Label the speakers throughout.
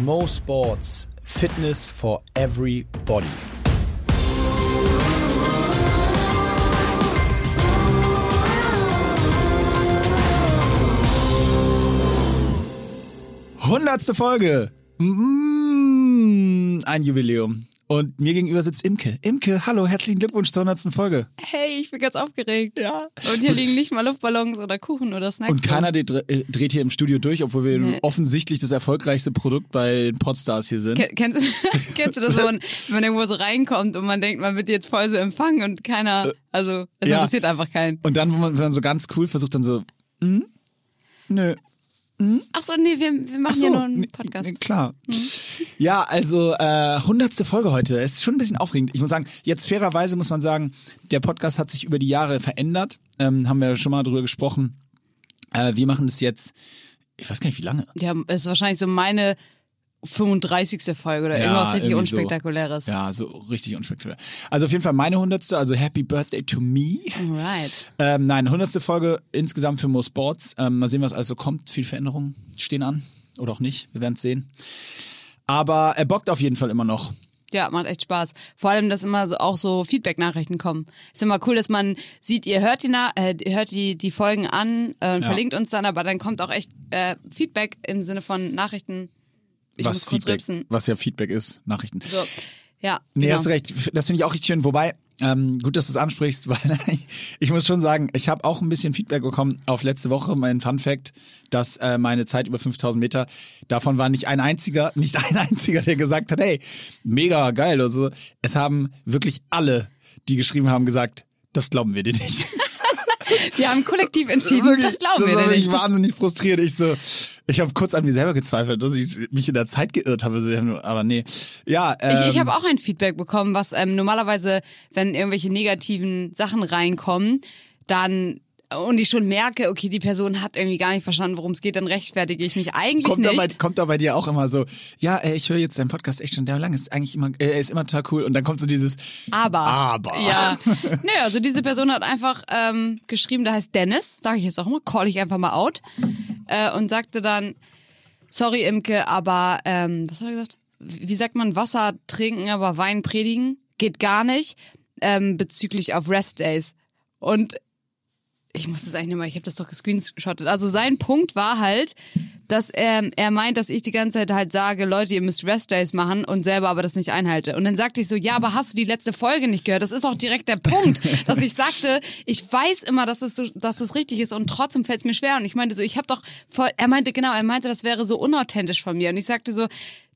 Speaker 1: Mo Sports Fitness for Everybody.
Speaker 2: Hundertste Folge. Mm, ein Jubiläum. Und mir gegenüber sitzt Imke. Imke, hallo, herzlichen Glückwunsch zur hundertsten Folge.
Speaker 3: Hey, ich bin ganz aufgeregt.
Speaker 2: Ja.
Speaker 3: Und hier liegen nicht mal Luftballons oder Kuchen oder Snacks.
Speaker 2: Und keiner dreht, äh, dreht hier im Studio durch, obwohl wir
Speaker 3: Nee.
Speaker 2: offensichtlich das erfolgreichste Produkt bei den Podstars hier sind.
Speaker 3: Ke- Kennst, du das, wenn man, wenn man irgendwo so reinkommt und man denkt, man wird jetzt voll so empfangen und keiner, also es
Speaker 2: Äh, ja.
Speaker 3: interessiert einfach keinen.
Speaker 2: Und dann, wo man, wenn man so ganz cool versucht, dann so, hm? Nö.
Speaker 3: Ach so, nee, wir, wir machen
Speaker 2: Ach so,
Speaker 3: hier nur einen Podcast.
Speaker 2: nee, klar. Ja, also äh, hundertste Folge heute. Es ist schon ein bisschen aufregend. Ich muss sagen, jetzt fairerweise muss man sagen, der Podcast hat sich über die Jahre verändert. Ähm, haben wir schon mal drüber gesprochen. Äh, wir machen das jetzt, ich weiß gar nicht wie lange.
Speaker 3: Ja, ist wahrscheinlich so meine 35. Folge oder
Speaker 2: Ja,
Speaker 3: irgendwas richtig
Speaker 2: irgendwie so.
Speaker 3: Unspektakuläres.
Speaker 2: Ja, so richtig unspektakulär. Also auf jeden Fall meine hundertste, also Happy Birthday to me.
Speaker 3: Alright.
Speaker 2: Ähm, nein, hundertste Folge insgesamt für Mo Sports. Ähm, mal sehen, was also kommt. Viel Veränderungen stehen an. Oder auch nicht. Wir werden es sehen. Aber er bockt auf jeden Fall immer noch.
Speaker 3: Ja, macht echt Spaß. Vor allem, dass immer so auch so Feedback-Nachrichten kommen. Ist immer cool, dass man sieht, ihr hört die, Na äh, hört die, die Folgen an äh, und
Speaker 2: Ja.
Speaker 3: verlinkt uns dann, aber dann kommt auch echt äh, Feedback im Sinne von Nachrichten. Ich
Speaker 2: was
Speaker 3: muss kurz
Speaker 2: Feedback, was ja Feedback ist, Nachrichten.
Speaker 3: So. Ja.
Speaker 2: Nee,
Speaker 3: genau.
Speaker 2: hast recht. Das finde ich auch richtig schön. Wobei, ähm, gut, dass du es ansprichst, weil ich muss schon sagen, ich habe auch ein bisschen Feedback bekommen auf letzte Woche, mein Fun Fact, dass äh, meine Zeit über 5000 Meter, davon war nicht ein einziger, nicht ein einziger, der gesagt hat, hey, mega geil oder so. Es haben wirklich alle, die geschrieben haben, gesagt, das glauben wir dir nicht.
Speaker 3: Wir haben kollektiv entschieden,
Speaker 2: Wirklich,
Speaker 3: das glauben wir
Speaker 2: war
Speaker 3: dir
Speaker 2: wirklich
Speaker 3: nicht.
Speaker 2: wahnsinnig frustriert. Ich so, ich habe kurz an mir selber gezweifelt, dass ich mich in der Zeit geirrt habe, aber nee. Ja, ähm,
Speaker 3: Ich, ich habe auch ein Feedback bekommen, was ähm, normalerweise, wenn irgendwelche negativen Sachen reinkommen, dann und ich schon merke, okay, die Person hat irgendwie gar nicht verstanden, worum es geht, dann rechtfertige ich mich eigentlich
Speaker 2: kommt, da bei,
Speaker 3: nicht.
Speaker 2: kommt da bei dir auch immer so, ja, äh, ich höre jetzt deinen Podcast echt schon der lang, ist eigentlich immer, äh, ist immer total cool und dann kommt so dieses,
Speaker 3: Aber.
Speaker 2: Aber.
Speaker 3: Ja. Nö, also diese Person hat einfach ähm, geschrieben, der heißt Dennis, sage ich jetzt auch immer, call ich einfach mal out. Äh, und sagte dann, sorry Imke, aber ähm, was hat er gesagt? Wie sagt man, Wasser trinken, aber Wein predigen? Geht gar nicht. Ähm, bezüglich auf Rest Days. Und ich muss das eigentlich nicht mal, ich habe das doch gescreenshottet. Also sein Punkt war halt, dass er, er meint, dass ich die ganze Zeit halt sage, Leute, ihr müsst Rest Days machen und selber aber das nicht einhalte. Und dann sagte ich so, ja, aber hast du die letzte Folge nicht gehört? Das ist auch direkt der Punkt, dass ich sagte, ich weiß immer, dass es so, dass es richtig ist und trotzdem fällt es mir schwer. Und ich meinte so, ich habe doch voll, er meinte genau, er meinte, das wäre so unauthentisch von mir. Und ich sagte so,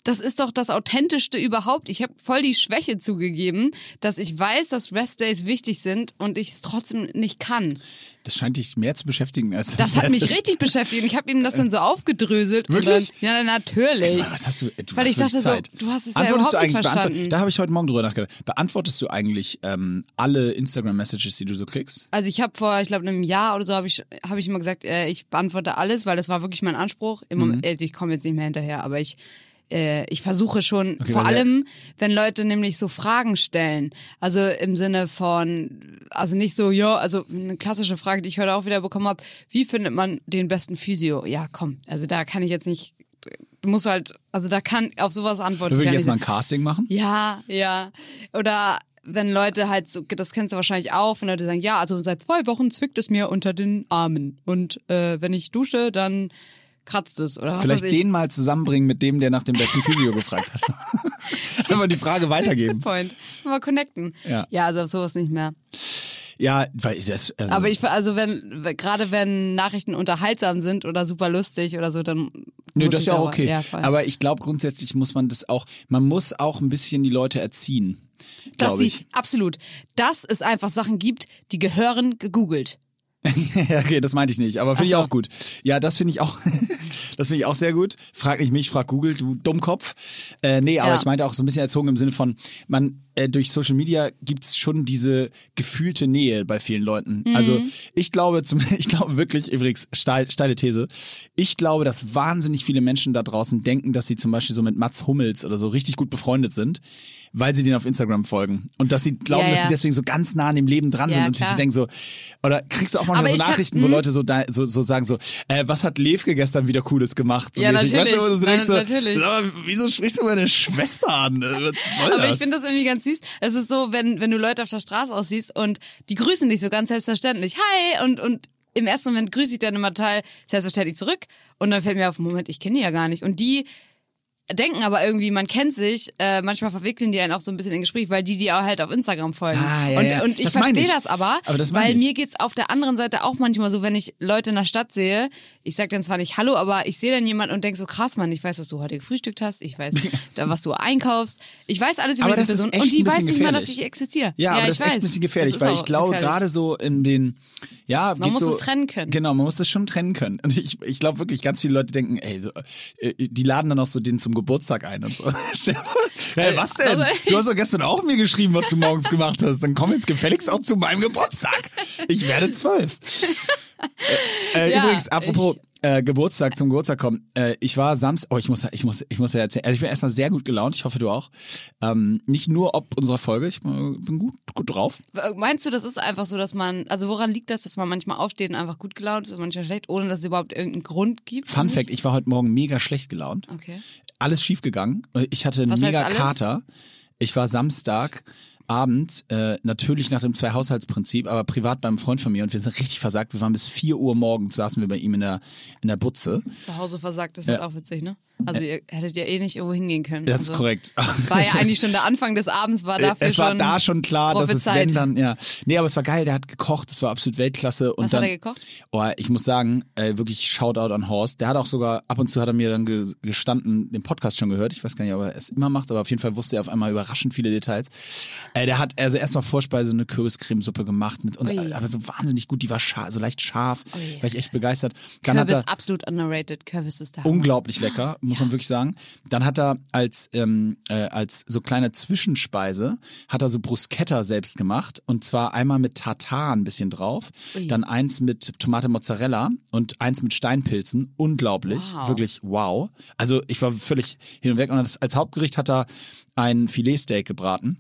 Speaker 3: das ist doch das Authentischste überhaupt. Ich habe voll die Schwäche zugegeben, dass ich weiß, dass Rest Days wichtig sind und ich es trotzdem nicht kann.
Speaker 2: das scheint dich mehr zu beschäftigen als
Speaker 3: Das hat
Speaker 2: wert
Speaker 3: mich
Speaker 2: ist.
Speaker 3: richtig beschäftigt. Ich habe ihm das dann so aufgedröselt.
Speaker 2: Wirklich?
Speaker 3: Dann, ja, natürlich.
Speaker 2: Was, was hast du? Du
Speaker 3: Weil
Speaker 2: hast
Speaker 3: ich dachte
Speaker 2: wirklich
Speaker 3: so,
Speaker 2: Zeit.
Speaker 3: du hast es ja überhaupt
Speaker 2: du
Speaker 3: nicht verstanden.
Speaker 2: Da habe ich heute Morgen drüber nachgedacht. Beantwortest du eigentlich ähm, alle Instagram-Messages, die du so kriegst?
Speaker 3: Also ich habe vor, ich glaube, einem Jahr oder so habe ich, hab ich immer gesagt, äh, ich beantworte alles, weil das war wirklich mein Anspruch. Im
Speaker 2: Mhm.
Speaker 3: Moment, also ich komme jetzt nicht mehr hinterher, aber ich äh, ich versuche schon,
Speaker 2: Okay,
Speaker 3: vor allem, wenn Leute nämlich so Fragen stellen, also im Sinne von, also nicht so, ja, also eine klassische Frage, die ich heute auch wieder bekommen habe, wie findet man den besten Physio? Ja, komm, also da kann ich jetzt nicht, du musst halt, also da kann, auf sowas antworten.
Speaker 2: Würden
Speaker 3: kann
Speaker 2: jetzt
Speaker 3: ich
Speaker 2: mal ein Casting machen.
Speaker 3: ja, ja. Oder wenn Leute halt so, das kennst du wahrscheinlich auch, wenn Leute sagen, ja, also seit zwei Wochen zwickt es mir unter den Armen. Und äh, wenn ich dusche, dann kratzt es. Oder was
Speaker 2: Vielleicht
Speaker 3: ich.
Speaker 2: den mal zusammenbringen mit dem, der nach dem besten Physio gefragt hat. Einfach die Frage weitergeben.
Speaker 3: Good point. Mal connecten.
Speaker 2: Ja.
Speaker 3: ja, also sowas nicht mehr.
Speaker 2: Ja, weil das, also,
Speaker 3: Aber ich, also wenn, gerade wenn Nachrichten unterhaltsam sind oder super lustig oder so, dann.
Speaker 2: Nö, das ist
Speaker 3: ich
Speaker 2: ja auch okay.
Speaker 3: Ja.
Speaker 2: Aber ich glaube, grundsätzlich muss man das auch, man muss auch ein bisschen die Leute erziehen.
Speaker 3: dass
Speaker 2: Glaube
Speaker 3: sie,
Speaker 2: ich.
Speaker 3: absolut, dass es einfach Sachen gibt, die gehören gegoogelt.
Speaker 2: Ja, okay, das meinte ich nicht, aber finde ich auch gut. Ja, das finde ich auch, das finde ich auch sehr gut. Frag nicht mich, frag Google, du Dummkopf. Äh, nee, aber
Speaker 3: Ja.
Speaker 2: ich meinte auch so ein bisschen erzogen im Sinne von, man, äh, durch Social Media gibt's schon diese gefühlte Nähe bei vielen Leuten. Also ich glaube, zum, ich glaube wirklich, übrigens, steil, steile These, ich glaube, dass wahnsinnig viele Menschen da draußen denken, dass sie zum Beispiel so mit Mats Hummels oder so richtig gut befreundet sind, weil sie den auf Instagram folgen. Und dass sie glauben,
Speaker 3: Ja,
Speaker 2: dass sie deswegen so ganz nah an dem Leben dran sind und sich denken so, oder kriegst du auch manchmal
Speaker 3: Aber
Speaker 2: so
Speaker 3: ich kann-
Speaker 2: Nachrichten, wo
Speaker 3: hm.
Speaker 2: Leute so, da, so, so sagen so, äh, was hat Levke gestern wieder Cooles gemacht? So
Speaker 3: Ja,
Speaker 2: mäßig.
Speaker 3: natürlich.
Speaker 2: Weißt du,
Speaker 3: Nein,
Speaker 2: so,
Speaker 3: natürlich.
Speaker 2: "Sag mal, wieso sprichst du meine Schwester an? Was soll
Speaker 3: Aber
Speaker 2: das?
Speaker 3: ich finde das irgendwie ganz süß. Es ist so, wenn, wenn du Leute auf der Straße aussiehst und die grüßen dich so ganz selbstverständlich. Hi! Und, und im ersten Moment grüße ich dann immer Teil selbstverständlich zurück. Und dann fällt mir auf, Moment, ich kenne die ja gar nicht. Und die denken aber irgendwie, man kennt sich. Äh, manchmal verwickeln die einen auch so ein bisschen in Gespräch, weil die die auch halt auf Instagram folgen.
Speaker 2: Ah, ja,
Speaker 3: und,
Speaker 2: ja.
Speaker 3: und ich verstehe das aber,
Speaker 2: Aber das
Speaker 3: weil
Speaker 2: ich.
Speaker 3: mir geht's auf der anderen Seite auch manchmal so, wenn ich Leute in der Stadt sehe, ich sag dann zwar nicht Hallo, aber ich sehe dann jemanden und denk so, krass, Mann, ich weiß, dass du heute gefrühstückt hast, ich weiß, da, was du einkaufst, ich weiß alles über
Speaker 2: Aber
Speaker 3: diese Person
Speaker 2: echt
Speaker 3: und die weiß nicht mal, dass
Speaker 2: gefährlich.
Speaker 3: ich existiere.
Speaker 2: Ja, aber
Speaker 3: ich
Speaker 2: das ist echt
Speaker 3: weiß.
Speaker 2: ein bisschen gefährlich, weil ich glaube
Speaker 3: gefährlich.
Speaker 2: gerade so in den, ja,
Speaker 3: Man muss
Speaker 2: so,
Speaker 3: es trennen können.
Speaker 2: Genau, man muss es schon trennen können. Und ich, ich glaube wirklich, ganz viele Leute denken, ey, äh, die laden dann auch so den zum Geburtstag ein und so. Hey, was denn? Du hast doch gestern auch mir geschrieben, was du morgens gemacht hast. Dann komm jetzt gefälligst auch zu meinem Geburtstag. Ich werde zwölf. Äh,
Speaker 3: Ja,
Speaker 2: übrigens, apropos äh, Geburtstag, zum Geburtstag kommen. Äh, ich war Samstag, oh, ich muss, ich muss, ich muss ja erzählen. Also ich bin erstmal sehr gut gelaunt. Ich hoffe, du auch. Ähm, nicht nur ob unserer Folge. Ich bin gut, gut drauf.
Speaker 3: Meinst du, das ist einfach so, dass man, also woran liegt das, dass man manchmal aufsteht und einfach gut gelaunt ist und manchmal schlecht, ohne dass es überhaupt irgendeinen Grund gibt?
Speaker 2: Fun? Fact, ich war heute Morgen mega schlecht gelaunt.
Speaker 3: Okay.
Speaker 2: Alles schief gegangen. Ich hatte einen
Speaker 3: Was
Speaker 2: mega? Kater. Ich war Samstag Abend, äh, natürlich nach dem Zwei-Haushaltsprinzip, aber privat beim Freund von mir und wir sind richtig versagt. Wir waren bis 4 Uhr morgens, saßen wir bei ihm in der, in der Butze.
Speaker 3: Zu Hause versagt, das ist
Speaker 2: Ja.
Speaker 3: halt auch witzig, ne? Also ihr hättet ja eh nicht irgendwo hingehen können.
Speaker 2: Das ist
Speaker 3: also,
Speaker 2: korrekt.
Speaker 3: War ja eigentlich schon der Anfang des Abends, war dafür
Speaker 2: Äh, es war
Speaker 3: schon
Speaker 2: da schon klar, dass es wenn dann, ja. Nee, aber es war geil, der hat gekocht, es war absolut Weltklasse. Und
Speaker 3: Was
Speaker 2: dann,
Speaker 3: hat er gekocht?
Speaker 2: Oh, ich muss sagen, äh, wirklich Shoutout an Horst. Der hat auch sogar, ab und zu hat er mir dann ge gestanden, den Podcast schon gehört. Ich weiß gar nicht, ob er es immer macht, aber auf jeden Fall wusste er auf einmal überraschend viele Details. Äh, der hat also erstmal Vorspeise eine Kürbiscremesuppe gemacht mit, und,
Speaker 3: Ui.
Speaker 2: aber so wahnsinnig gut, die war scharf, so leicht scharf,
Speaker 3: Ui.
Speaker 2: war ich echt begeistert. Dann hat
Speaker 3: Kürbis
Speaker 2: er,
Speaker 3: absolut underrated. Kürbis ist Hammer.
Speaker 2: unglaublich lecker, muss man wirklich sagen. Dann hat er als ähm, äh, als so kleine Zwischenspeise hat er so Bruschetta selbst gemacht und zwar einmal mit Tartar ein bisschen drauf,
Speaker 3: Ui.
Speaker 2: dann eins mit Tomate Mozzarella und eins mit Steinpilzen. Unglaublich,
Speaker 3: Wow.
Speaker 2: wirklich wow. Also ich war völlig hin und weg und als, als Hauptgericht hat er ein Filetsteak gebraten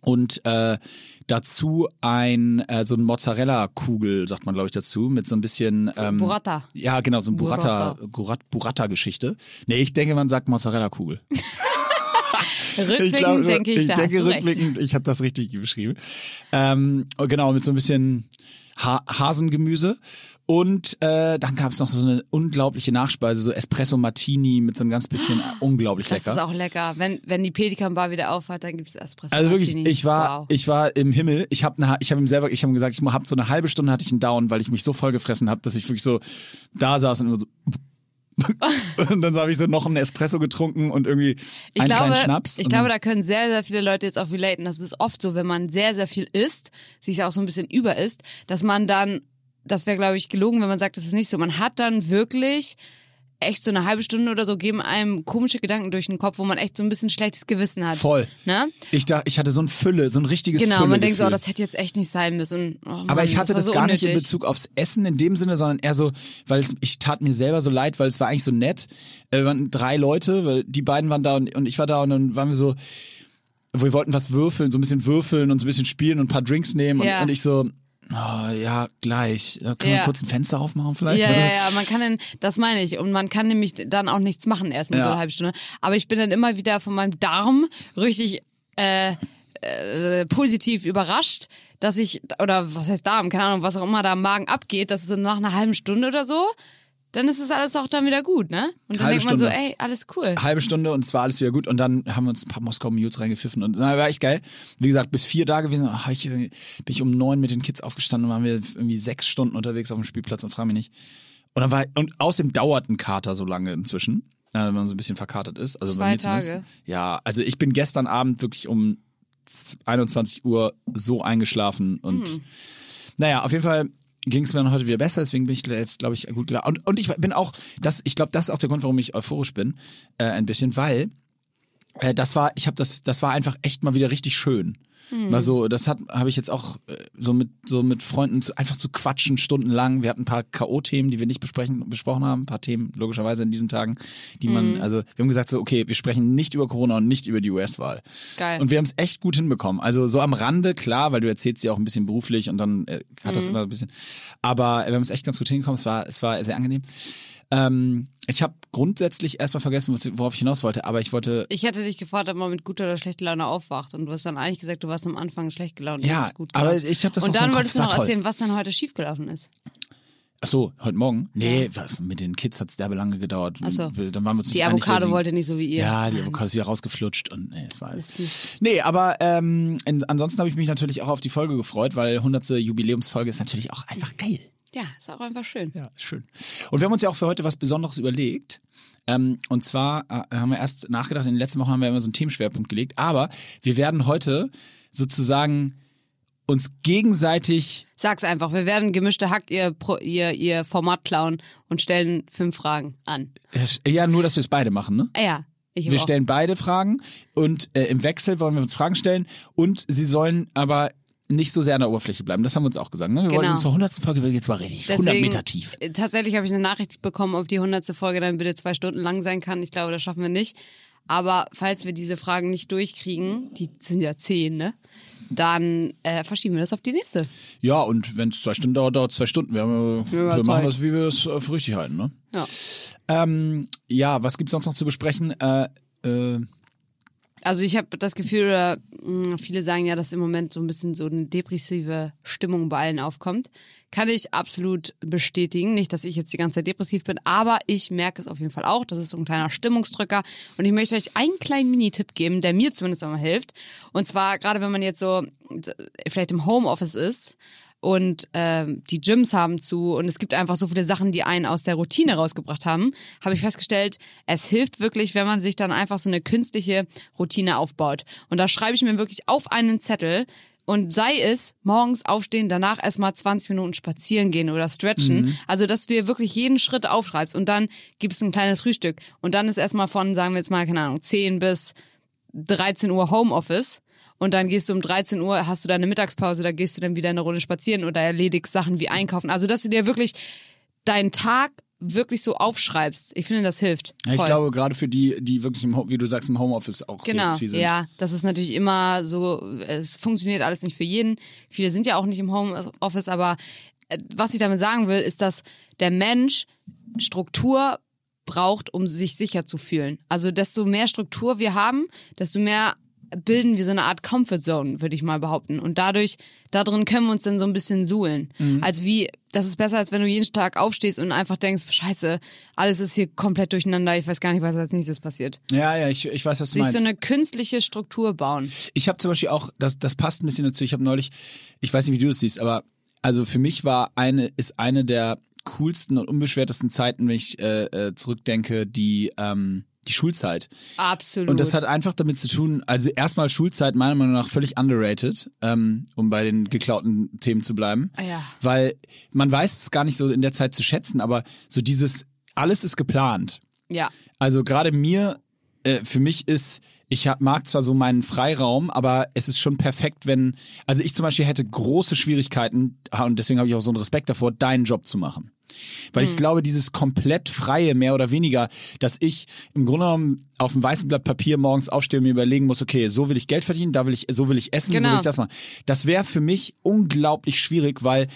Speaker 2: und äh, dazu ein äh, so ein Mozzarella-Kugel, sagt man glaube ich dazu, mit so ein bisschen ähm,
Speaker 3: Burrata.
Speaker 2: Ja, genau, so ein Burrata,
Speaker 3: Burrata.
Speaker 2: Burrata, Burrata-Geschichte. Nee, ich denke, man sagt Mozzarella-Kugel.
Speaker 3: Rückblickend
Speaker 2: glaube,
Speaker 3: denke ich,
Speaker 2: ich
Speaker 3: da
Speaker 2: denke
Speaker 3: hast du recht.
Speaker 2: rückblickend, ich habe das richtig beschrieben. Ähm, genau, mit so ein bisschen ha Hasengemüse. Und äh, dann gab es noch so eine unglaubliche Nachspeise, so Espresso Martini mit so ein ganz bisschen unglaublich
Speaker 3: Das
Speaker 2: lecker.
Speaker 3: ist auch lecker. Wenn, wenn die Pelikan Bar wieder aufhat, dann gibt's Espresso
Speaker 2: Also wirklich,
Speaker 3: Martini.
Speaker 2: ich war,
Speaker 3: wow.
Speaker 2: ich war im Himmel. Ich habe ich hab ihm selber, ich habe ihm gesagt, ich habe so eine halbe Stunde hatte ich einen Down, weil ich mich so voll gefressen habe, dass ich wirklich so da saß und immer so. und dann habe ich so noch einen Espresso getrunken und irgendwie
Speaker 3: Ich
Speaker 2: einen
Speaker 3: glaube,
Speaker 2: kleinen Schnaps.
Speaker 3: ich glaube, da können sehr, sehr viele Leute jetzt auch relaten. Das ist oft so, wenn man sehr, sehr viel isst, sich auch so ein bisschen über isst, dass man dann, das wäre, glaube ich, gelogen, wenn man sagt, das ist nicht so. Man hat dann wirklich echt so eine halbe Stunde oder so, geben einem komische Gedanken durch den Kopf, wo man echt so ein bisschen schlechtes Gewissen hat.
Speaker 2: voll.
Speaker 3: Ne?
Speaker 2: Ich dachte, ich hatte so ein Fülle, so ein richtiges
Speaker 3: Genau,
Speaker 2: Fülle
Speaker 3: man denkt so, oh, das hätte jetzt echt nicht sein müssen. Oh, Mann,
Speaker 2: Aber ich hatte das,
Speaker 3: so
Speaker 2: gar nicht in
Speaker 3: unnötig.
Speaker 2: Bezug aufs Essen in dem Sinne, sondern eher so, weil es, ich tat mir selber so leid, weil es war eigentlich so nett. Äh, Wir waren drei Leute, weil die beiden waren da und, und ich war da und dann waren wir so, wir wollten was würfeln, so ein bisschen würfeln und so ein bisschen spielen und ein paar Drinks nehmen
Speaker 3: Ja.
Speaker 2: und, und ich so, oh, ja, gleich. Da können
Speaker 3: Ja.
Speaker 2: wir kurz ein Fenster aufmachen vielleicht?
Speaker 3: Ja, ja, ja, man kann dann, das meine ich. Und man kann nämlich dann auch nichts machen erstmal
Speaker 2: Ja.
Speaker 3: so eine halbe Stunde. Aber ich bin dann immer wieder von meinem Darm richtig äh, äh, positiv überrascht, dass ich, oder was heißt Darm, keine Ahnung, was auch immer da im Magen abgeht, dass es so nach einer halben Stunde oder so, dann ist es alles auch dann wieder gut, ne? Und dann
Speaker 2: Halbe
Speaker 3: denkt man so,
Speaker 2: Stunde.
Speaker 3: ey, alles cool.
Speaker 2: halbe Stunde und es war alles wieder gut und dann haben wir uns ein paar Moskau Mules reingepfiffen und na, war echt geil. Wie gesagt, bis vier da gewesen, ach, ich, bin ich um neun mit den Kids aufgestanden und waren wir irgendwie sechs Stunden unterwegs auf dem Spielplatz und frage mich nicht. Und dann war und außerdem dauert ein Kater so lange inzwischen, äh, wenn man so ein bisschen verkatert ist. Also bei
Speaker 3: Zwei. Tage.
Speaker 2: Ja, also ich bin gestern Abend wirklich um 21 Uhr so eingeschlafen und
Speaker 3: Hm.
Speaker 2: naja, auf jeden Fall ging es mir dann heute wieder besser, deswegen bin ich jetzt, glaube ich, gut gelaunt. Und, und ich bin auch, das, ich glaube, das ist auch der Grund, warum ich euphorisch bin, äh, ein bisschen, weil äh, das war, ich habe das, das war einfach echt mal wieder richtig schön.
Speaker 3: Hm.
Speaker 2: Mal so, das hat, habe ich jetzt auch äh, so mit so mit Freunden zu, einfach zu quatschen stundenlang. Wir hatten ein paar KO-Themen, die wir nicht besprechen, besprochen haben, ein paar Themen logischerweise in diesen Tagen, die
Speaker 3: Hm.
Speaker 2: man, also wir haben gesagt so, okay, wir sprechen nicht über Corona und nicht über die US-Wahl.
Speaker 3: Geil.
Speaker 2: Und wir haben es echt gut hinbekommen. Also so am Rande, klar, weil du erzählst ja auch ein bisschen beruflich und dann äh, hat
Speaker 3: Mhm.
Speaker 2: das immer ein bisschen. Aber wir haben es echt ganz gut hingekommen. Es war, es war sehr angenehm. Ähm, ich habe grundsätzlich erstmal vergessen, worauf ich hinaus wollte, aber ich wollte.
Speaker 3: Ich hätte dich gefragt, ob man mit guter oder schlechter Laune aufwacht. Und du hast dann eigentlich gesagt, du warst am Anfang schlecht gelaunt.
Speaker 2: Ja,
Speaker 3: gut
Speaker 2: aber ich hab das
Speaker 3: Und
Speaker 2: so
Speaker 3: dann
Speaker 2: Kopf,
Speaker 3: wolltest du noch erzählen, was dann heute schiefgelaufen ist.
Speaker 2: Ach so, heute Morgen? Nee, was- mit den Kids hat's derbe lange gedauert.
Speaker 3: Ach so.
Speaker 2: Dann waren wir uns
Speaker 3: Die Avocado wollte nicht so wie ihr.
Speaker 2: Ja, die Avocado ist wieder rausgeflutscht und nee, es war alles. Nee, aber ähm, ansonsten habe ich mich natürlich auch auf die Folge gefreut, weil 100. Jubiläumsfolge ist natürlich auch einfach geil.
Speaker 3: Ja, ist auch einfach schön.
Speaker 2: Ja, schön. Und wir haben uns ja auch für heute was Besonderes überlegt. Ähm, und zwar äh, haben wir erst nachgedacht, in den letzten Wochen haben wir immer so einen Themenschwerpunkt gelegt, aber wir werden heute sozusagen uns gegenseitig
Speaker 3: Sag's einfach, wir werden gemischte Hack ihr, Pro- ihr, ihr Format klauen und stellen fünf Fragen an.
Speaker 2: ja nur, dass wir es beide machen, ne?
Speaker 3: Ja, ich
Speaker 2: Wir
Speaker 3: auch.
Speaker 2: stellen beide Fragen und äh, im Wechsel wollen wir uns Fragen stellen und sie sollen aber nicht so sehr an der Oberfläche bleiben. Das haben wir uns auch gesagt. Ne? Wir
Speaker 3: Genau.
Speaker 2: wollen zur 100. Folge will jetzt mal richtig 100
Speaker 3: Deswegen,
Speaker 2: Meter tief.
Speaker 3: äh, Tatsächlich habe ich eine Nachricht bekommen, ob die hundertste Folge dann bitte zwei Stunden lang sein kann. Ich glaube, das schaffen wir nicht. Aber falls wir diese Fragen nicht durchkriegen, die sind ja zehn, ne? Dann äh, verschieben wir das auf die nächste.
Speaker 2: Ja, und wenn es zwei Stunden dauert, dauert es zwei Stunden. Wir, haben, wir
Speaker 3: toll.
Speaker 2: machen das, wie wir es äh, für richtig halten. Ne?
Speaker 3: Ja.
Speaker 2: Ähm, ja, was gibt's sonst noch zu besprechen? Äh, äh,
Speaker 3: Also ich habe das Gefühl, mh, viele sagen ja, dass im Moment so ein bisschen so eine depressive Stimmung bei allen aufkommt. Kann ich absolut bestätigen. Nicht, dass ich jetzt die ganze Zeit depressiv bin, aber ich merke es auf jeden Fall auch. Das ist so ein kleiner Stimmungsdrücker. Und ich möchte euch einen kleinen Minitipp geben, der mir zumindest immer hilft. Und zwar gerade, wenn man jetzt so vielleicht im Homeoffice ist und ähm, die Gyms haben zu und es gibt einfach so viele Sachen, die einen aus der Routine rausgebracht haben, habe ich festgestellt, es hilft wirklich, wenn man sich dann einfach so eine künstliche Routine aufbaut. Und da schreibe ich mir wirklich auf einen Zettel und sei es morgens aufstehen, danach erstmal 20 Minuten spazieren gehen oder stretchen. Also, dass du dir wirklich jeden Schritt aufschreibst und dann gibt es ein kleines Frühstück. Und dann ist erstmal von, sagen wir jetzt mal, keine Ahnung, 10 bis 13 Uhr Homeoffice und dann gehst du um 13 Uhr, hast du deine Mittagspause, da gehst du dann wieder eine Runde spazieren oder erledigst Sachen wie einkaufen. Also, dass du dir wirklich deinen Tag wirklich so aufschreibst. Ich finde, das hilft.
Speaker 2: ja, ich
Speaker 3: Voll.
Speaker 2: glaube, gerade für die, die wirklich, im, wie du sagst, im Homeoffice auch
Speaker 3: Genau,
Speaker 2: jetzt viel sind.
Speaker 3: ja, das ist natürlich immer so, es funktioniert alles nicht für jeden. Viele sind ja auch nicht im Homeoffice, aber äh, was ich damit sagen will, ist, dass der Mensch Struktur braucht, um sich sicher zu fühlen. Also desto mehr Struktur wir haben, desto mehr bilden wir so eine Art Comfort Zone, würde ich mal behaupten. Und dadurch, da drin können wir uns dann so ein bisschen suhlen. Als wie, das ist besser, als wenn du jeden Tag aufstehst und einfach denkst, scheiße, alles ist hier komplett durcheinander, ich weiß gar nicht, was als nächstes passiert
Speaker 2: Ja, ja, ich, ich weiß, was du
Speaker 3: sich
Speaker 2: meinst.
Speaker 3: so eine künstliche Struktur bauen.
Speaker 2: Ich habe zum Beispiel auch, das, das passt ein bisschen dazu. Ich habe neulich, ich weiß nicht, wie du das siehst, aber also für mich war eine, ist eine der coolsten und unbeschwertesten Zeiten, wenn ich äh, äh, zurückdenke, die ähm, die Schulzeit.
Speaker 3: Absolut.
Speaker 2: Und das hat einfach damit zu tun, also erstmal Schulzeit meiner Meinung nach völlig underrated, ähm, um bei den geklauten Themen zu bleiben.
Speaker 3: Ah ja.
Speaker 2: Weil man weiß es gar nicht so in der Zeit zu schätzen, aber so dieses, alles ist geplant.
Speaker 3: ja.
Speaker 2: Also gerade mir, äh, für mich ist, ich hab, mag zwar so meinen Freiraum, aber es ist schon perfekt, wenn, also ich zum Beispiel hätte große Schwierigkeiten, und deswegen habe ich auch so einen Respekt davor, deinen Job zu machen. Weil ich glaube, dieses komplett freie, mehr oder weniger, dass ich im Grunde genommen auf einem weißen Blatt Papier morgens aufstehe und mir überlegen muss, okay, so will ich Geld verdienen, da will ich, so will ich essen, so
Speaker 3: Genau.
Speaker 2: will ich das machen. Das wäre für mich unglaublich schwierig, weil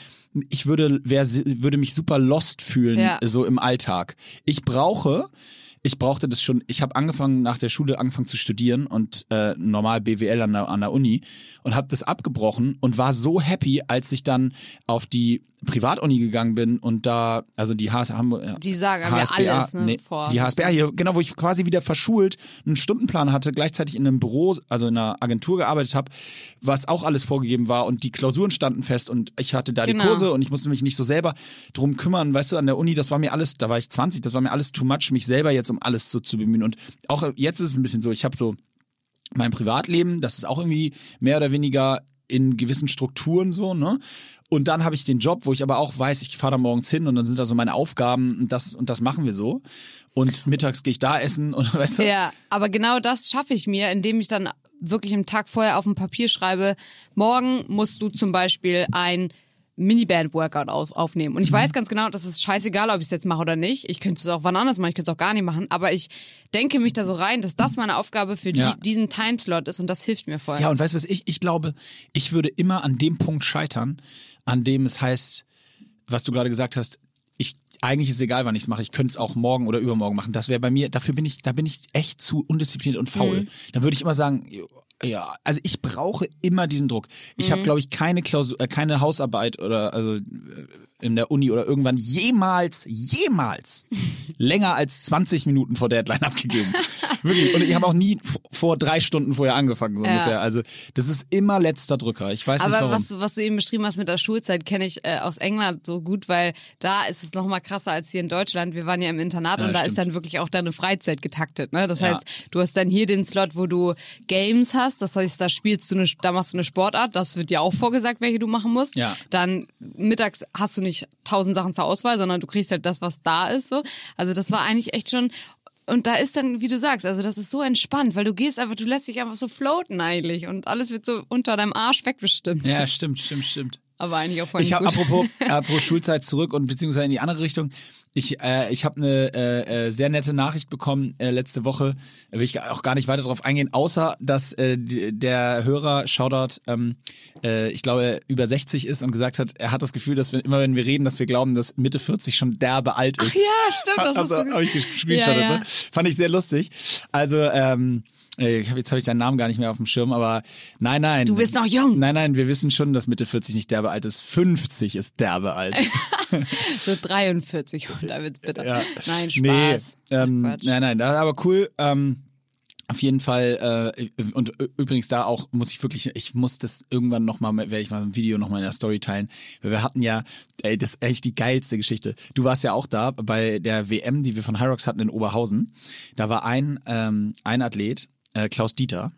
Speaker 2: ich würde, wär, würde mich super lost fühlen,
Speaker 3: Ja.
Speaker 2: so im Alltag. Ich brauche, ich brauchte das schon, ich habe angefangen nach der Schule angefangen zu studieren und äh, normal BWL an der, an der Uni und habe das abgebrochen und war so happy, als ich dann auf die Privatuni gegangen bin und da, also die HS Hamburg, äh,
Speaker 3: Die sagen aber alles, ne,
Speaker 2: nee,
Speaker 3: vor.
Speaker 2: die HSBA hier, genau, wo ich quasi wieder verschult einen Stundenplan hatte, gleichzeitig in einem Büro, also in einer Agentur gearbeitet habe, was auch alles vorgegeben war und die Klausuren standen fest und ich hatte da
Speaker 3: Genau.
Speaker 2: die Kurse und ich musste mich nicht so selber drum kümmern, weißt du, an der Uni, das war mir alles, da war ich 20, das war mir alles too much, mich selber jetzt um alles so zu bemühen und auch jetzt ist es ein bisschen so, ich habe so mein Privatleben, das ist auch irgendwie mehr oder weniger in gewissen Strukturen so, ne? Und dann habe ich den Job, wo ich aber auch weiß, ich fahre da morgens hin und dann sind da so meine Aufgaben und das und das machen wir so. Und mittags gehe ich da essen und weißt du?
Speaker 3: Ja, aber genau das schaffe ich mir, indem ich dann wirklich im Tag vorher auf dem Papier schreibe, morgen musst du zum Beispiel ein Miniband-Workout auf, aufnehmen. Und ich weiß ganz genau, das ist scheißegal, ob ich es jetzt mache oder nicht. Ich könnte es auch wann anders machen, ich könnte es auch gar nicht machen. Aber ich denke mich da so rein, dass das meine Aufgabe für
Speaker 2: Ja.
Speaker 3: die, diesen Timeslot ist und das hilft mir voll.
Speaker 2: Ja, und weißt du was, ich, ich glaube, ich würde immer an dem Punkt scheitern, an dem es heißt, was du gerade gesagt hast, ich, eigentlich ist es egal, wann ich es mache. Ich könnte es auch morgen oder übermorgen machen. Das wäre bei mir, dafür bin ich, da bin ich echt zu undiszipliniert und faul. Dann würde ich immer sagen, ja, also ich brauche immer diesen Druck. Ich habe, glaube ich, keine Klausur, äh, keine Hausarbeit oder also äh, in der Uni oder irgendwann jemals, jemals länger als 20 Minuten vor Deadline abgegeben. Wirklich. Und ich habe auch nie vor drei Stunden vorher angefangen, so
Speaker 3: Ja.
Speaker 2: ungefähr. Also das ist immer letzter Drücker. Ich weiß nicht
Speaker 3: Aber
Speaker 2: warum.
Speaker 3: was, du- was du eben beschrieben hast mit der Schulzeit, kenne ich äh, aus England so gut, weil da ist es noch mal krasser als hier in Deutschland. Wir waren ja im Internat
Speaker 2: Ja,
Speaker 3: und da
Speaker 2: stimmt.
Speaker 3: ist dann wirklich auch deine Freizeit getaktet. Ne? Das
Speaker 2: Ja.
Speaker 3: heißt, du hast dann hier den Slot, wo du Games hast. Das heißt, da spielst du eine, da machst du eine Sportart. Das wird dir auch vorgesagt, welche du machen musst.
Speaker 2: Ja.
Speaker 3: Dann mittags hast du nicht tausend Sachen zur Auswahl, sondern du kriegst halt das, was da ist. So. Also das war eigentlich echt schon. Und da ist dann, wie du sagst, also das ist so entspannt, weil du gehst einfach, du lässt dich einfach so floaten eigentlich und alles wird so unter deinem Arsch wegbestimmt.
Speaker 2: ja, stimmt, stimmt, stimmt.
Speaker 3: Aber eigentlich auch voll
Speaker 2: Ich habe apropos, apropos Schulzeit zurück und beziehungsweise in die andere Richtung. Ich, äh, ich habe eine äh, äh, sehr nette Nachricht bekommen äh, letzte Woche. Da will ich auch gar nicht weiter drauf eingehen, außer dass äh, der Hörer Shoutout, ähm, äh, ich glaube, über 60 ist und gesagt hat, er hat das Gefühl, dass wir immer, wenn wir reden, dass wir glauben, dass Mitte 40 schon derbe alt ist.
Speaker 3: ja, stimmt, das
Speaker 2: also,
Speaker 3: ist so
Speaker 2: habe ich gescreenshottet,
Speaker 3: Ja, ja.
Speaker 2: ne? Fand ich sehr lustig. Also, ähm, äh, ich hab- jetzt habe ich deinen Namen gar nicht mehr auf dem Schirm, aber nein, nein.
Speaker 3: Du bist noch jung.
Speaker 2: Nein, nein, wir wissen schon, dass Mitte 40 nicht derbe alt ist. 50 ist derbe alt.
Speaker 3: So 43, oh, da wird's bitter.
Speaker 2: Ja.
Speaker 3: Nein, Spaß.
Speaker 2: Nee, ähm, nein, nein, aber cool. Ähm, auf jeden Fall, äh, und übrigens da auch muss ich wirklich, ich muss das irgendwann nochmal, werde ich mal ein Video nochmal in der Story teilen. Weil wir hatten ja, ey, das ist echt die geilste Geschichte. Du warst ja auch da bei der WM, die wir von Hyrox hatten in Oberhausen. Da war ein, ähm, ein Athlet, äh, Klaus Dieter.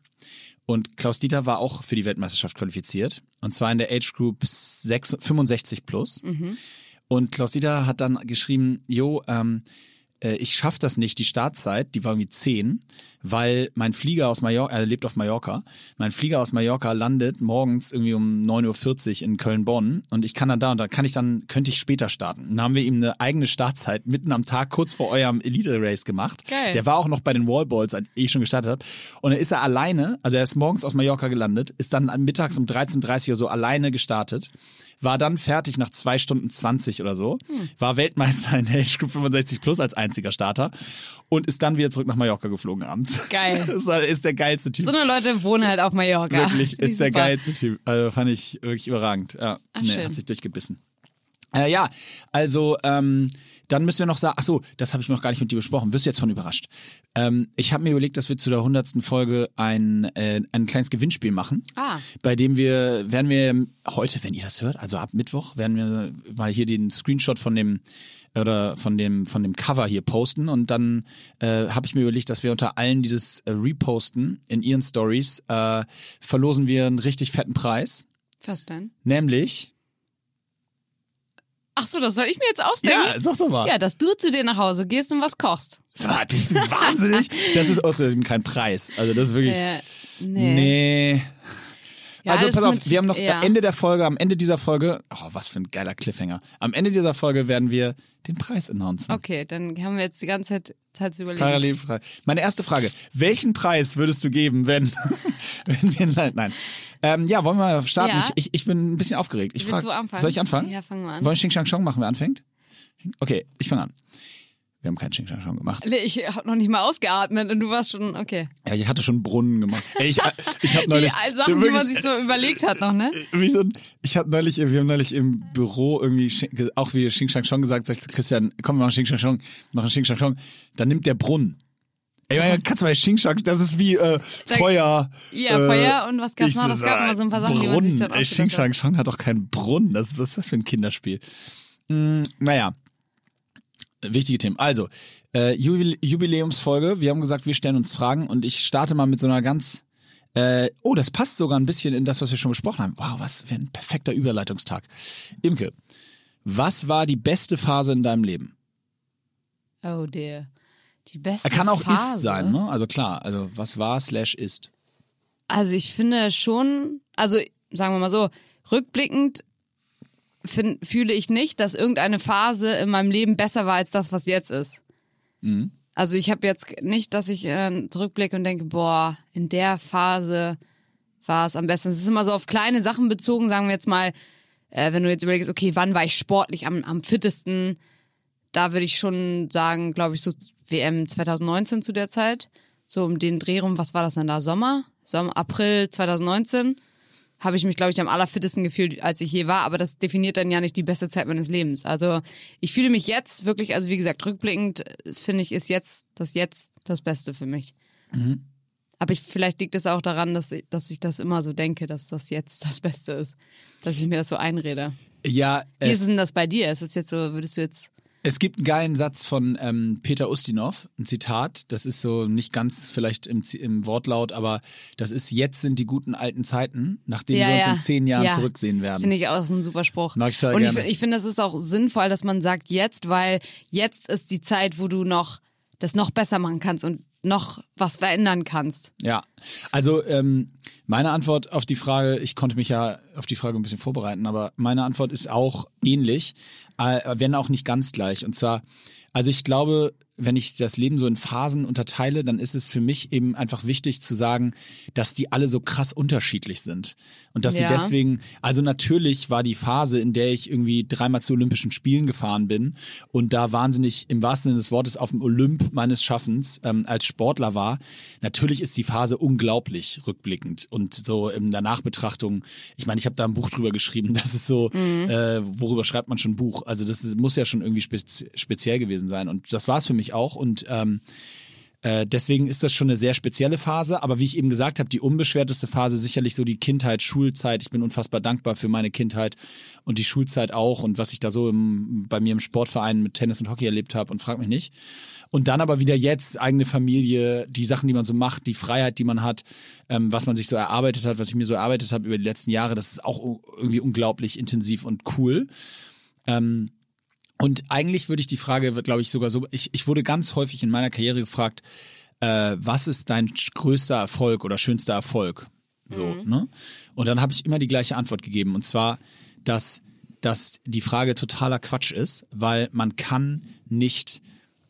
Speaker 2: Und Klaus Dieter war auch für die Weltmeisterschaft qualifiziert. Und zwar in der Age Group 6, 65 plus. Und Klaus Dieter hat dann geschrieben, jo, ähm, äh, ich schaff das nicht, die Startzeit, die war irgendwie 10, weil mein Flieger aus Mallorca, er lebt auf Mallorca, mein Flieger aus Mallorca landet morgens irgendwie um 9.40 Uhr in Köln-Bonn und ich kann dann da und da kann ich dann, könnte ich später starten. Dann haben wir ihm eine eigene Startzeit mitten am Tag kurz vor eurem Elite-Race gemacht.
Speaker 3: Geil.
Speaker 2: Der war auch noch bei den Wallballs, als ich schon gestartet habe. Und dann ist er alleine, also er ist morgens aus Mallorca gelandet, ist dann mittags um 13.30 Uhr so alleine gestartet, war dann fertig nach zwei Stunden 20 oder so, war Weltmeister in der Age Group 65 Plus als einziger Starter und ist dann wieder zurück nach Mallorca geflogen abends.
Speaker 3: Geil.
Speaker 2: Das ist der geilste Typ.
Speaker 3: So eine Leute wohnen halt auf Mallorca.
Speaker 2: Wirklich, ist der geilste Typ. Also fand ich wirklich überragend. Ja,
Speaker 3: Ach,
Speaker 2: nee,
Speaker 3: schön.
Speaker 2: hat sich durchgebissen. Äh, ja, also ähm, dann müssen wir noch sagen, ach so, das habe ich noch gar nicht mit dir besprochen. Wirst du jetzt von überrascht? Ähm, ich habe mir überlegt, dass wir zu der hundertsten Folge ein äh, ein kleines Gewinnspiel machen,
Speaker 3: Ah.
Speaker 2: bei dem wir werden wir heute, wenn ihr das hört, also ab Mittwoch werden wir mal hier den Screenshot von dem oder von dem von dem Cover hier posten und dann äh, habe ich mir überlegt, dass wir unter allen, die das äh, reposten in ihren Stories, äh, verlosen wir einen richtig fetten Preis,
Speaker 3: Was denn?
Speaker 2: nämlich
Speaker 3: Ach so, das soll ich mir jetzt ausdenken?
Speaker 2: ja, sag doch mal.
Speaker 3: Ja, dass du zu dir nach Hause gehst und was kochst.
Speaker 2: Sag mal, bist du wahnsinnig? Das ist außerdem kein Preis. Also das ist wirklich.
Speaker 3: Äh, nee.
Speaker 2: nee.
Speaker 3: Ja,
Speaker 2: also pass auf,
Speaker 3: mit-
Speaker 2: wir haben noch
Speaker 3: ja.
Speaker 2: am Ende der Folge, am Ende dieser Folge, oh, was für ein geiler Cliffhanger. Am Ende dieser Folge werden wir den Preis announcen.
Speaker 3: Okay, dann haben wir jetzt die ganze Zeit Zeit zu überlegen.
Speaker 2: Parallel frei. Meine erste Frage: Welchen Preis würdest du geben, wenn, wenn wir nein, nein. Ähm, ja, wollen wir starten?
Speaker 3: Ja.
Speaker 2: Ich, ich, bin ein bisschen aufgeregt. Ich
Speaker 3: Willst
Speaker 2: frag,
Speaker 3: du anfangen?
Speaker 2: Soll ich anfangen?
Speaker 3: Ja, fang mal an.
Speaker 2: Wollen wir Xing Shang Chong machen, wer anfängt? Okay, ich fange an. Wir haben keinen Xing Shang Chong gemacht.
Speaker 3: Nee, Ich habe noch nicht mal ausgeatmet und du warst schon, okay.
Speaker 2: Ja, ich hatte schon einen Brunnen gemacht. Ey, ich, ich habe neulich
Speaker 3: die Sachen, die man
Speaker 2: wirklich-
Speaker 3: sich so überlegt hat noch, ne?
Speaker 2: wie so ich habe neulich, wir haben neulich im Büro irgendwie auch wie Xing Shang Chong gesagt, sag ich zu Christian, komm, wir machen Xing Shang Chong, machen Xing Shang Chong. Dann nimmt der Brunnen. Ey, meine, kannst du bei Xing Shang, das ist wie äh, Feuer.
Speaker 3: Ja,
Speaker 2: äh,
Speaker 3: Feuer und was gab's noch? Das gab immer so ein paar Sachen, die man sich dann
Speaker 2: Brunnen. Ey, Xing
Speaker 3: ausgedacht
Speaker 2: Shang
Speaker 3: hat.
Speaker 2: Chong hat doch keinen Brunnen. Das, was ist das für ein Kinderspiel? Hm, naja. Wichtige Themen. Also, äh, Jubil Jubiläumsfolge. Wir haben gesagt, wir stellen uns Fragen und ich starte mal mit so einer ganz Äh, oh, das passt sogar ein bisschen in das, was wir schon besprochen haben. Wow, was für ein perfekter Überleitungstag. Imke, was war die beste Phase in deinem Leben?
Speaker 3: Oh dear. Die beste
Speaker 2: Er kann auch
Speaker 3: Phase.
Speaker 2: ist sein, ne? Also klar, also was war slash ist.
Speaker 3: Also ich finde schon, also sagen wir mal so, rückblickend find, fühle ich nicht, dass irgendeine Phase in meinem Leben besser war als das, was jetzt ist.
Speaker 2: Mhm.
Speaker 3: Also ich habe jetzt nicht, dass ich äh, zurückblicke und denke, boah, in der Phase war es am besten. Es ist immer so auf kleine Sachen bezogen, sagen wir jetzt mal, äh, wenn du jetzt überlegst, okay, wann war ich sportlich am, am fittesten? Da würde ich schon sagen, glaube ich, so WM 2019 zu der Zeit. So um den Dreh rum, was war das denn da? Sommer? Sommer, April 2019 habe ich mich, glaube ich, am allerfittesten gefühlt, als ich je war. Aber das definiert dann ja nicht die beste Zeit meines Lebens. Also ich fühle mich jetzt wirklich, also wie gesagt, rückblickend äh, finde ich, ist jetzt das Jetzt das Beste für mich. Aber ich, vielleicht liegt es auch daran, dass ich, dass ich das immer so denke, dass das jetzt das Beste ist. Dass ich mir das so einrede.
Speaker 2: Ja,
Speaker 3: Wie
Speaker 2: äh,
Speaker 3: ist denn das bei dir? Ist es jetzt so, würdest du jetzt.
Speaker 2: Es gibt einen geilen Satz von ähm, Peter Ustinov, ein Zitat. Das ist so nicht ganz vielleicht im, im Wortlaut, aber das ist: Jetzt sind die guten alten Zeiten, nach denen wir uns in zehn Jahren
Speaker 3: Ja.
Speaker 2: zurücksehen werden.
Speaker 3: Finde ich auch ist ein super Spruch.
Speaker 2: Mag ich total
Speaker 3: Und ich,
Speaker 2: gerne.
Speaker 3: find- ich finde, es ist auch sinnvoll, dass man sagt jetzt, weil jetzt ist die Zeit, wo du noch das noch besser machen kannst und noch was verändern kannst.
Speaker 2: Ja, also ähm, meine Antwort auf die Frage, ich konnte mich ja auf die Frage ein bisschen vorbereiten, aber meine Antwort ist auch ähnlich, äh, wenn auch nicht ganz gleich. Und zwar, also ich glaube, wenn ich das Leben so in Phasen unterteile, dann ist es für mich eben einfach wichtig zu sagen, dass die alle so krass unterschiedlich sind. Und dass
Speaker 3: Ja.
Speaker 2: sie deswegen, also natürlich war die Phase, in der ich irgendwie dreimal zu Olympischen Spielen gefahren bin und da wahnsinnig im wahrsten Sinne des Wortes auf dem Olymp meines Schaffens ähm, als Sportler war, natürlich ist die Phase unglaublich rückblickend und so in der Nachbetrachtung, ich meine, ich habe da ein Buch drüber geschrieben, das ist so, äh, worüber schreibt man schon ein Buch? Also das ist, muss ja schon irgendwie spez speziell gewesen sein und das war es für mich auch und ähm, äh, deswegen ist das schon eine sehr spezielle Phase, aber wie ich eben gesagt habe, die unbeschwerteste Phase sicherlich so die Kindheit, Schulzeit. Ich bin unfassbar dankbar für meine Kindheit und die Schulzeit auch und was ich da so im, bei mir im Sportverein mit Tennis und Hockey erlebt habe und frag mich nicht. Und dann aber wieder jetzt eigene Familie, die Sachen, die man so macht, die Freiheit, die man hat, ähm, was man sich so erarbeitet hat, was ich mir so erarbeitet habe über die letzten Jahre, das ist auch irgendwie unglaublich intensiv und cool. Ähm, und eigentlich würde ich die Frage, glaube ich, sogar so, ich, ich wurde ganz häufig in meiner Karriere gefragt, äh, was ist dein größter Erfolg oder schönster Erfolg? So, ne? Und dann habe ich immer die gleiche Antwort gegeben. Und zwar, dass, dass die Frage totaler Quatsch ist, weil man kann nicht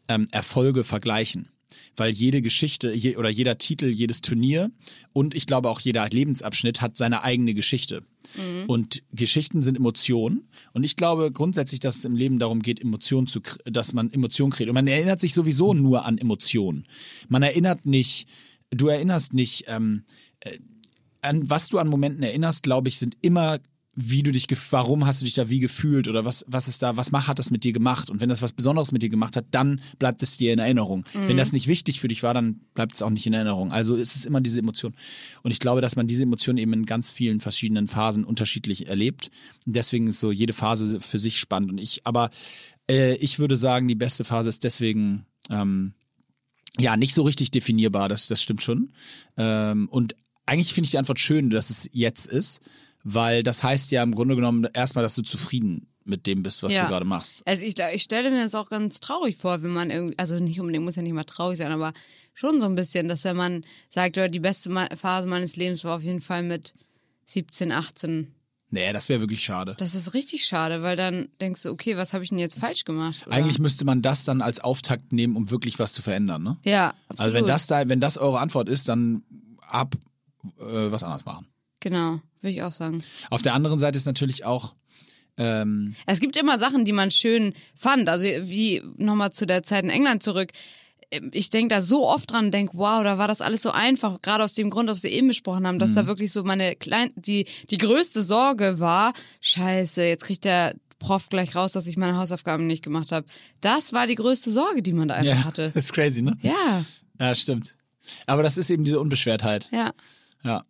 Speaker 2: ähm, Erfolge vergleichen. Weil jede Geschichte je, oder jeder Titel, jedes Turnier und ich glaube auch jeder Lebensabschnitt hat seine eigene Geschichte. Und Geschichten sind Emotionen. Und ich glaube grundsätzlich, dass es im Leben darum geht, Emotionen zu, dass man Emotionen kriegt. Und man erinnert sich sowieso nur an Emotionen. Man erinnert nicht, du erinnerst nicht, ähm, äh, an was du an Momenten erinnerst, glaube ich, sind immer wie du dich, warum hast du dich da wie gefühlt oder was, was ist da, was mach, hat das mit dir gemacht? Und wenn das was Besonderes mit dir gemacht hat, dann bleibt es dir in Erinnerung. Wenn das nicht wichtig für dich war, dann bleibt es auch nicht in Erinnerung. Also ist es immer diese Emotion. Und ich glaube, dass man diese Emotion eben in ganz vielen verschiedenen Phasen unterschiedlich erlebt. Und deswegen ist so jede Phase für sich spannend. Und ich, aber äh, ich würde sagen, die beste Phase ist deswegen ähm, ja nicht so richtig definierbar. Das, das stimmt schon. Ähm, und eigentlich finde ich die Antwort schön, dass es jetzt ist, weil das heißt ja im Grunde genommen erstmal, dass du zufrieden mit dem bist, was
Speaker 3: Ja.
Speaker 2: du gerade machst.
Speaker 3: Also ich, ich stelle mir das auch ganz traurig vor, wenn man irgendwie, also nicht unbedingt, muss ja nicht mal traurig sein, aber schon so ein bisschen, dass wenn man sagt, oder die beste Phase meines Lebens war auf jeden Fall mit 17, 18.
Speaker 2: Nee, das wäre wirklich schade.
Speaker 3: Das ist richtig schade, weil dann denkst du, okay, was habe ich denn jetzt falsch gemacht? Oder?
Speaker 2: Eigentlich müsste man das dann als Auftakt nehmen, um wirklich was zu verändern. Ne?
Speaker 3: Ja, absolut.
Speaker 2: Also wenn das da, wenn das eure Antwort ist, dann ab äh, was anderes machen.
Speaker 3: Genau, würde ich auch sagen.
Speaker 2: Auf der anderen Seite ist natürlich auch ähm,
Speaker 3: Es gibt immer Sachen, die man schön fand. Also wie nochmal zu der Zeit in England zurück. Ich denke da so oft dran, denk, wow, da war das alles so einfach. Gerade aus dem Grund, was wir eben besprochen haben, dass da wirklich so meine klein, die die größte Sorge war. Scheiße, jetzt kriegt der Prof gleich raus, dass ich meine Hausaufgaben nicht gemacht habe. Das war die größte Sorge, die man da einfach
Speaker 2: ja,
Speaker 3: hatte.
Speaker 2: das ist crazy, ne?
Speaker 3: Ja,
Speaker 2: Ja, stimmt. Aber das ist eben diese Unbeschwertheit.
Speaker 3: ja.
Speaker 2: Ja,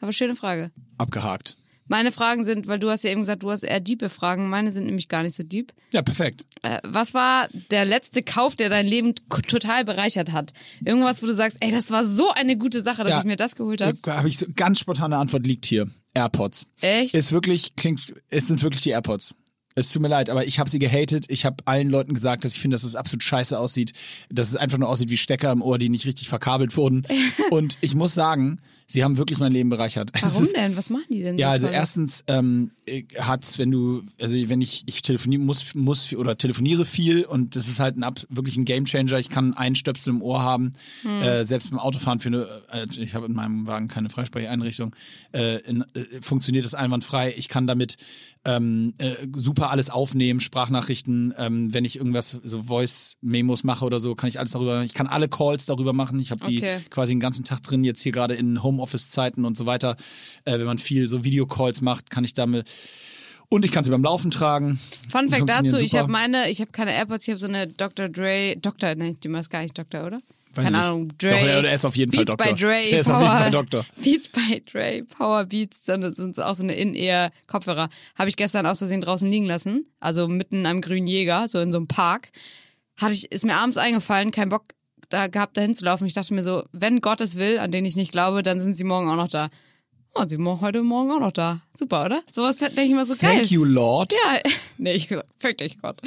Speaker 3: Aber schöne Frage.
Speaker 2: abgehakt.
Speaker 3: Meine Fragen sind, weil du hast ja eben gesagt, du hast eher diepe Fragen. Meine sind nämlich gar nicht so deep.
Speaker 2: Ja, perfekt.
Speaker 3: Äh, was war der letzte Kauf, der dein Leben total bereichert hat? Irgendwas, wo du sagst, ey, das war so eine gute Sache, dass
Speaker 2: Ja.
Speaker 3: ich mir das geholt habe.
Speaker 2: Da habe ich so ganz spontane Antwort liegt hier. AirPods.
Speaker 3: Echt?
Speaker 2: Ist wirklich, klingt, es sind wirklich die AirPods. Es tut mir leid, aber ich habe sie gehatet. Ich habe allen Leuten gesagt, dass ich finde, dass es absolut scheiße aussieht. Dass es einfach nur aussieht wie Stecker im Ohr, die nicht richtig verkabelt wurden. Und ich muss sagen, sie haben wirklich mein Leben bereichert. Es
Speaker 3: Warum
Speaker 2: ist,
Speaker 3: denn? Was machen die denn?
Speaker 2: Ja,
Speaker 3: so
Speaker 2: also erstens ähm, hat's, wenn du, also wenn ich, ich telefoniere muss, muss oder telefoniere viel und das ist halt ein wirklich ein Gamechanger. Ich kann einen Stöpsel im Ohr haben,
Speaker 3: Hm.
Speaker 2: äh, selbst beim Autofahren für eine, äh, ich habe in meinem Wagen keine Freisprecheinrichtung, äh, in, äh, funktioniert das einwandfrei. Ich kann damit ähm, äh, super alles aufnehmen, Sprachnachrichten, ähm, wenn ich irgendwas so Voice-Memos mache oder so, kann ich alles darüber, ich kann alle Calls darüber machen. Ich habe die
Speaker 3: Okay.
Speaker 2: quasi den ganzen Tag drin, jetzt hier gerade in Homeoffice-Zeiten und so weiter. Äh, wenn man viel so Videocalls macht, kann ich damit. Und ich kann sie beim Laufen tragen.
Speaker 3: Fun Fact dazu, ich
Speaker 2: super.
Speaker 3: habe meine, ich habe keine AirPods, ich habe so eine Dr. Dre, Dr. ne, die das gar nicht Dr., oder?
Speaker 2: Weiß
Speaker 3: keine
Speaker 2: nicht.
Speaker 3: Ahnung, Dre.
Speaker 2: Doch, der ist auf jeden Fall
Speaker 3: Beats
Speaker 2: Dr.
Speaker 3: by Dre,
Speaker 2: Der ist
Speaker 3: Power,
Speaker 2: auf jeden Fall Dr.
Speaker 3: Beats by Dre, Power Beats, dann sind auch so eine In-Ear-Kopfhörer. Habe ich gestern aus Versehen draußen liegen lassen, also mitten am grünen Jäger, so in so einem Park. Hatte ich, ist mir abends eingefallen, kein Bock da gehabt, da hinzulaufen. Ich dachte mir so, wenn Gott es will, an den ich nicht glaube, dann sind sie morgen auch noch da. Oh, sie sind heute Morgen auch noch da. Super, oder? Sowas denke ich immer so geil.
Speaker 2: Thank you, Lord.
Speaker 3: Ja, nee, ich fick dich Gott.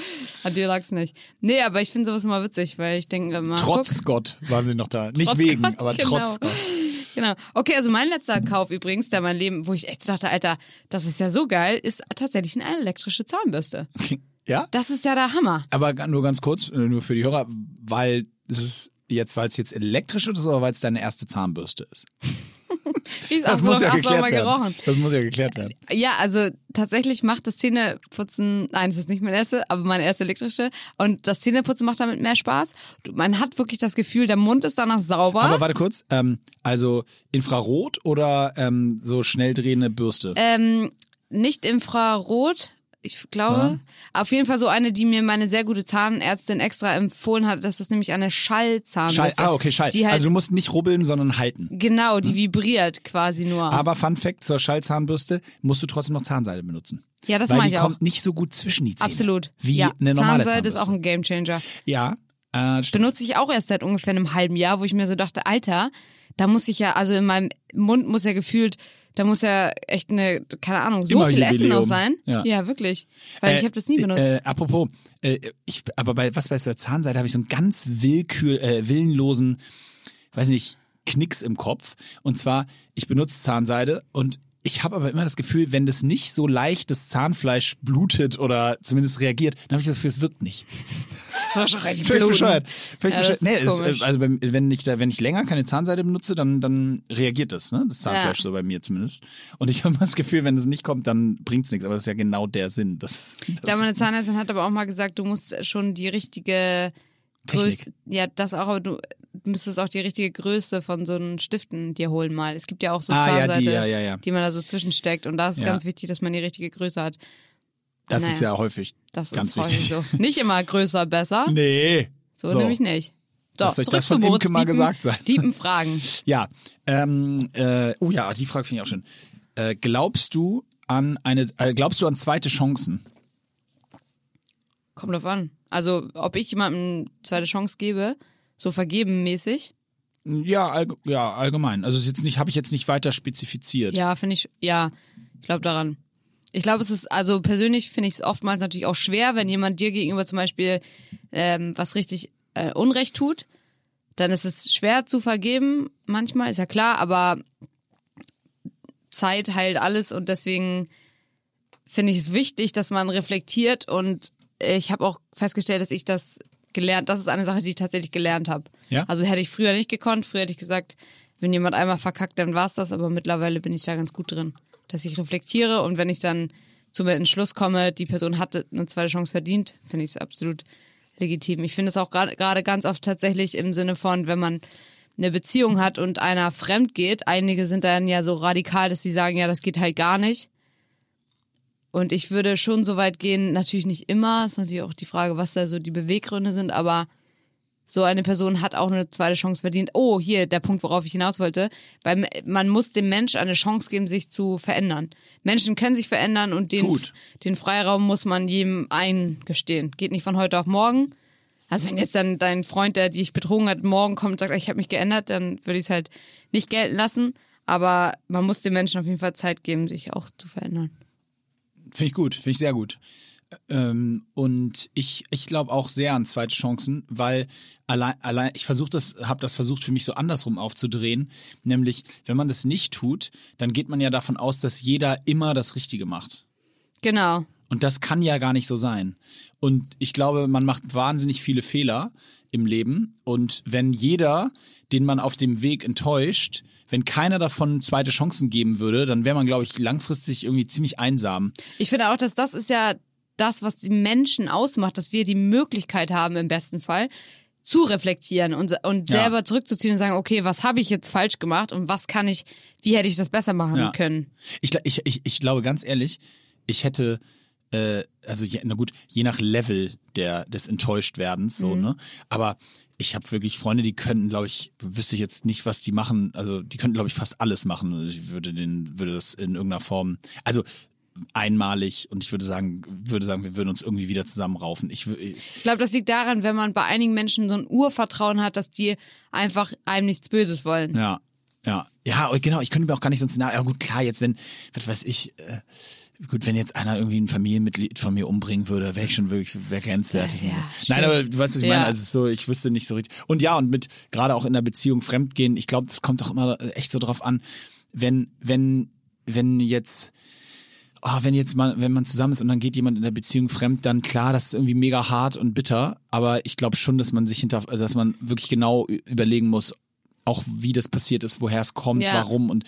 Speaker 3: An dir lag's nicht. Nee, aber ich finde sowas immer witzig, weil ich denke immer.
Speaker 2: Trotz
Speaker 3: guck,
Speaker 2: Gott waren sie noch da. Nicht wegen,
Speaker 3: Gott,
Speaker 2: aber
Speaker 3: genau.
Speaker 2: trotz Gott.
Speaker 3: Genau. Okay, also mein letzter Kauf übrigens, der mein Leben, wo ich echt dachte, Alter, das ist ja so geil, ist tatsächlich eine elektrische Zahnbürste.
Speaker 2: Ja?
Speaker 3: Das ist ja der Hammer.
Speaker 2: Aber nur ganz kurz, äh, nur für die Hörer, weil es ist jetzt, weil es jetzt elektrisch ist oder weil es deine erste Zahnbürste ist? Das muss
Speaker 3: so,
Speaker 2: ja geklärt
Speaker 3: mal
Speaker 2: werden.
Speaker 3: gerochen.
Speaker 2: Das muss ja geklärt werden.
Speaker 3: Ja, also tatsächlich macht das Zähneputzen, nein, das ist nicht meine erste, aber meine erste elektrische. Und das Zähneputzen macht damit mehr Spaß. Man hat wirklich das Gefühl, der Mund ist danach sauber.
Speaker 2: Aber warte kurz, ähm, also Infrarot oder ähm, so schnell drehende Bürste?
Speaker 3: Ähm, nicht Infrarot, ich glaube. Auf jeden Fall so eine, die mir meine sehr gute Zahnärztin extra empfohlen hat. Das ist nämlich eine Schallzahnbürste.
Speaker 2: Schall, ah, okay, Schall.
Speaker 3: Die halt,
Speaker 2: also du musst nicht rubbeln, sondern halten.
Speaker 3: genau, die vibriert quasi nur.
Speaker 2: Aber Fun Fact zur Schallzahnbürste, musst du trotzdem noch Zahnseide benutzen.
Speaker 3: ja, das
Speaker 2: die
Speaker 3: ich auch.
Speaker 2: kommt nicht so gut zwischen die Zähne.
Speaker 3: Absolut.
Speaker 2: Wie
Speaker 3: ja,
Speaker 2: eine normale
Speaker 3: Zahnseide ist
Speaker 2: Zahnbürste.
Speaker 3: auch ein Gamechanger.
Speaker 2: Ja, äh, stimmt.
Speaker 3: Benutze ich auch erst seit ungefähr einem halben Jahr, wo ich mir so dachte, Alter, da muss ich ja, also in meinem Mund muss ja gefühlt, da muss ja echt eine, keine Ahnung, so
Speaker 2: Immer
Speaker 3: viel Essen
Speaker 2: Jubiläum.
Speaker 3: noch sein.
Speaker 2: Ja.
Speaker 3: wirklich. Weil ich
Speaker 2: Äh,
Speaker 3: habe das nie benutzt.
Speaker 2: Äh, apropos, äh, ich, aber bei was bei der Zahnseide habe ich so einen ganz willkür, äh, willenlosen, weiß nicht, Knicks im Kopf. Und zwar, ich benutze Zahnseide und ich habe aber immer das Gefühl, wenn das nicht so leicht das Zahnfleisch blutet oder zumindest reagiert, dann habe ich das Gefühl, es wirkt nicht.
Speaker 3: das war richtig
Speaker 2: Völlig
Speaker 3: bluten.
Speaker 2: bescheuert. Völlig
Speaker 3: Ja,
Speaker 2: bescheuert. Nee,
Speaker 3: ist
Speaker 2: äh, also beim, wenn ich da, wenn ich länger keine Zahnseide benutze, dann, dann reagiert das, ne? Das Zahnfleisch
Speaker 3: Ja.
Speaker 2: so bei mir zumindest. Und ich habe immer das Gefühl, wenn es nicht kommt, dann bringt's nichts. Aber das ist ja genau der Sinn. Das, das
Speaker 3: Ja, meine Zahnärztin hat aber auch mal gesagt, du musst schon die richtige
Speaker 2: Technik.
Speaker 3: ja, das auch, aber du müsstest auch die richtige Größe von so einen Stiften dir holen mal. Es gibt ja auch so
Speaker 2: Ah, ja, die,
Speaker 3: Zahnseite,
Speaker 2: ja, ja,
Speaker 3: die man da so zwischensteckt und da ist ganz wichtig, dass man die richtige Größe hat.
Speaker 2: Das
Speaker 3: Naja.
Speaker 2: ist ja häufig
Speaker 3: Das
Speaker 2: ganz
Speaker 3: ist
Speaker 2: wichtig.
Speaker 3: häufig so. Nicht immer größer besser,
Speaker 2: Nee.
Speaker 3: so, nämlich nicht. So,
Speaker 2: Lasst euch
Speaker 3: zurück
Speaker 2: das von
Speaker 3: Moritz
Speaker 2: Imke mal
Speaker 3: Diepen,
Speaker 2: gesagt sein.
Speaker 3: Diepen Fragen.
Speaker 2: Ja. Ähm, äh, oh ja, die Frage finde ich auch schön. Äh, glaubst du an eine, äh, glaubst du an zweite Chancen?
Speaker 3: Kommt drauf an. Also, ob ich jemandem zweite Chance gebe, so vergeben mäßig,
Speaker 2: Ja, allg ja, allgemein. Also jetzt nicht, habe ich jetzt nicht weiter spezifiziert.
Speaker 3: Ja, finde ich, ja, ich glaube daran. Ich glaube, es ist, also persönlich finde ich es oftmals natürlich auch schwer, wenn jemand dir gegenüber zum Beispiel ähm, was richtig äh, Unrecht tut, dann ist es schwer zu vergeben, manchmal, ist ja klar, aber Zeit heilt alles und deswegen finde ich es wichtig, dass man reflektiert und ich habe auch festgestellt, dass ich das gelernt, das ist eine Sache, die ich tatsächlich gelernt habe.
Speaker 2: Ja?
Speaker 3: Also hätte ich früher nicht gekonnt, früher hätte ich gesagt, wenn jemand einmal verkackt, dann war's das, aber mittlerweile bin ich da ganz gut drin, dass ich reflektiere und wenn ich dann zu mir Entschluss komme, die Person hatte eine zweite Chance verdient, finde ich es absolut legitim. Ich finde es auch gerade ganz oft tatsächlich im Sinne von, wenn man eine Beziehung hat und einer fremd geht, einige sind dann ja so radikal, dass sie sagen, ja, das geht halt gar nicht. Und ich würde schon so weit gehen, natürlich nicht immer, ist natürlich auch die Frage, was da so die Beweggründe sind, aber so eine Person hat auch eine zweite Chance verdient. Oh, hier der Punkt, worauf ich hinaus wollte. Weil man muss dem Mensch eine Chance geben, sich zu verändern. Menschen können sich verändern und den,
Speaker 2: Gut.
Speaker 3: den Freiraum muss man jedem eingestehen. Geht nicht von heute auf morgen. Also wenn jetzt dann dein Freund, der dich betrogen hat, morgen kommt und sagt, ich habe mich geändert, dann würde ich es halt nicht gelten lassen. Aber man muss den Menschen auf jeden Fall Zeit geben, sich auch zu verändern.
Speaker 2: Finde ich gut, finde ich sehr gut. Ähm, und ich, ich glaube auch sehr an zweite Chancen, weil allein, allein ich versuche das, habe das versucht für mich so andersrum aufzudrehen, nämlich wenn man das nicht tut, dann geht man ja davon aus, dass jeder immer das Richtige macht.
Speaker 3: Genau.
Speaker 2: Und das kann ja gar nicht so sein. Und ich glaube, man macht wahnsinnig viele Fehler im Leben. Und wenn jeder, den man auf dem Weg enttäuscht, wenn keiner davon zweite Chancen geben würde, dann wäre man, glaube ich, langfristig irgendwie ziemlich einsam.
Speaker 3: Ich finde auch, dass das ist ja das, was die Menschen ausmacht, dass wir die Möglichkeit haben, im besten Fall, zu reflektieren und, und
Speaker 2: Ja.
Speaker 3: selber zurückzuziehen und sagen, okay, was habe ich jetzt falsch gemacht und was kann ich, wie hätte ich das besser machen
Speaker 2: Ja.
Speaker 3: können?
Speaker 2: Ich, ich, ich, ich glaube ganz ehrlich, ich hätte, äh, also na gut, je nach Level der, des Enttäuschtwerdens, so, ne? Aber ich habe wirklich Freunde, die könnten, glaube ich, wüsste ich jetzt nicht, was die machen. Also die könnten, glaube ich, fast alles machen. Ich würde den, würde das in irgendeiner Form, also einmalig und ich würde sagen, würde sagen, wir würden uns irgendwie wieder zusammenraufen. Ich, wü-
Speaker 3: Ich glaube, das liegt daran, wenn man bei einigen Menschen so ein Urvertrauen hat, dass die einfach einem nichts Böses wollen.
Speaker 2: Ja, ja, ja, und genau. Ich könnte mir auch gar nicht sonst na, ja gut, klar, jetzt wenn, was weiß ich, äh, gut, wenn jetzt einer irgendwie ein Familienmitglied von mir umbringen würde, wäre ich schon wirklich, wäre grenzwertig.
Speaker 3: Ja, ja,
Speaker 2: Nein, aber du weißt, was ich
Speaker 3: Ja.
Speaker 2: meine. Also es ist so, ich wüsste nicht so richtig. Und ja, und mit gerade auch in der Beziehung fremdgehen, ich glaube, das kommt auch immer echt so drauf an, wenn, wenn, wenn jetzt oh, wenn jetzt mal, wenn man zusammen ist und dann geht jemand in der Beziehung fremd, dann klar, das ist irgendwie mega hart und bitter. Aber ich glaube schon, dass man sich hinter, also dass man wirklich genau überlegen muss, auch wie das passiert ist, woher es kommt,
Speaker 3: Ja.
Speaker 2: warum. Und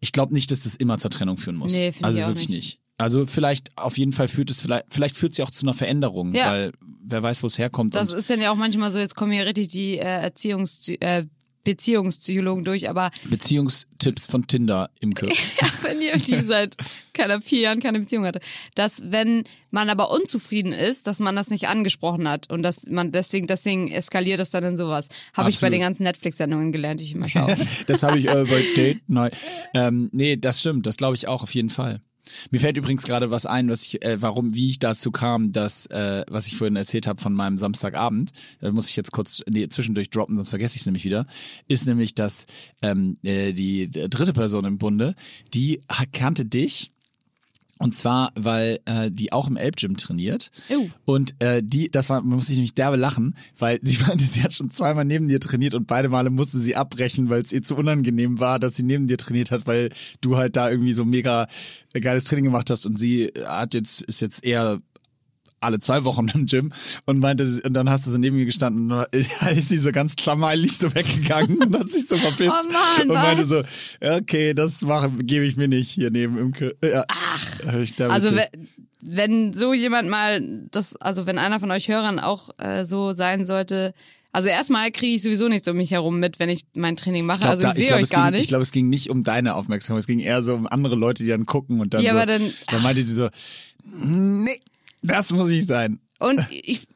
Speaker 2: ich glaube nicht, dass das immer zur Trennung führen muss.
Speaker 3: Nee,
Speaker 2: also
Speaker 3: ich auch
Speaker 2: wirklich
Speaker 3: nicht.
Speaker 2: nicht. Also vielleicht, auf jeden Fall führt es vielleicht, vielleicht führt sie auch zu einer Veränderung,
Speaker 3: Ja.
Speaker 2: weil wer weiß, wo es herkommt.
Speaker 3: Das ist dann ja auch manchmal so, jetzt kommen hier richtig die äh, Erziehungs äh, Beziehungspsychologen durch, aber
Speaker 2: Beziehungstipps von Tinder im Kür.
Speaker 3: wenn ihr die seit keine vier Jahren keine Beziehung hatte, dass wenn man aber unzufrieden ist, dass man das nicht angesprochen hat und dass man deswegen deswegen eskaliert das dann in sowas. Habe ich bei den ganzen Netflix-Sendungen gelernt, die ich immer schaue.
Speaker 2: Das habe ich äh, bei Date Night. Ähm, nee, das stimmt. Das glaube ich auch auf jeden Fall. Mir fällt übrigens gerade was ein, was ich, äh, warum, wie ich dazu kam, dass, äh, was ich vorhin erzählt habe von meinem Samstagabend, da muss ich jetzt kurz nee, zwischendurch droppen, sonst vergesse ich es nämlich wieder, ist nämlich, dass ähm, äh, die dritte Person im Bunde, die kannte dich und zwar, weil äh, die auch im Elbgym trainiert.
Speaker 3: Oh.
Speaker 2: Und äh, die, das war, man muss sich nämlich derbe lachen, weil sie meinte, sie hat schon zweimal neben dir trainiert und beide Male musste sie abbrechen, weil es ihr zu unangenehm war, dass sie neben dir trainiert hat, weil du halt da irgendwie so mega geiles Training gemacht hast und sie hat jetzt, ist jetzt eher alle zwei Wochen im Gym und meinte, und dann hast du so neben mir gestanden und dann ist sie so ganz klammerlich so weggegangen und hat sich so verpisst
Speaker 3: Oh Mann,
Speaker 2: und meinte
Speaker 3: was?
Speaker 2: so, okay, das mache, gebe ich mir nicht hier neben im Kö ja. Ach,
Speaker 3: Also we- wenn so jemand mal das, also wenn einer von euch Hörern auch äh, so sein sollte, also erstmal kriege ich sowieso nichts um mich herum mit, wenn ich mein Training mache.
Speaker 2: glaub,
Speaker 3: also ich sehe euch gar
Speaker 2: ging,
Speaker 3: nicht.
Speaker 2: Ich glaube, es ging nicht um deine Aufmerksamkeit, es ging eher so um andere Leute, die dann gucken und dann
Speaker 3: Ja,
Speaker 2: so.
Speaker 3: aber dann-
Speaker 2: dann meinte sie so, nee, das muss nicht sein.
Speaker 3: Und ich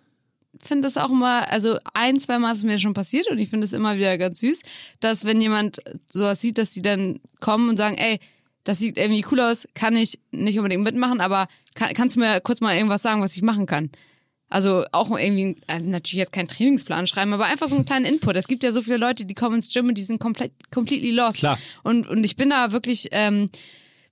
Speaker 3: finde das auch immer, also ein, zwei Mal ist es mir schon passiert und ich finde es immer wieder ganz süß, dass wenn jemand sowas sieht, dass die dann kommen und sagen, ey, das sieht irgendwie cool aus, kann ich nicht unbedingt mitmachen, aber kann, kannst du mir kurz mal irgendwas sagen, was ich machen kann? Also auch irgendwie, also natürlich jetzt keinen Trainingsplan schreiben, aber einfach so einen kleinen Input. Es gibt ja so viele Leute, die kommen ins Gym und die sind komplett, completely lost.
Speaker 2: Klar.
Speaker 3: Und, und ich bin da wirklich, ähm,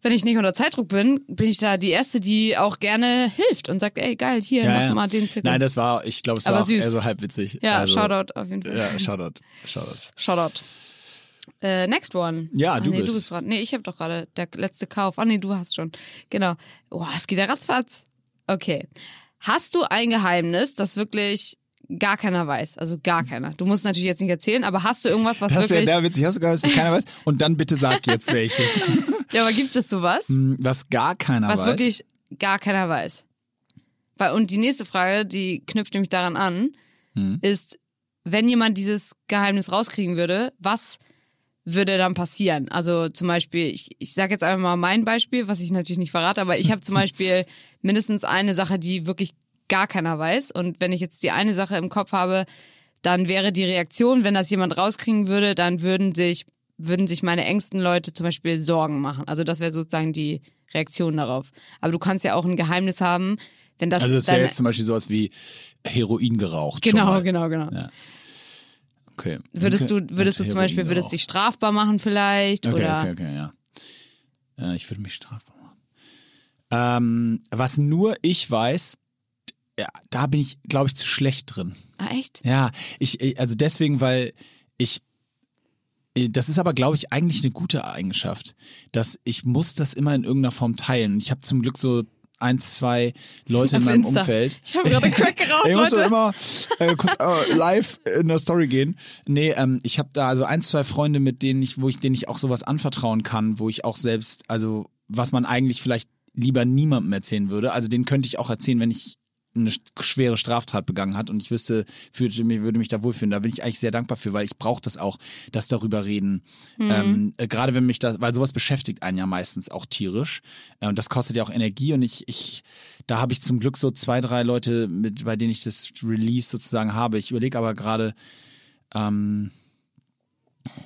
Speaker 3: wenn ich nicht unter Zeitdruck bin, bin ich da die Erste, die auch gerne hilft und sagt, ey, geil, hier, mach mal den Zirkel.
Speaker 2: Nein, das war, ich glaube, es war
Speaker 3: süß.
Speaker 2: eher so halb witzig.
Speaker 3: ja,
Speaker 2: also,
Speaker 3: Shoutout auf jeden Fall.
Speaker 2: Ja, Shoutout. Shoutout.
Speaker 3: Shoutout. Äh, next one.
Speaker 2: Ja,
Speaker 3: Ah,
Speaker 2: du
Speaker 3: nee,
Speaker 2: bist.
Speaker 3: du bist dran. Nee, ich habe doch gerade der letzte Kauf. Ah nee, du hast schon. Genau. Oh, es geht ja ratzfatz. Okay. Hast du ein Geheimnis, das wirklich gar keiner weiß? Also gar keiner. Du musst natürlich jetzt nicht erzählen, aber hast du irgendwas, was
Speaker 2: Das wäre
Speaker 3: wirklich...
Speaker 2: der witzig. Hast du gar was keiner weiß? Und dann bitte sag jetzt welches.
Speaker 3: Ja, aber gibt es sowas,
Speaker 2: Hm, Was gar keiner
Speaker 3: was
Speaker 2: weiß.
Speaker 3: wirklich gar keiner weiß? Weil, und die nächste Frage, die knüpft nämlich daran an,
Speaker 2: Hm.
Speaker 3: ist, wenn jemand dieses Geheimnis rauskriegen würde, was würde dann passieren? Also zum Beispiel, ich, ich sage jetzt einfach mal mein Beispiel, was ich natürlich nicht verrate, aber ich habe zum Beispiel mindestens eine Sache, die wirklich gar keiner weiß. Und wenn ich jetzt die eine Sache im Kopf habe, dann wäre die Reaktion, wenn das jemand rauskriegen würde, dann würden sich, würden sich meine engsten Leute zum Beispiel Sorgen machen. Also das wäre sozusagen die Reaktion darauf. Aber du kannst ja auch ein Geheimnis haben, wenn das
Speaker 2: Also es wäre jetzt zum Beispiel sowas wie Heroin geraucht.
Speaker 3: Genau, genau, genau.
Speaker 2: Ja. Okay.
Speaker 3: Würdest du, würdest du zum Beispiel, würdest
Speaker 2: geraucht.
Speaker 3: dich strafbar machen vielleicht?
Speaker 2: Okay,
Speaker 3: oder
Speaker 2: okay, okay, ja. Äh, ich würde mich strafbar machen. Ähm, was nur ich weiß, ja, da bin ich, glaube ich, zu schlecht drin.
Speaker 3: Ah, echt?
Speaker 2: Ja, ich, also deswegen, weil ich, äh, das ist aber, glaube ich, eigentlich eine gute Eigenschaft, dass ich muss das immer in irgendeiner Form teilen. Ich habe zum Glück so ein, zwei Leute in
Speaker 3: Auf
Speaker 2: meinem
Speaker 3: Insta.
Speaker 2: Umfeld.
Speaker 3: Ich habe gerade Crack geraucht,
Speaker 2: Ich muss
Speaker 3: Leute.
Speaker 2: immer äh, kurz äh, live in der Story gehen. Nee, ähm, ich habe da also ein, zwei Freunde, mit denen ich, wo ich denen ich auch sowas anvertrauen kann, wo ich auch selbst, also was man eigentlich vielleicht lieber niemandem erzählen würde. Also den könnte ich auch erzählen, wenn ich eine schwere Straftat begangen hat und ich wüsste, würde mich, würde mich da wohlfühlen. Da bin ich eigentlich sehr dankbar für, weil ich brauche das auch, das darüber reden. Ähm, äh, Gerade wenn mich das, weil sowas beschäftigt einen ja meistens auch tierisch. Äh, und das kostet ja auch Energie und ich, ich, da habe ich zum Glück so zwei, drei Leute, mit, bei denen ich das Release sozusagen habe. Ich überlege aber gerade, ähm,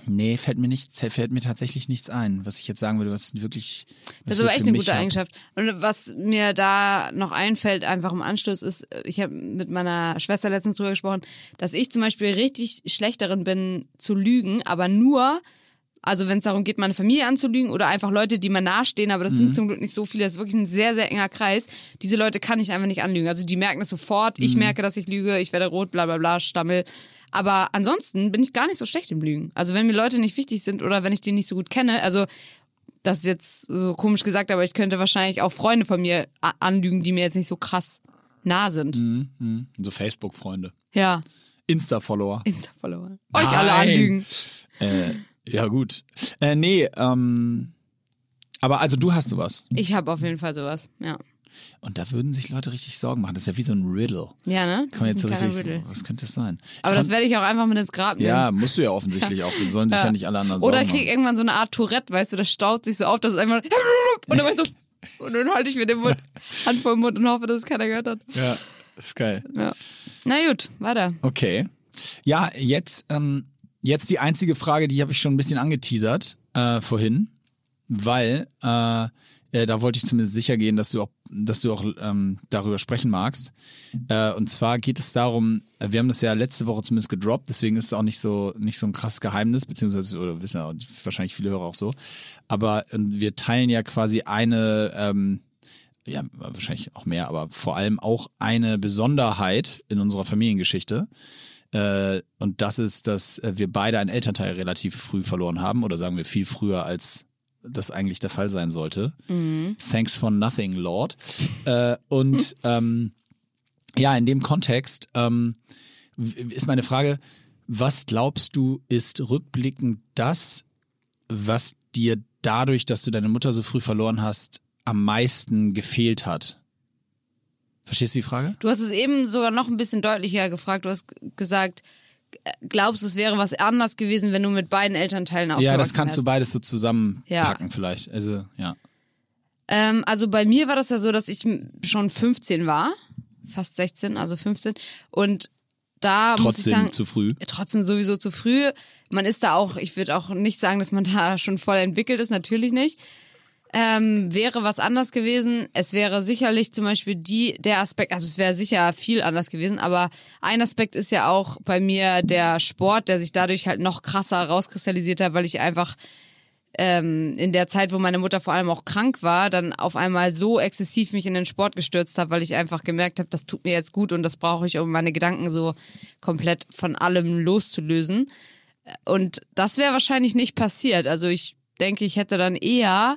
Speaker 2: nee, fällt mir nichts, fällt mir tatsächlich nichts ein, was ich jetzt sagen würde, was wirklich. was
Speaker 3: Das ist aber echt eine gute. Eigenschaft. Und was mir da noch einfällt, einfach im Anschluss, ist, ich habe mit meiner Schwester letztens drüber gesprochen, dass ich zum Beispiel richtig schlecht darin bin zu lügen, aber nur, also wenn es darum geht, meine Familie anzulügen oder einfach Leute, die mir nahestehen, aber das
Speaker 2: Mhm.
Speaker 3: sind zum Glück nicht so viele, das ist wirklich ein sehr, sehr enger Kreis. Diese Leute kann ich einfach nicht anlügen. Also die merken es sofort,
Speaker 2: Mhm.
Speaker 3: ich merke, dass ich lüge, ich werde rot, bla bla bla, Stammel. Aber ansonsten bin ich gar nicht so schlecht im Lügen. Also wenn mir Leute nicht wichtig sind oder wenn ich die nicht so gut kenne, also das ist jetzt so komisch gesagt, aber ich könnte wahrscheinlich auch Freunde von mir anlügen, die mir jetzt nicht so krass nah sind.
Speaker 2: Mhm, mhm. So Facebook-Freunde.
Speaker 3: Ja,
Speaker 2: Insta-Follower.
Speaker 3: Insta-Follower. Euch alle anlügen.
Speaker 2: Äh, ja, gut. Äh, nee, ähm, aber also du hast sowas.
Speaker 3: Ich habe auf jeden Fall sowas. Ja,
Speaker 2: Und da würden sich Leute richtig Sorgen machen. Das ist ja wie so ein Riddle.
Speaker 3: ja ne? Das
Speaker 2: Kann man
Speaker 3: ist
Speaker 2: jetzt
Speaker 3: ein
Speaker 2: so richtig,
Speaker 3: Riddle.
Speaker 2: so, was könnte das sein? Ich
Speaker 3: Aber das
Speaker 2: fand-
Speaker 3: werde ich auch einfach mit ins Grab nehmen.
Speaker 2: Ja, musst du ja offensichtlich auch. Sollen sich ja, nicht alle anderen
Speaker 3: Oder
Speaker 2: Sorgen
Speaker 3: ich krieg
Speaker 2: machen.
Speaker 3: irgendwann so eine Art Tourette, weißt du, das staut sich so auf, dass es einfach und dann, so, und dann halte ich mir den Mund, Hand vor den Mund und hoffe, dass es keiner gehört hat.
Speaker 2: Ja, das ist geil.
Speaker 3: Ja. Na gut, weiter.
Speaker 2: Okay. Ja, jetzt, ähm, jetzt die einzige Frage, die habe ich schon ein bisschen angeteasert äh, vorhin, weil äh, äh, da wollte ich zumindest sicher gehen, dass du auch, dass du auch ähm, darüber sprechen magst. Äh, und zwar geht es darum, wir haben das ja letzte Woche zumindest gedroppt, deswegen ist es auch nicht so nicht so ein krasses Geheimnis, beziehungsweise oder wissen ja wahrscheinlich viele Hörer auch so. Aber wir teilen ja quasi eine ähm, ja, wahrscheinlich auch mehr, aber vor allem auch eine Besonderheit in unserer Familiengeschichte. Äh, und das ist, dass äh, wir beide einen Elternteil relativ früh verloren haben oder sagen wir viel früher, als das eigentlich der Fall sein sollte. Thanks for nothing, Lord. Äh, und ähm, ja, in dem Kontext ähm, ist meine Frage, was glaubst du, ist rückblickend das, was dir dadurch, dass du deine Mutter so früh verloren hast, am meisten gefehlt hat? Verstehst du die Frage?
Speaker 3: Du hast es eben sogar noch ein bisschen deutlicher gefragt. Du hast gesagt, glaubst du, es wäre was anders gewesen, wenn du mit beiden Elternteilen aufgewachsen
Speaker 2: Ja, das kannst du
Speaker 3: wärst?
Speaker 2: beides so zusammenpacken
Speaker 3: Ja.
Speaker 2: vielleicht. Also, ja.
Speaker 3: Ähm, also bei mir war das ja so, dass ich schon 15 war, fast 16, also 15. Und da muss ich
Speaker 2: Trotzdem
Speaker 3: sagen,
Speaker 2: zu früh.
Speaker 3: trotzdem sowieso zu früh. Man ist da auch, ich würde auch nicht sagen, dass man da schon voll entwickelt ist, natürlich nicht. Ähm, wäre was anders gewesen. Es wäre sicherlich zum Beispiel die, der Aspekt, also es wäre sicher viel anders gewesen, aber ein Aspekt ist ja auch bei mir der Sport, der sich dadurch halt noch krasser rauskristallisiert hat, weil ich einfach ähm, in der Zeit, wo meine Mutter vor allem auch krank war, dann auf einmal so exzessiv mich in den Sport gestürzt habe, weil ich einfach gemerkt habe, das tut mir jetzt gut und das brauche ich, um meine Gedanken so komplett von allem loszulösen. Und das wäre wahrscheinlich nicht passiert. Also ich denke, ich hätte dann eher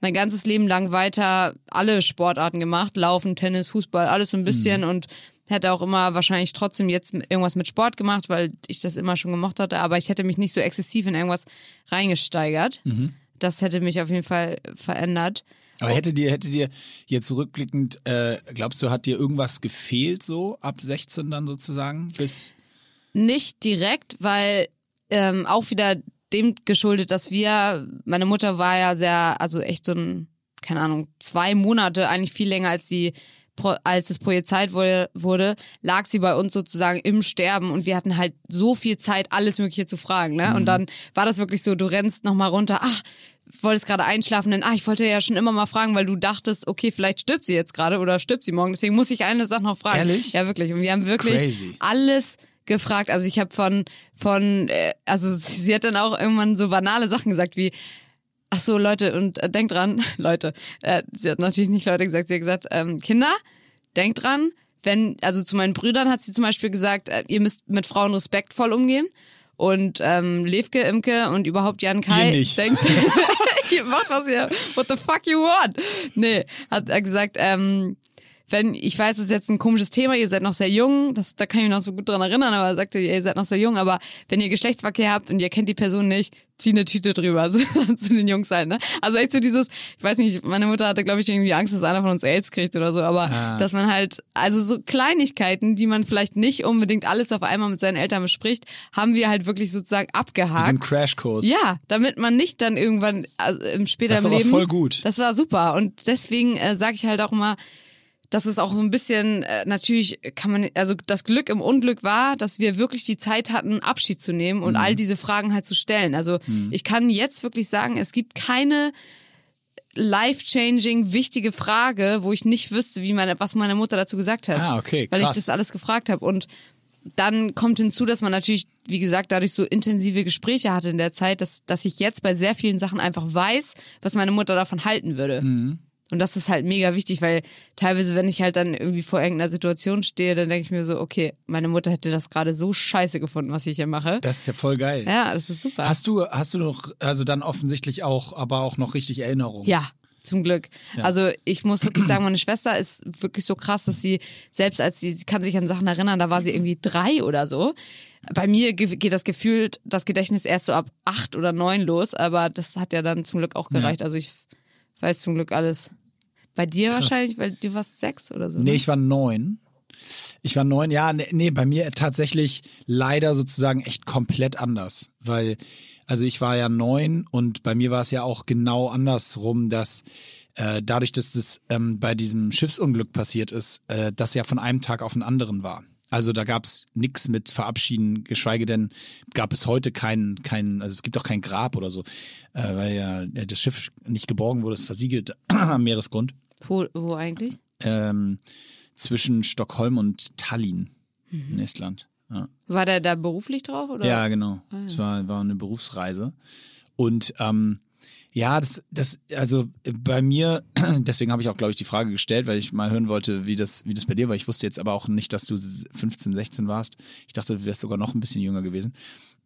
Speaker 3: mein ganzes Leben lang weiter alle Sportarten gemacht, Laufen, Tennis, Fußball, alles so ein bisschen und hätte auch immer wahrscheinlich trotzdem jetzt irgendwas mit Sport gemacht, weil ich das immer schon gemocht hatte, aber ich hätte mich nicht so exzessiv in irgendwas reingesteigert. Das hätte mich auf jeden Fall verändert.
Speaker 2: Aber hätte dir, hätte dir jetzt rückblickend, äh, glaubst du, hat dir irgendwas gefehlt so ab 16 dann sozusagen? Bis
Speaker 3: Nicht direkt, weil ähm, auch wieder dem geschuldet, dass wir, meine Mutter war ja sehr, also echt so ein, keine Ahnung, zwei Monate, eigentlich viel länger als die als es projiziert wurde, wurde, lag sie bei uns sozusagen im Sterben und wir hatten halt so viel Zeit, alles Mögliche zu fragen. Ne? Und dann war das wirklich so, du rennst nochmal runter, ach, wolltest gerade einschlafen, denn ah, ich wollte ja schon immer mal fragen, weil du dachtest, okay, vielleicht stirbt sie jetzt gerade oder stirbt sie morgen. Deswegen muss ich eine Sache noch fragen.
Speaker 2: Ehrlich?
Speaker 3: Ja, wirklich. Und wir haben wirklich
Speaker 2: Crazy.
Speaker 3: alles gefragt. Also ich habe von von äh, also sie, hat dann auch irgendwann so banale Sachen gesagt wie Ach so, Leute, und äh, denkt dran, Leute, äh, sie hat natürlich nicht Leute gesagt, sie hat gesagt, ähm, Kinder, denkt dran, wenn, also zu meinen Brüdern hat sie zum Beispiel gesagt, äh, ihr müsst mit Frauen respektvoll umgehen. Und ähm, Levke, Imke und überhaupt Jan Kai
Speaker 2: Ihr nicht.
Speaker 3: denkt, ihr macht was ihr, what the fuck you want? Nee, hat er gesagt, ähm, wenn, ich weiß, es ist jetzt ein komisches Thema, ihr seid noch sehr jung, das, da kann ich mich noch so gut dran erinnern, aber er sagte, ihr seid noch sehr jung, aber wenn ihr Geschlechtsverkehr habt und ihr kennt die Person nicht, zieh eine Tüte drüber, also zu den Jungs halt, ne? Also echt so dieses, ich weiß nicht, meine Mutter hatte, glaube ich, irgendwie Angst, dass einer von uns AIDS kriegt oder so, aber
Speaker 2: Ah.
Speaker 3: dass man halt, also so Kleinigkeiten, die man vielleicht nicht unbedingt alles auf einmal mit seinen Eltern bespricht, haben wir halt wirklich sozusagen abgehakt.
Speaker 2: So ein Crashkurs.
Speaker 3: Ja, damit man nicht dann irgendwann also im später
Speaker 2: Das ist
Speaker 3: im
Speaker 2: aber
Speaker 3: Leben.
Speaker 2: voll gut.
Speaker 3: Das war super und deswegen äh, sage ich halt auch immer, dass es auch so ein bisschen äh, natürlich kann man also das Glück im Unglück war, dass wir wirklich die Zeit hatten Abschied zu nehmen
Speaker 2: Mhm.
Speaker 3: und all diese Fragen halt zu stellen. Also ich kann jetzt wirklich sagen, es gibt keine life-changing wichtige Frage, wo ich nicht wüsste, wie meine was meine Mutter dazu gesagt hat.
Speaker 2: Ah, okay,
Speaker 3: Weil ich
Speaker 2: krass.
Speaker 3: das alles gefragt habe und dann kommt hinzu, dass man natürlich, wie gesagt, dadurch so intensive Gespräche hatte in der Zeit, dass, dass ich jetzt bei sehr vielen Sachen einfach weiß, was meine Mutter davon halten würde.
Speaker 2: Mhm.
Speaker 3: Und das ist halt mega wichtig, weil teilweise, wenn ich halt dann irgendwie vor irgendeiner Situation stehe, dann denke ich mir so, okay, meine Mutter hätte das gerade so scheiße gefunden, was ich hier mache.
Speaker 2: Das ist ja voll geil.
Speaker 3: Ja, das ist super.
Speaker 2: Hast du, hast du noch, also dann offensichtlich auch, aber auch noch richtig Erinnerungen?
Speaker 3: Ja, zum Glück. Also ich muss wirklich sagen, meine Schwester ist wirklich so krass, dass sie selbst als sie, sie kann sich an Sachen erinnern, da war sie irgendwie drei oder so. Bei mir ge- geht das gefühlt das Gedächtnis erst so ab acht oder neun los, aber das hat ja dann zum Glück auch gereicht. Also ich weiß zum Glück alles. Bei dir wahrscheinlich, weil du warst sechs oder so.
Speaker 2: Nee,
Speaker 3: ne?
Speaker 2: ich war neun. Ich war neun, ja, nee, nee, bei mir tatsächlich leider sozusagen echt komplett anders. Weil, also ich war ja neun und bei mir war es ja auch genau andersrum, dass äh, dadurch, dass das ähm, bei diesem Schiffsunglück passiert ist, äh, das ja von einem Tag auf den anderen war. Also da gab's nix mit Verabschieden, geschweige denn gab es heute kein, kein, also es gibt auch kein Grab oder so, äh, weil ja äh, das Schiff nicht geborgen wurde, es versiegelt am Meeresgrund
Speaker 3: Wo, wo eigentlich?
Speaker 2: ähm, zwischen Stockholm und Tallinn in Estland. Ja,
Speaker 3: War der da beruflich drauf oder?
Speaker 2: ja genau. Es war, war eine Berufsreise. Und ähm, ja, das, das, also bei mir, deswegen habe ich auch, glaube ich, die Frage gestellt, weil ich mal hören wollte, wie das, wie das bei dir war. Ich wusste jetzt aber auch nicht, dass du 15, 16 warst. Ich dachte, du wärst sogar noch ein bisschen jünger gewesen.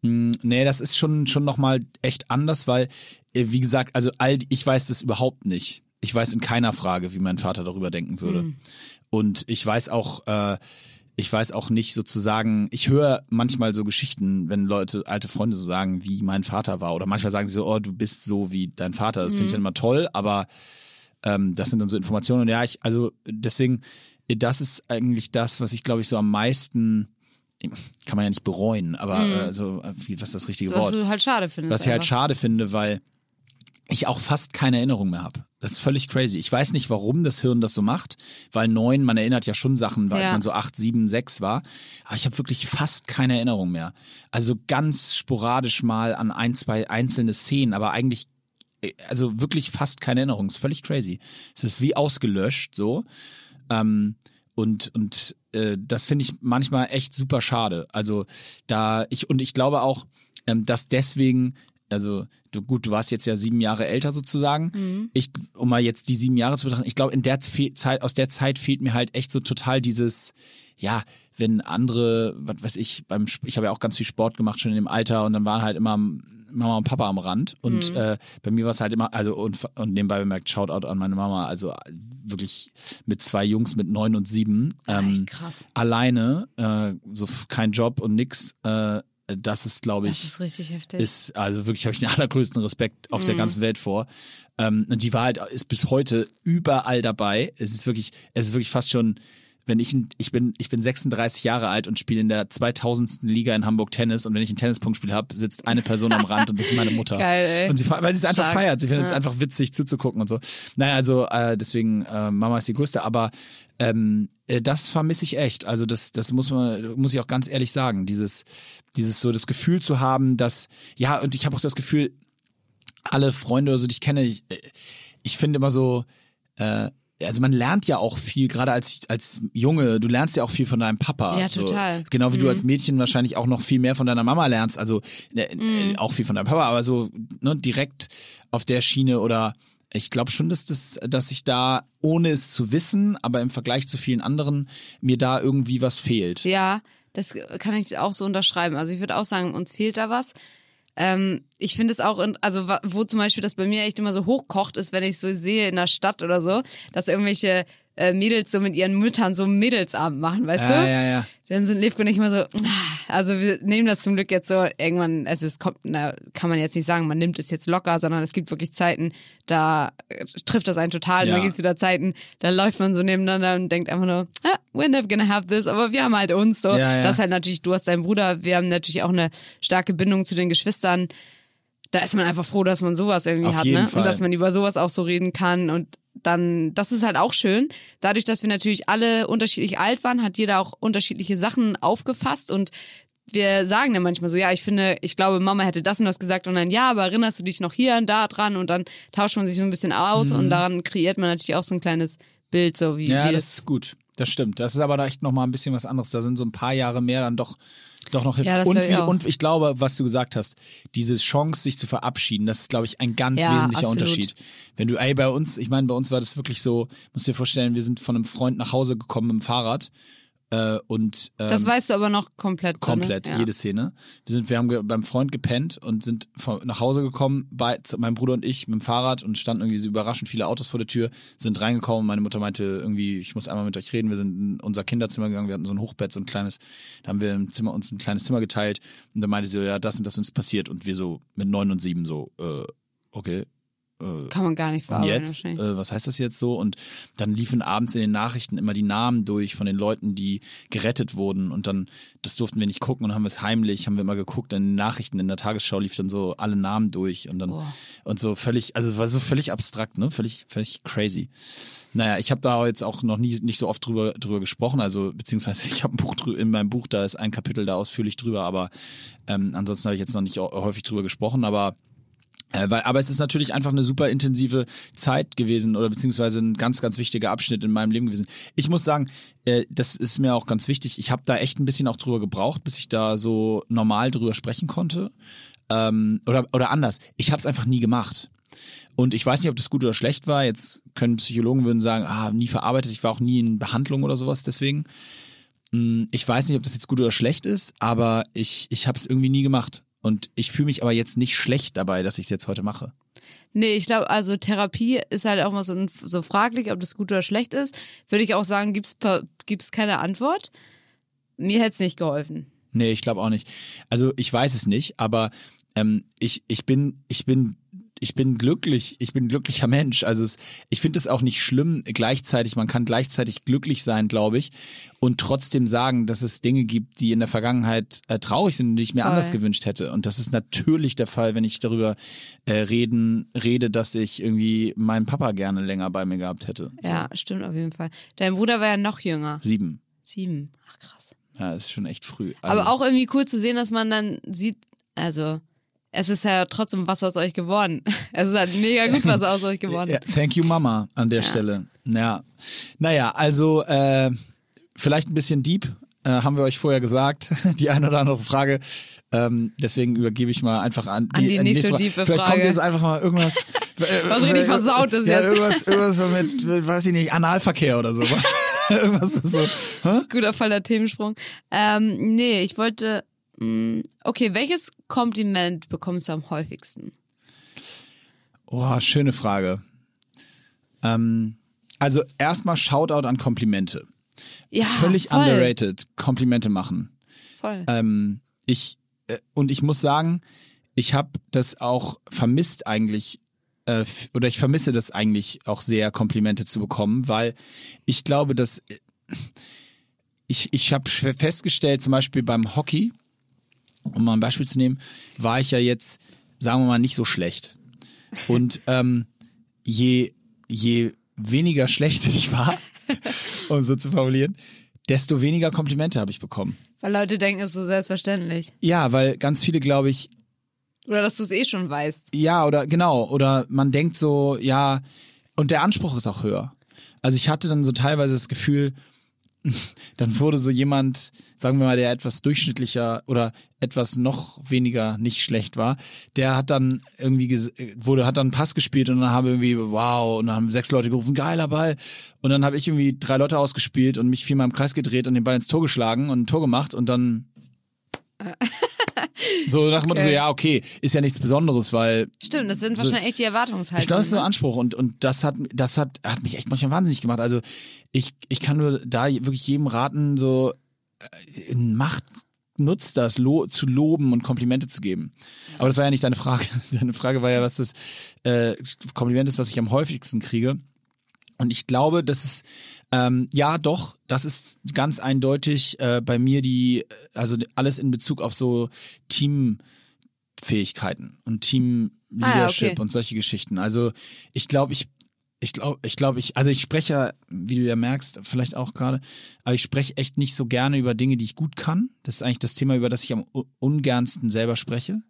Speaker 2: Mm, Nee, das ist schon, schon nochmal echt anders, weil, äh, wie gesagt, also all, ich weiß das überhaupt nicht. Ich weiß in keiner Frage, wie mein Vater darüber denken würde. Und ich weiß auch, äh, ich weiß auch nicht sozusagen, ich höre manchmal so Geschichten, wenn Leute, alte Freunde so sagen, wie mein Vater war. Oder manchmal sagen sie so, oh, du bist so wie dein Vater. Das finde ich dann immer toll, aber ähm, das sind dann so Informationen. Und ja, ich, also deswegen, das ist eigentlich das, was ich, glaube ich, so am meisten, kann man ja nicht bereuen, aber äh, so, äh, wie, was ist das richtige
Speaker 3: So, was
Speaker 2: Wort?
Speaker 3: du halt schade findest.
Speaker 2: Was ich halt
Speaker 3: einfach.
Speaker 2: schade finde, weil ich auch fast keine Erinnerung mehr habe. Das ist völlig crazy. Ich weiß nicht, warum das Hirn das so macht, weil neun, man erinnert ja schon Sachen, als
Speaker 3: Ja.
Speaker 2: man so acht, sieben, sechs war. Aber ich habe wirklich fast keine Erinnerung mehr. Also ganz sporadisch mal an ein, zwei einzelne Szenen, aber eigentlich, äh, also wirklich fast keine Erinnerung. Das ist völlig crazy. Es ist wie ausgelöscht so. Ähm, und und äh, das finde ich manchmal echt super schade. Also da ich und ich glaube auch, ähm, dass deswegen, also du gut, du warst jetzt ja sieben Jahre älter sozusagen. Ich, um mal jetzt die sieben Jahre zu betrachten, ich glaube in der Fe Zeit, aus der Zeit fehlt mir halt echt so total dieses, ja, wenn andere, was weiß ich, beim ich habe ja auch ganz viel Sport gemacht schon in dem Alter und dann waren halt immer Mama und Papa am Rand und äh, bei mir war es halt immer, also und, und nebenbei bemerkt, Shoutout an meine Mama, also wirklich mit zwei Jungs mit neun und sieben, ähm,
Speaker 3: echt krass.
Speaker 2: alleine, äh, so kein Job und nix, äh, das ist, glaube ich,
Speaker 3: Das ist richtig heftig.
Speaker 2: ist, also wirklich habe ich den allergrößten Respekt auf der ganzen Welt vor. Ähm, und die Wahrheit ist bis heute überall dabei. Es ist wirklich, es ist wirklich fast schon wenn ich, ich bin, ich bin 36 Jahre alt und spiele in der 2000. Liga in Hamburg Tennis und wenn ich ein Tennispunktspiel habe, sitzt eine Person am Rand und das ist meine Mutter.
Speaker 3: Geil, ey.
Speaker 2: Und sie, weil sie es einfach feiert. Sie findet es einfach witzig zuzugucken und so. Naja, also äh, deswegen, äh, Mama ist die größte, aber ähm, äh, das vermisse ich echt. Also das, das muss man, muss ich auch ganz ehrlich sagen. Dieses, dieses so das Gefühl zu haben, dass, ja, und ich habe auch das Gefühl, alle Freunde oder so, die ich kenne, ich, äh, ich finde immer so, äh, also man lernt ja auch viel, gerade als, als Junge, du lernst ja auch viel von deinem Papa.
Speaker 3: Ja,
Speaker 2: so.
Speaker 3: total.
Speaker 2: Genau wie du als Mädchen wahrscheinlich auch noch viel mehr von deiner Mama lernst, also äh, äh, auch viel von deinem Papa, aber so ne, direkt auf der Schiene oder ich glaube schon, dass das, dass ich da, ohne es zu wissen, aber im Vergleich zu vielen anderen, mir da irgendwie was fehlt.
Speaker 3: Ja, das kann ich auch so unterschreiben. Also ich würde auch sagen, uns fehlt da was. Ähm, ich finde es auch, also wo zum Beispiel das bei mir echt immer so hochkocht ist, wenn ich so sehe in der Stadt oder so, dass irgendwelche äh, Mädels so mit ihren Müttern so Mädelsabend machen, weißt
Speaker 2: Ja,
Speaker 3: du?
Speaker 2: ja, ja.
Speaker 3: Dann sind Levko ich immer so, also wir nehmen das zum Glück jetzt so irgendwann, also es kommt, na, kann man jetzt nicht sagen, man nimmt es jetzt locker, sondern es gibt wirklich Zeiten, da äh, trifft das einen total
Speaker 2: Ja.
Speaker 3: dann gibt's wieder Zeiten, da läuft man so nebeneinander und denkt einfach nur, ah, we're never gonna have this, aber wir haben halt uns so.
Speaker 2: Ja, ja.
Speaker 3: Das ist halt natürlich, du hast deinen Bruder, wir haben natürlich auch eine starke Bindung zu den Geschwistern. Da ist man einfach froh, dass man sowas irgendwie
Speaker 2: Auf
Speaker 3: hat, ne?
Speaker 2: Fall.
Speaker 3: Und dass man über sowas auch so reden kann und dann, das ist halt auch schön. Dadurch, dass wir natürlich alle unterschiedlich alt waren, hat jeder auch unterschiedliche Sachen aufgefasst und wir sagen dann manchmal so, ja, ich finde, ich glaube, Mama hätte das und das gesagt und dann, ja, aber erinnerst du dich noch hier und da dran und dann tauscht man sich so ein bisschen aus und daran kreiert man natürlich auch so ein kleines Bild, so wie,
Speaker 2: Mhm. Ja,
Speaker 3: wie
Speaker 2: das ist gut. Das stimmt. Das ist aber da echt nochmal ein bisschen was anderes. Da sind so ein paar Jahre mehr dann doch, doch noch
Speaker 3: Ja,
Speaker 2: und,
Speaker 3: ich auch.
Speaker 2: und ich glaube, was du gesagt hast, diese Chance, sich zu verabschieden, das ist, glaube ich, ein ganz
Speaker 3: Ja,
Speaker 2: wesentlicher
Speaker 3: absolut.
Speaker 2: Unterschied. Wenn du, ey, bei uns, ich meine, bei uns war das wirklich so, musst dir vorstellen, wir sind von einem Freund nach Hause gekommen mit dem Fahrrad äh, und ähm,
Speaker 3: das weißt du aber noch komplett. so, ne?
Speaker 2: Komplett,
Speaker 3: ja.
Speaker 2: jede Szene. Wir sind, wir haben beim Freund gepennt und sind von, nach Hause gekommen, bei, zu, mein Bruder und ich mit dem Fahrrad und standen irgendwie so überraschend viele Autos vor der Tür, sind reingekommen. Meine Mutter meinte irgendwie, ich muss einmal mit euch reden. Wir sind in unser Kinderzimmer gegangen, wir hatten so ein Hochbett, so ein kleines, da haben wir im Zimmer uns ein kleines Zimmer geteilt und dann meinte sie, ja, das und das ist passiert und wir so mit neun und sieben so, äh, okay,
Speaker 3: Kann man gar nicht verarbeiten.
Speaker 2: jetzt, äh, was heißt das jetzt so? Und dann liefen abends in den Nachrichten immer die Namen durch von den Leuten, die gerettet wurden. Und dann, das durften wir nicht gucken und haben wir es heimlich, haben wir immer geguckt, in den Nachrichten, in der Tagesschau lief dann so alle Namen durch und dann,
Speaker 3: Boah.
Speaker 2: und so völlig, also es war so völlig abstrakt, ne? Völlig, völlig crazy. Naja, ich habe da jetzt auch noch nie nicht so oft drüber drüber gesprochen, also beziehungsweise ich habe ein Buch in meinem Buch, da ist ein Kapitel da ausführlich drüber, aber ähm, ansonsten habe ich jetzt noch nicht häufig drüber gesprochen, aber äh, weil, aber es ist natürlich einfach eine super intensive Zeit gewesen oder beziehungsweise ein ganz, ganz wichtiger Abschnitt in meinem Leben gewesen. Ich muss sagen, äh, das ist mir auch ganz wichtig. Ich habe da echt ein bisschen auch drüber gebraucht, bis ich da so normal drüber sprechen konnte. Ähm, oder, oder anders, ich habe es einfach nie gemacht. Und ich weiß nicht, ob das gut oder schlecht war. Jetzt können Psychologen würden sagen, ah, nie verarbeitet. Ich war auch nie in Behandlung oder sowas. Deswegen, Hm, ich weiß nicht, ob das jetzt gut oder schlecht ist, aber ich, ich habe es irgendwie nie gemacht. Und ich fühle mich aber jetzt nicht schlecht dabei, dass ich es jetzt heute mache.
Speaker 3: Nee, ich glaube, also Therapie ist halt auch mal so, so fraglich, ob das gut oder schlecht ist. Würde ich auch sagen, gibt's per- gibt's keine Antwort. Mir hätte es nicht geholfen.
Speaker 2: Nee, ich glaube auch nicht. Also ich weiß es nicht, aber ähm, ich, ich bin, ich bin, ich bin glücklich, ich bin ein glücklicher Mensch. Also es, ich finde es auch nicht schlimm, gleichzeitig, man kann gleichzeitig glücklich sein, glaube ich, und trotzdem sagen, dass es Dinge gibt, die in der Vergangenheit äh, traurig sind und die ich mir
Speaker 3: Voll.
Speaker 2: anders gewünscht hätte. Und das ist natürlich der Fall, wenn ich darüber äh, reden, rede, dass ich irgendwie meinen Papa gerne länger bei mir gehabt hätte.
Speaker 3: Ja, stimmt auf jeden Fall. Dein Bruder war ja noch jünger.
Speaker 2: Sieben.
Speaker 3: Sieben. Ach krass.
Speaker 2: Ja, ist schon echt früh. Also,
Speaker 3: Aber auch irgendwie cool zu sehen, dass man dann sieht, also es ist ja trotzdem was aus euch geworden. Es ist halt mega gut was aus euch geworden.
Speaker 2: Ja, thank you, Mama, an der Stelle. Ja. Naja, also äh, vielleicht ein bisschen deep, äh, haben wir euch vorher gesagt. Die eine oder andere Frage. Ähm, deswegen übergebe ich mal einfach an die,
Speaker 3: An die
Speaker 2: nächste
Speaker 3: diepe
Speaker 2: Vielleicht
Speaker 3: Frage.
Speaker 2: kommt jetzt einfach mal irgendwas.
Speaker 3: Was richtig
Speaker 2: äh,
Speaker 3: Versautes
Speaker 2: ja,
Speaker 3: jetzt.
Speaker 2: Irgendwas, irgendwas mit, mit, weiß ich nicht, Analverkehr oder so. irgendwas so. Hä?
Speaker 3: Guter Fall der Themensprung. Ähm, nee, ich wollte. Mh, okay, welches Kompliment bekommst du am häufigsten?
Speaker 2: Oh, schöne Frage. Ähm, also erstmal Shoutout an Komplimente.
Speaker 3: Ja,
Speaker 2: Völlig
Speaker 3: voll,
Speaker 2: underrated. Komplimente machen.
Speaker 3: Voll.
Speaker 2: Ähm, ich äh, und ich muss sagen, ich habe das auch vermisst eigentlich äh, oder ich vermisse das eigentlich auch sehr Komplimente zu bekommen, weil ich glaube, dass äh, ich, ich habe festgestellt, zum Beispiel beim Hockey, um mal ein Beispiel zu nehmen, war ich ja jetzt, sagen wir mal, nicht so schlecht. Und ähm, je, je weniger schlecht ich war, um so zu formulieren, desto weniger Komplimente habe ich bekommen.
Speaker 3: Weil Leute denken, es ist so selbstverständlich.
Speaker 2: Ja, weil ganz viele, glaube ich,
Speaker 3: Oder dass du es eh schon weißt.
Speaker 2: ja, oder genau, oder man denkt so, ja, und der Anspruch ist auch höher. Also ich hatte dann so teilweise das Gefühl, dann wurde so jemand, sagen wir mal, der etwas durchschnittlicher oder etwas noch weniger nicht schlecht war, der hat dann irgendwie wurde hat dann einen Pass gespielt und dann haben irgendwie wow und dann haben sechs Leute gerufen geiler Ball. Und dann habe ich irgendwie drei Leute ausgespielt und mich viermal im Kreis gedreht und den Ball ins Tor geschlagen und ein Tor gemacht und dann so nach dem Motto so ja okay ist ja nichts Besonderes weil
Speaker 3: Stimmt, das sind
Speaker 2: So-
Speaker 3: wahrscheinlich echt die Erwartungshaltungen.
Speaker 2: ich glaube, das ist so ein
Speaker 3: ne?
Speaker 2: Anspruch und, und das hat, das hat, hat mich echt manchmal wahnsinnig gemacht. Also ich, ich kann nur da wirklich jedem raten, so äh, macht, nutzt das, lo, zu loben und Komplimente zu geben. Aber das war ja nicht deine Frage. Deine Frage war ja, was das äh, Kompliment ist, was ich am häufigsten kriege. Und ich glaube, das ist, ähm, ja doch, das ist ganz eindeutig äh, bei mir die, also alles in Bezug auf so Teamfähigkeiten und Team-Leadership
Speaker 3: Ah, okay.
Speaker 2: und solche Geschichten. Also ich glaube, ich ich glaube, ich glaube, ich, also ich spreche, ja, wie du ja merkst, vielleicht auch gerade, aber ich spreche echt nicht so gerne über Dinge, die ich gut kann. Das ist eigentlich das Thema, über das ich am ungernsten selber spreche.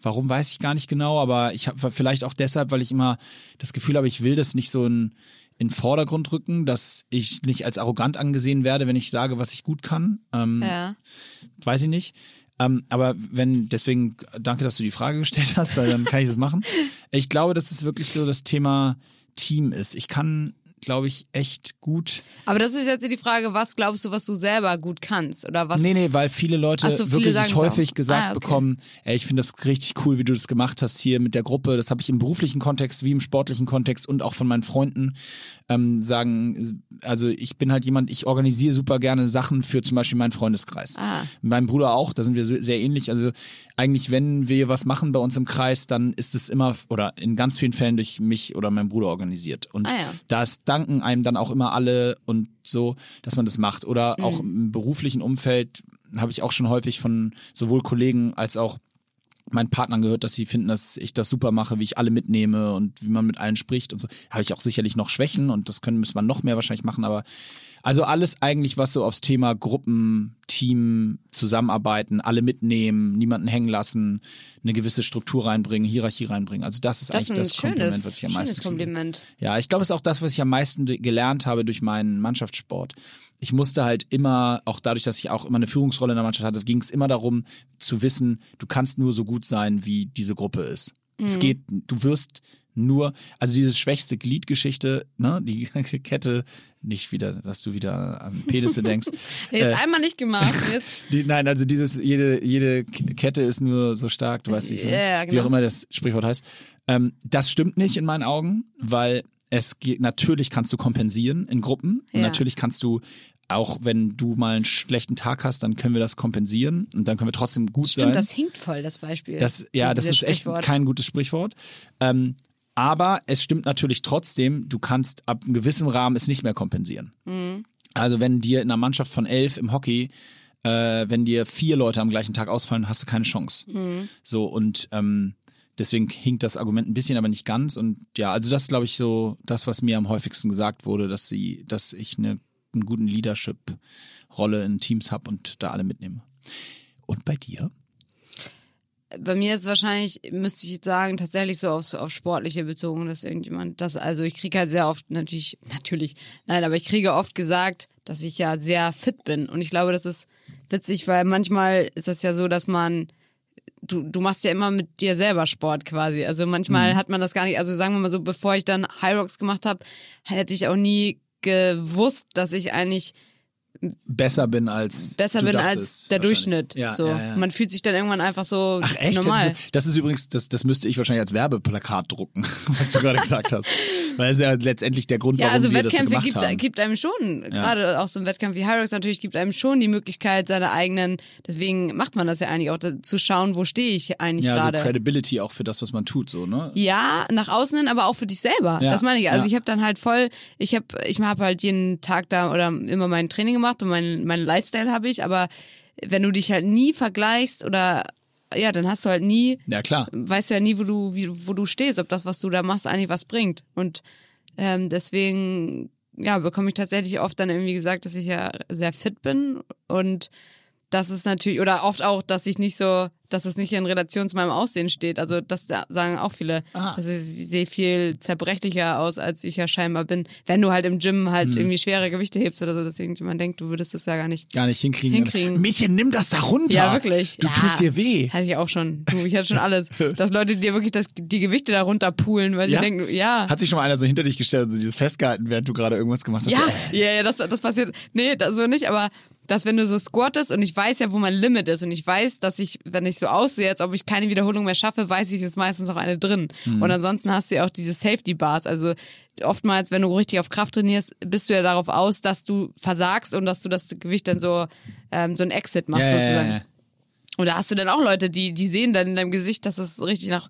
Speaker 2: Warum weiß ich gar nicht genau, aber ich habe vielleicht auch deshalb, weil ich immer das Gefühl habe, ich will das nicht so in, in den Vordergrund rücken, dass ich nicht als arrogant angesehen werde, wenn ich sage, was ich gut kann. Ähm,
Speaker 3: Ja.
Speaker 2: weiß ich nicht. Ähm, aber wenn, deswegen danke, dass du die Frage gestellt hast, weil dann kann ich das machen. Ich glaube, dass es wirklich so das Thema Team ist. Ich kann, glaube ich, echt gut.
Speaker 3: Aber das ist jetzt die Frage, was glaubst du, was du selber gut kannst? Oder was?
Speaker 2: Nee, nee, weil viele Leute
Speaker 3: so, viele
Speaker 2: wirklich häufig
Speaker 3: auch.
Speaker 2: gesagt
Speaker 3: Ah, okay.
Speaker 2: bekommen, ey, ich finde das richtig cool, wie du das gemacht hast hier mit der Gruppe. Das habe ich im beruflichen Kontext wie im sportlichen Kontext und auch von meinen Freunden ähm, sagen, also ich bin halt jemand, ich organisiere super gerne Sachen für zum Beispiel meinen Freundeskreis.
Speaker 3: Ah.
Speaker 2: Mein Bruder auch, da sind wir se- sehr ähnlich. Also eigentlich, wenn wir was machen bei uns im Kreis, dann ist es immer oder in ganz vielen Fällen durch mich oder meinen Bruder organisiert. Und
Speaker 3: Ah, ja.
Speaker 2: das danken einem dann auch immer alle und so, dass man das macht. Oder auch im beruflichen Umfeld habe ich auch schon häufig von sowohl Kollegen als auch meinen Partnern gehört, dass sie finden, dass ich das super mache, wie ich alle mitnehme und wie man mit allen spricht und so. Habe ich auch sicherlich noch Schwächen und das können müssen wir noch mehr wahrscheinlich machen, aber also alles eigentlich, was so aufs Thema Gruppen, Team, Zusammenarbeiten, alle mitnehmen, niemanden hängen lassen, eine gewisse Struktur reinbringen, Hierarchie reinbringen. Also das ist
Speaker 3: das
Speaker 2: eigentlich das Kompliment,
Speaker 3: schönes,
Speaker 2: was ich am meisten kriege.
Speaker 3: Kompliment.
Speaker 2: Ja, ich glaube, es ist auch das, was ich am meisten gelernt habe durch meinen Mannschaftssport. Ich musste halt immer, auch dadurch, dass ich auch immer eine Führungsrolle in der Mannschaft hatte, ging es immer darum zu wissen, du kannst nur so gut sein, wie diese Gruppe ist.
Speaker 3: Mhm.
Speaker 2: Es geht, du wirst nur, also diese schwächste Gliedgeschichte, ne, die Kette, nicht wieder, dass du wieder an Penisse denkst.
Speaker 3: Jetzt
Speaker 2: Äh,
Speaker 3: einmal nicht gemacht. Jetzt.
Speaker 2: die, nein, also dieses, jede, jede Kette ist nur so stark, du weißt, wie
Speaker 3: Ja, ja,
Speaker 2: Wie
Speaker 3: genau.
Speaker 2: auch immer das Sprichwort heißt. Ähm, das stimmt nicht in meinen Augen, weil es geht, natürlich kannst du kompensieren in Gruppen. Und
Speaker 3: Ja.
Speaker 2: natürlich kannst du, auch wenn du mal einen schlechten Tag hast, dann können wir das kompensieren und dann können wir trotzdem gut sein.
Speaker 3: Stimmt, das hinkt voll, das Beispiel.
Speaker 2: Das, ja, das ist echt kein gutes Sprichwort. Ähm, aber es stimmt natürlich trotzdem, du kannst ab einem gewissen Rahmen es nicht mehr kompensieren.
Speaker 3: Mhm.
Speaker 2: Also wenn dir in einer Mannschaft von elf im Hockey, äh, wenn dir vier Leute am gleichen Tag ausfallen, hast du keine Chance.
Speaker 3: Mhm.
Speaker 2: So und ähm, deswegen hinkt das Argument ein bisschen, aber nicht ganz. Und ja, also das glaube ich, so das, was mir am häufigsten gesagt wurde, dass sie, dass ich eine, eine guten Leadership-Rolle in Teams habe und da alle mitnehme. Und bei dir?
Speaker 3: Bei mir ist wahrscheinlich, müsste ich jetzt sagen, tatsächlich so auf, auf Sportliche bezogen, dass irgendjemand das, also ich kriege halt sehr oft natürlich, natürlich, nein, aber ich kriege oft gesagt, dass ich ja sehr fit bin. Und ich glaube, das ist witzig, weil manchmal ist das ja so, dass man, du, du machst ja immer mit dir selber Sport quasi. Also manchmal hat man das gar nicht, also sagen wir mal so, bevor ich dann High Rocks gemacht habe, hätte ich auch nie gewusst, dass ich eigentlich
Speaker 2: besser bin als
Speaker 3: besser bin als der. Durchschnitt.
Speaker 2: Ja,
Speaker 3: so.
Speaker 2: ja, ja.
Speaker 3: Man fühlt sich dann irgendwann einfach so
Speaker 2: Ach echt?
Speaker 3: normal.
Speaker 2: Das ist, übrigens, das, das müsste ich wahrscheinlich als Werbeplakat drucken, was du gerade gesagt hast. Weil es ja letztendlich der Grund,
Speaker 3: Ja,
Speaker 2: warum
Speaker 3: also
Speaker 2: wir das so
Speaker 3: Wettkämpfe
Speaker 2: gemacht
Speaker 3: gibt,
Speaker 2: haben.
Speaker 3: gibt einem schon, gerade auch so ein Wettkampf wie Hyrox natürlich, gibt einem schon die Möglichkeit, seine eigenen, deswegen macht man das ja eigentlich auch, da- zu schauen, wo stehe ich eigentlich
Speaker 2: ja, so
Speaker 3: gerade.
Speaker 2: Credibility auch für das, was man tut, so, ne?
Speaker 3: Ja, nach außen hin, aber auch für dich selber.
Speaker 2: Ja,
Speaker 3: Das meine ich. Also
Speaker 2: ja.
Speaker 3: ich habe dann halt voll, ich habe ich habe halt jeden Tag da oder immer mein Training gemacht und mein, mein Lifestyle habe ich, aber wenn du dich halt nie vergleichst oder ja, dann hast du halt nie,
Speaker 2: Ja, klar.
Speaker 3: weißt du ja nie, wo du, wie, wo du stehst, ob das, was du da machst, eigentlich was bringt. Und ähm, deswegen, ja, bekomme ich tatsächlich oft dann irgendwie gesagt, dass ich ja sehr fit bin und das ist natürlich, oder oft auch, dass ich nicht so, dass es nicht in Relation zu meinem Aussehen steht. Also das da- sagen auch viele.
Speaker 2: Aha.
Speaker 3: Also ich sehe viel zerbrechlicher aus, als ich ja scheinbar bin. Wenn du halt im Gym halt
Speaker 2: Hm.
Speaker 3: irgendwie schwere Gewichte hebst oder so, dass irgendjemand denkt, du würdest das ja gar nicht.
Speaker 2: Gar nicht hinkriegen.
Speaker 3: Hinkriegen.
Speaker 2: Mädchen, nimm das da runter.
Speaker 3: Ja, wirklich.
Speaker 2: Du
Speaker 3: ja.
Speaker 2: tust dir weh.
Speaker 3: Hatte ich auch schon. Du, ich hatte schon alles. Dass Leute dir wirklich das, die Gewichte da runterpulen, weil
Speaker 2: Ja?
Speaker 3: sie denken, ja.
Speaker 2: Hat sich schon mal einer so hinter dich gestellt und so dieses festgehalten, während du gerade irgendwas gemacht hast?
Speaker 3: Ja,
Speaker 2: So, äh,
Speaker 3: ja, ja, das, das passiert. Nee, das so nicht, aber dass wenn du so squattest und ich weiß ja, wo mein Limit ist und ich weiß, dass ich, wenn ich so aussehe, als ob ich keine Wiederholung mehr schaffe, weiß ich, ist meistens auch eine drin.
Speaker 2: Mhm.
Speaker 3: Und ansonsten hast du ja auch diese Safety Bars. Also oftmals, wenn du richtig auf Kraft trainierst, bist du ja darauf aus, dass du versagst und dass du das Gewicht dann so, ähm, so ein Exit machst
Speaker 2: ja,
Speaker 3: sozusagen.
Speaker 2: ja, ja.
Speaker 3: Oder hast du dann auch Leute, die, die sehen dann in deinem Gesicht, dass es richtig nach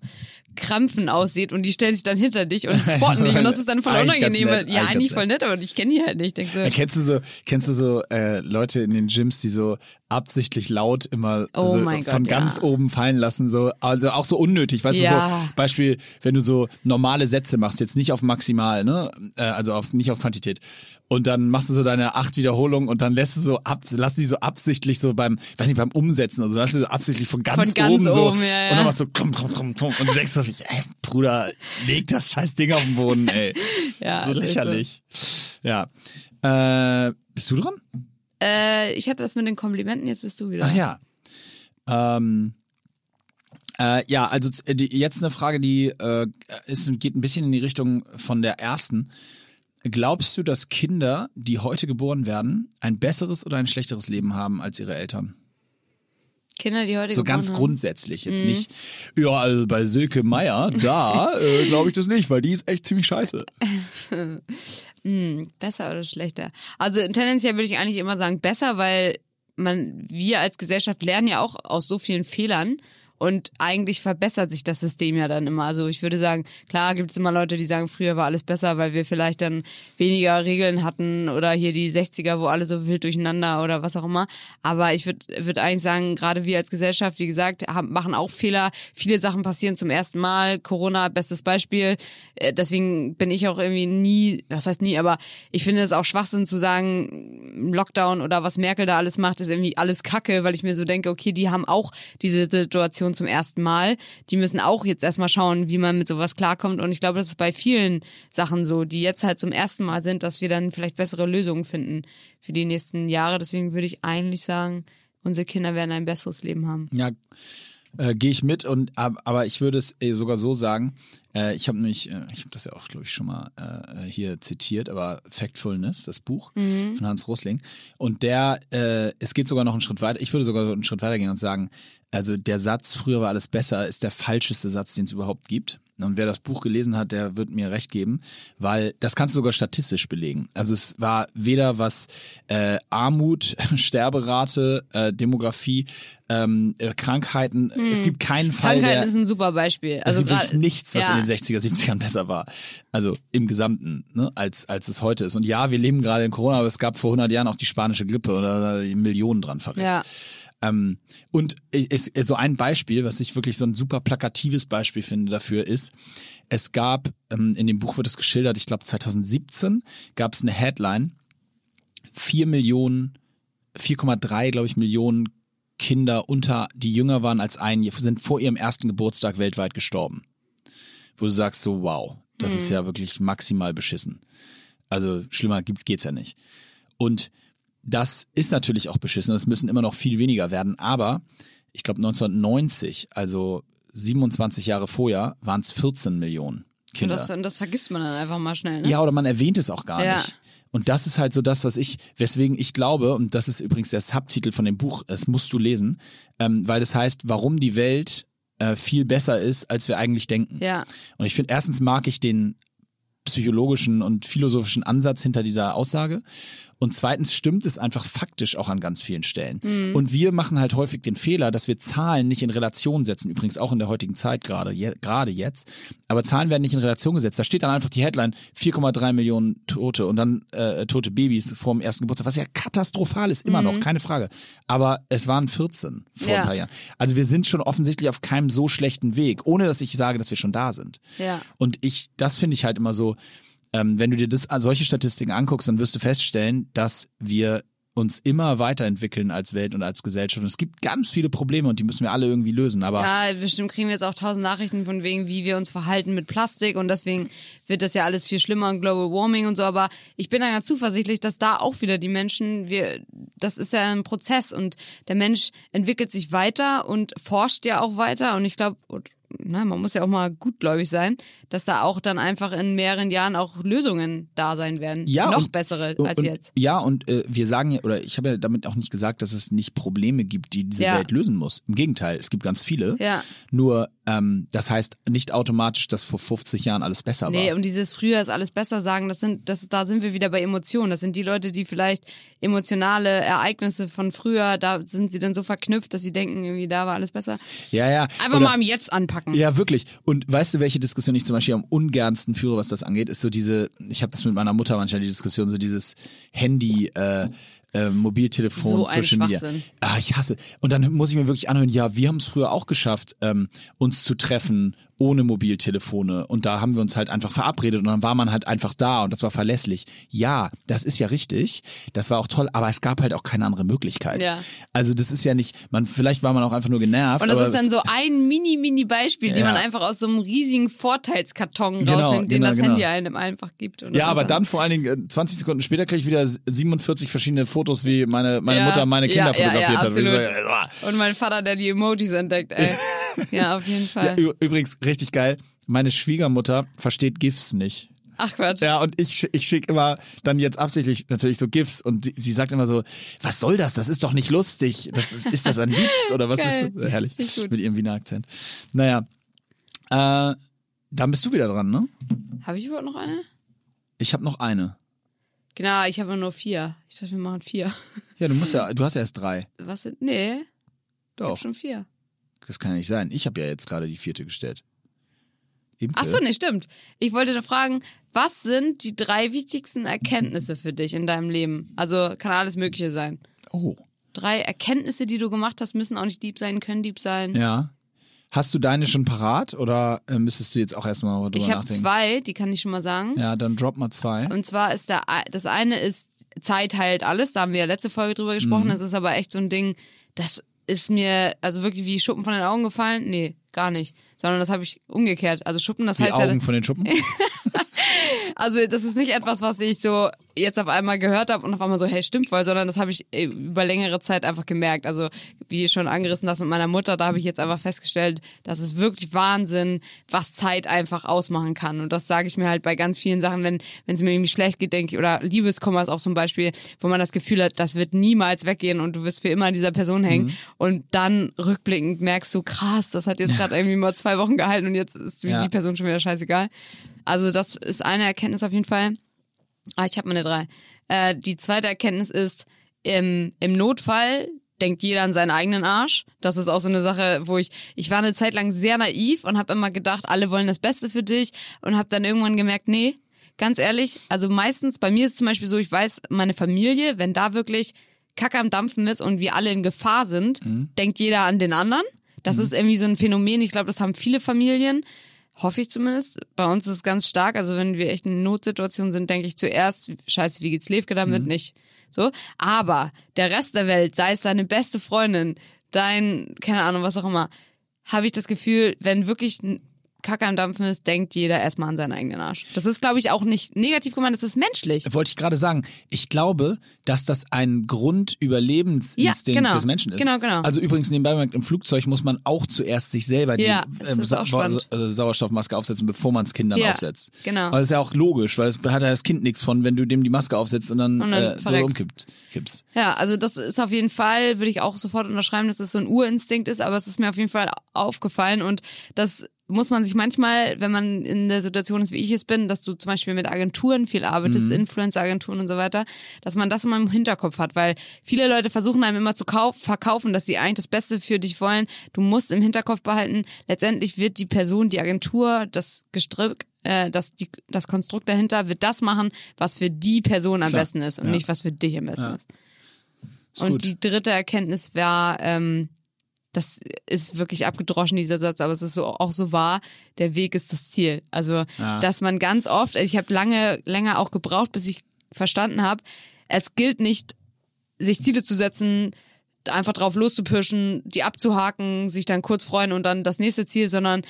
Speaker 3: Krampfen aussieht und die stellen sich dann hinter dich und spotten dich und das ist dann voll unangenehm.
Speaker 2: nett,
Speaker 3: ja,
Speaker 2: eigentlich
Speaker 3: voll nett, aber ich kenne die halt nicht. Denk so,
Speaker 2: Ja, kennst du so, kennst du so äh, Leute in den Gyms, die so absichtlich laut immer
Speaker 3: Oh
Speaker 2: so
Speaker 3: mein
Speaker 2: von
Speaker 3: Gott,
Speaker 2: ganz
Speaker 3: ja.
Speaker 2: oben fallen lassen, so also auch so unnötig, weißt du
Speaker 3: Ja.
Speaker 2: so Beispiel, wenn du so normale Sätze machst, jetzt nicht auf maximal, ne, äh, also auf nicht auf Quantität und dann machst du so deine acht Wiederholungen und dann lässt du so ab, lass die so absichtlich so beim, weiß nicht beim Umsetzen, also lass du so absichtlich von ganz,
Speaker 3: Von ganz
Speaker 2: oben so
Speaker 3: oben, ja, ja.
Speaker 2: und dann machst du komm, komm, komm, komm und du denkst so, ey, Bruder, leg das scheiß Ding auf den Boden, ey,
Speaker 3: ja,
Speaker 2: so
Speaker 3: echt
Speaker 2: lächerlich, ja. Äh, bist du dran?
Speaker 3: Äh, ich hatte das mit den Komplimenten, jetzt bist du wieder.
Speaker 2: Ach ja. Ähm, äh, ja, also die, jetzt eine Frage, die äh, ist, geht ein bisschen in die Richtung von der ersten. Glaubst du, dass Kinder, die heute geboren werden, ein besseres oder ein schlechteres Leben haben als ihre Eltern?
Speaker 3: Kinder, die heute
Speaker 2: So ganz
Speaker 3: haben.
Speaker 2: grundsätzlich, jetzt nicht. Ja, also bei Silke Meier, da äh, glaube ich das nicht, weil die ist echt ziemlich scheiße.
Speaker 3: Hm, besser oder schlechter? Also tendenziell würde ich eigentlich immer sagen besser, weil man, wir als Gesellschaft lernen ja auch aus so vielen Fehlern. Und eigentlich verbessert sich das System ja dann immer. Also ich würde sagen, klar gibt es immer Leute, die sagen, früher war alles besser, weil wir vielleicht dann weniger Regeln hatten oder hier die 60er, wo alle so wild durcheinander oder was auch immer. Aber ich würde würd eigentlich sagen, gerade wir als Gesellschaft, wie gesagt, haben, machen auch Fehler. Viele Sachen passieren zum ersten Mal. Corona, bestes Beispiel. Äh, Deswegen bin ich auch irgendwie nie, was heißt nie, aber ich finde es auch Schwachsinn zu sagen, Lockdown oder was Merkel da alles macht, ist irgendwie alles Kacke, weil ich mir so denke, okay, die haben auch diese Situation zum ersten Mal. Die müssen auch jetzt erstmal schauen, wie man mit sowas klarkommt. Und ich glaube, das ist bei vielen Sachen so, die jetzt halt zum ersten Mal sind, dass wir dann vielleicht bessere Lösungen finden für die nächsten Jahre. Deswegen würde ich eigentlich sagen, unsere Kinder werden ein besseres Leben haben.
Speaker 2: Ja, äh, gehe ich mit und ab- aber ich würde es äh, sogar so sagen. Äh, ich habe nämlich, äh, ich habe das ja auch glaube ich schon mal äh, hier zitiert, aber Factfulness, das Buch von Hans Rosling und der, äh, es geht sogar noch einen Schritt weiter. Ich würde sogar so einen Schritt weiter gehen und sagen, also der Satz "Früher war alles besser" ist der falscheste Satz, den es überhaupt gibt. Und wer das Buch gelesen hat, der wird mir recht geben, weil das kannst du sogar statistisch belegen. Also es war weder was äh, Armut, Sterberate, äh, Demografie, ähm, äh, Krankheiten. Es gibt keinen Fall,
Speaker 3: Krankheit
Speaker 2: der
Speaker 3: ist ein super Beispiel.
Speaker 2: also es gibt nichts, was
Speaker 3: ja.
Speaker 2: in den 60er, 70ern besser war. Also im Gesamten, ne, als, als es heute ist. Und ja, wir leben gerade in Corona, aber es gab vor 100 Jahren auch die spanische Grippe oder Millionen dran verreckt.
Speaker 3: Ja.
Speaker 2: Ähm, und es, es, so ein Beispiel, was ich wirklich so ein super plakatives Beispiel finde dafür ist, es gab, ähm, in dem Buch wird es geschildert, ich glaube 2017 gab es eine Headline, 4 Millionen, 4,3 glaube ich Millionen Kinder unter, die jünger waren als ein Jahr, sind vor ihrem ersten Geburtstag weltweit gestorben. Wo du sagst so, wow, das ist ja wirklich maximal beschissen. Also schlimmer gibt's geht's ja nicht. Und das ist natürlich auch beschissen. Es müssen immer noch viel weniger werden. Aber ich glaube 1990, also 27 Jahre vorher, waren es 14 Millionen
Speaker 3: Und
Speaker 2: Kinder.
Speaker 3: das, und das vergisst man dann einfach mal schnell. Ne?
Speaker 2: Ja, oder man erwähnt es auch gar
Speaker 3: Ja.
Speaker 2: nicht. Und das ist halt so das, was ich, weswegen ich glaube, und das ist übrigens der Subtitel von dem Buch, das musst du lesen, ähm, weil das heißt, warum die Welt äh, viel besser ist, als wir eigentlich denken.
Speaker 3: Ja.
Speaker 2: Und ich finde, erstens mag ich den psychologischen und philosophischen Ansatz hinter dieser Aussage. Und zweitens stimmt es einfach faktisch auch an ganz vielen Stellen. Und wir machen halt häufig den Fehler, dass wir Zahlen nicht in Relation setzen. Übrigens auch in der heutigen Zeit gerade, je, gerade jetzt. Aber Zahlen werden nicht in Relation gesetzt. Da steht dann einfach die Headline 4,3 Millionen Tote und dann äh, tote Babys vor dem ersten Geburtstag, was ja katastrophal ist, immer noch, keine Frage. Aber es waren 14 vor
Speaker 3: Ja.
Speaker 2: ein paar Jahren. Also wir sind schon offensichtlich auf keinem so schlechten Weg, ohne dass ich sage, dass wir schon da sind.
Speaker 3: Ja.
Speaker 2: Und ich, das finde ich halt immer so, ähm, wenn du dir das, solche Statistiken anguckst, dann wirst du feststellen, dass wir uns immer weiterentwickeln als Welt und als Gesellschaft. Und es gibt ganz viele Probleme und die müssen wir alle irgendwie lösen. Aber
Speaker 3: Ja, bestimmt kriegen wir jetzt auch tausend Nachrichten von wegen, wie wir uns verhalten mit Plastik und deswegen wird das ja alles viel schlimmer und Global Warming und so. Aber ich bin da ganz zuversichtlich, dass da auch wieder die Menschen, wir, das ist ja ein Prozess und der Mensch entwickelt sich weiter und forscht ja auch weiter und ich glaube, na, man muss ja auch mal gutgläubig sein, dass da auch dann einfach in mehreren Jahren auch Lösungen da sein werden.
Speaker 2: ja,
Speaker 3: Noch
Speaker 2: und,
Speaker 3: bessere als
Speaker 2: und,
Speaker 3: jetzt.
Speaker 2: Ja, und äh, wir sagen ja, oder ich habe ja damit auch nicht gesagt, dass es nicht Probleme gibt, die diese
Speaker 3: Ja.
Speaker 2: Welt lösen muss. Im Gegenteil, es gibt ganz viele.
Speaker 3: Ja.
Speaker 2: Nur ähm, das heißt nicht automatisch, dass vor 50 Jahren alles besser
Speaker 3: Nee,
Speaker 2: war.
Speaker 3: und dieses früher ist alles besser sagen, das sind, das, da sind wir wieder bei Emotionen. Das sind die Leute, die vielleicht emotionale Ereignisse von früher, da sind sie dann so verknüpft, dass sie denken, irgendwie da war alles besser.
Speaker 2: Ja, ja.
Speaker 3: Einfach
Speaker 2: Oder-
Speaker 3: mal im Jetzt anpacken.
Speaker 2: Ja, wirklich. Und weißt du, welche Diskussion ich zum Beispiel am ungernsten führe, was das angeht, ist so diese, ich habe das mit meiner Mutter manchmal, die Diskussion, so dieses Handy, äh, äh, Mobiltelefon,
Speaker 3: So
Speaker 2: Social Media. Ah, ich hasse. Und dann muss ich mir wirklich anhören, ja, wir haben es früher auch geschafft, ähm, uns zu treffen ohne Mobiltelefone. Und da haben wir uns halt einfach verabredet und dann war man halt einfach da und das war verlässlich. Ja, das ist ja richtig. Das war auch toll, aber es gab halt auch keine andere Möglichkeit.
Speaker 3: Ja.
Speaker 2: Also das ist ja nicht, man, vielleicht war man auch einfach nur genervt.
Speaker 3: Und das ist dann so ein mini, mini Beispiel, die
Speaker 2: Ja.
Speaker 3: man einfach aus so einem riesigen Vorteilskarton
Speaker 2: Genau,
Speaker 3: rausnimmt, den
Speaker 2: genau,
Speaker 3: das
Speaker 2: genau.
Speaker 3: Handy einem einfach gibt.
Speaker 2: Ja, aber dann vor allen Dingen äh, 20 Sekunden später kriege ich wieder 47 verschiedene Fotos, wie meine, meine
Speaker 3: Ja,
Speaker 2: Mutter meine Kinder fotografiert hat. Und sage, "Ah."
Speaker 3: Und mein Vater, der die Emojis entdeckt, ey. ja, auf jeden
Speaker 2: Ja,
Speaker 3: Fall.
Speaker 2: ü- übrigens, richtig geil. Meine Schwiegermutter versteht GIFs nicht.
Speaker 3: Ach Quatsch.
Speaker 2: Ja, und ich, ich schicke immer dann jetzt absichtlich natürlich so GIFs und sie, sie sagt immer so, was soll das? Das ist doch nicht lustig. Das ist, ist das ein Witz oder was
Speaker 3: Geil.
Speaker 2: ist das? Herrlich.
Speaker 3: Ich.
Speaker 2: Mit ihrem Wiener Akzent. Naja, äh, dann bist du wieder dran, ne?
Speaker 3: Habe ich überhaupt noch eine?
Speaker 2: Ich habe noch eine.
Speaker 3: Genau, ich habe nur vier. Ich dachte, wir machen vier.
Speaker 2: Ja, du musst ja, du hast ja erst drei.
Speaker 3: Was sind? Nee, ich
Speaker 2: Doch,
Speaker 3: hab schon vier.
Speaker 2: Das kann ja nicht sein. Ich habe ja jetzt gerade die vierte gestellt. Imke?
Speaker 3: Ach so, nee, stimmt. Ich wollte da fragen, was sind die drei wichtigsten Erkenntnisse für dich in deinem Leben? Also kann alles Mögliche sein.
Speaker 2: Oh,
Speaker 3: Drei Erkenntnisse, die du gemacht hast, müssen auch nicht deep sein, können deep sein.
Speaker 2: ja. Hast du deine schon parat oder äh, müsstest du jetzt auch erstmal drüber
Speaker 3: ich habe
Speaker 2: nachdenken?
Speaker 3: zwei, die kann ich schon mal sagen.
Speaker 2: Ja, dann drop mal zwei.
Speaker 3: Und zwar ist der, das eine ist, Zeit heilt alles. Da haben wir ja letzte Folge drüber gesprochen.
Speaker 2: Mhm.
Speaker 3: Das ist aber echt so ein Ding, das ist mir also wirklich wie Schuppen von den Augen gefallen. Nee, gar nicht. Sondern das habe ich umgekehrt. Also Schuppen, das
Speaker 2: Die
Speaker 3: heißt
Speaker 2: Augen
Speaker 3: ja,
Speaker 2: von den Schuppen?
Speaker 3: also das ist nicht etwas, was ich so jetzt auf einmal gehört habe und auf einmal so, hey, stimmt voll, sondern das habe ich äh, über längere Zeit einfach gemerkt. Also wie schon angerissen das mit meiner Mutter, da habe ich jetzt einfach festgestellt, das ist wirklich Wahnsinn, was Zeit einfach ausmachen kann. Und das sage ich mir halt bei ganz vielen Sachen, wenn wenn es mir irgendwie schlecht geht, denke ich, oder Liebeskummer ist auch zum Beispiel, wo man das Gefühl hat, das wird niemals weggehen und du wirst für immer an dieser Person hängen. Und dann rückblickend merkst du, krass, das hat jetzt gerade irgendwie mal zwei Wochen gehalten und jetzt ist
Speaker 2: Ja.
Speaker 3: die Person schon wieder scheißegal. Also das ist eine Erkenntnis auf jeden Fall. Ah, ich habe meine drei. Äh, die zweite Erkenntnis ist, im, im Notfall denkt jeder an seinen eigenen Arsch. Das ist auch so eine Sache, wo ich, ich war eine Zeit lang sehr naiv und habe immer gedacht, alle wollen das Beste für dich und habe dann irgendwann gemerkt, nee, ganz ehrlich, also meistens, bei mir ist es zum Beispiel so, ich weiß, meine Familie, wenn da wirklich Kacke am Dampfen ist und wir alle in Gefahr sind, denkt jeder an den anderen. Das ist irgendwie so ein Phänomen, ich glaube, das haben viele Familien. Hoffe ich zumindest. Bei uns ist es ganz stark. Also wenn wir echt in Notsituationen sind, denke ich zuerst, scheiße, wie geht's Levke damit? Nicht. So. Aber der Rest der Welt, sei es deine beste Freundin, dein, keine Ahnung, was auch immer, habe ich das Gefühl, wenn wirklich Kacke am Dampfen ist, denkt jeder erstmal an seinen eigenen Arsch. Das ist, glaube ich, auch nicht negativ gemeint, das ist menschlich.
Speaker 2: Wollte ich gerade sagen, ich glaube, dass das ein Grundüberlebensinstinkt
Speaker 3: Ja, genau.
Speaker 2: des Menschen ist.
Speaker 3: Genau, genau.
Speaker 2: Also übrigens nebenbei bemerkt, im Flugzeug muss man auch zuerst sich selber die
Speaker 3: Ja, das
Speaker 2: ähm,
Speaker 3: spannend.
Speaker 2: äh, Sauerstoffmaske aufsetzen, bevor man es Kindern
Speaker 3: Ja,
Speaker 2: aufsetzt.
Speaker 3: genau.
Speaker 2: Aber das ist ja auch logisch, weil es hat ja das Kind nichts von, wenn du dem die Maske aufsetzt und dann,
Speaker 3: Und dann
Speaker 2: äh, so
Speaker 3: verreckst.
Speaker 2: umkippt. Kippst.
Speaker 3: Ja, also das ist auf jeden Fall, würde ich auch sofort unterschreiben, dass es so ein Urinstinkt ist, aber es ist mir auf jeden Fall aufgefallen und das muss man sich manchmal, wenn man in der Situation ist, wie ich es bin, dass du zum Beispiel mit Agenturen viel arbeitest, Influencer-Agenturen und so weiter, dass man das immer im Hinterkopf hat, weil viele Leute versuchen einem immer zu kauf, verkaufen, dass sie eigentlich das Beste für dich wollen. Du musst im Hinterkopf behalten, letztendlich wird die Person, die Agentur, das Gestrüpp, äh, das, die, das Konstrukt dahinter wird das machen, was für die Person am
Speaker 2: Klar,
Speaker 3: besten ist und
Speaker 2: ja.
Speaker 3: nicht, was für dich am besten
Speaker 2: Ja.
Speaker 3: ist.
Speaker 2: Ist
Speaker 3: Und
Speaker 2: gut.
Speaker 3: die dritte Erkenntnis war, ähm, das ist wirklich abgedroschen, dieser Satz, aber es ist so, auch so wahr, der Weg ist das Ziel. Also,
Speaker 2: Ja.
Speaker 3: dass man ganz oft, also ich habe lange, länger auch gebraucht, bis ich verstanden habe, es gilt nicht, sich Ziele zu setzen, einfach drauf loszupirschen, die abzuhaken, sich dann kurz freuen und dann das nächste Ziel, sondern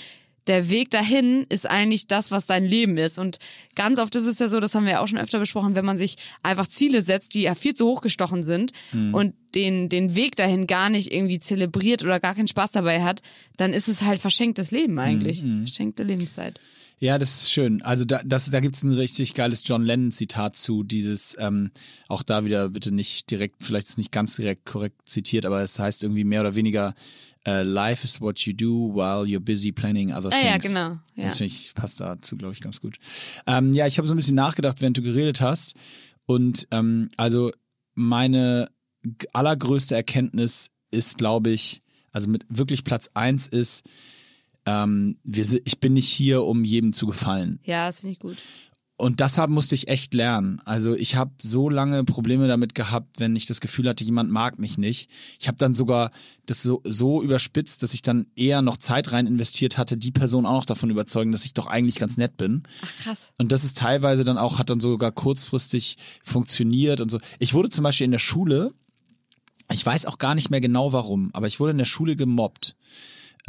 Speaker 3: der Weg dahin ist eigentlich das, was dein Leben ist. Und ganz oft ist es ja so, das haben wir ja auch schon öfter besprochen, wenn man sich einfach Ziele setzt, die ja viel zu hoch gestochen sind und den, den Weg dahin gar nicht irgendwie zelebriert oder gar keinen Spaß dabei hat, dann ist es halt verschenktes Leben eigentlich. Verschenkte Lebenszeit.
Speaker 2: Ja, das ist schön. Also da, das, da gibt's ein richtig geiles John Lennon-Zitat zu, dieses, ähm, auch da wieder bitte nicht direkt, vielleicht ist nicht ganz direkt korrekt zitiert, aber es heißt irgendwie mehr oder weniger, äh, Life is what you do while you're busy planning other
Speaker 3: Ah,
Speaker 2: things.
Speaker 3: ja, genau, ja.
Speaker 2: Das finde ich, passt dazu, glaube ich, ganz gut. Ähm, ja, ich habe so ein bisschen nachgedacht, während du geredet hast. Und ähm, also meine allergrößte Erkenntnis ist, glaube ich, also mit wirklich Platz eins ist, ähm, wir, ich bin nicht hier, um jedem zu gefallen.
Speaker 3: Ja, das finde ich gut.
Speaker 2: Und deshalb musste ich echt lernen. Also ich habe so lange Probleme damit gehabt, wenn ich das Gefühl hatte, jemand mag mich nicht. Ich habe dann sogar das so, so überspitzt, dass ich dann eher noch Zeit rein investiert hatte, die Person auch noch davon überzeugen, dass ich doch eigentlich ganz nett bin.
Speaker 3: Ach krass.
Speaker 2: Und das ist teilweise dann auch, hat dann sogar kurzfristig funktioniert und so. Ich wurde zum Beispiel in der Schule, ich weiß auch gar nicht mehr genau warum, aber ich wurde in der Schule gemobbt.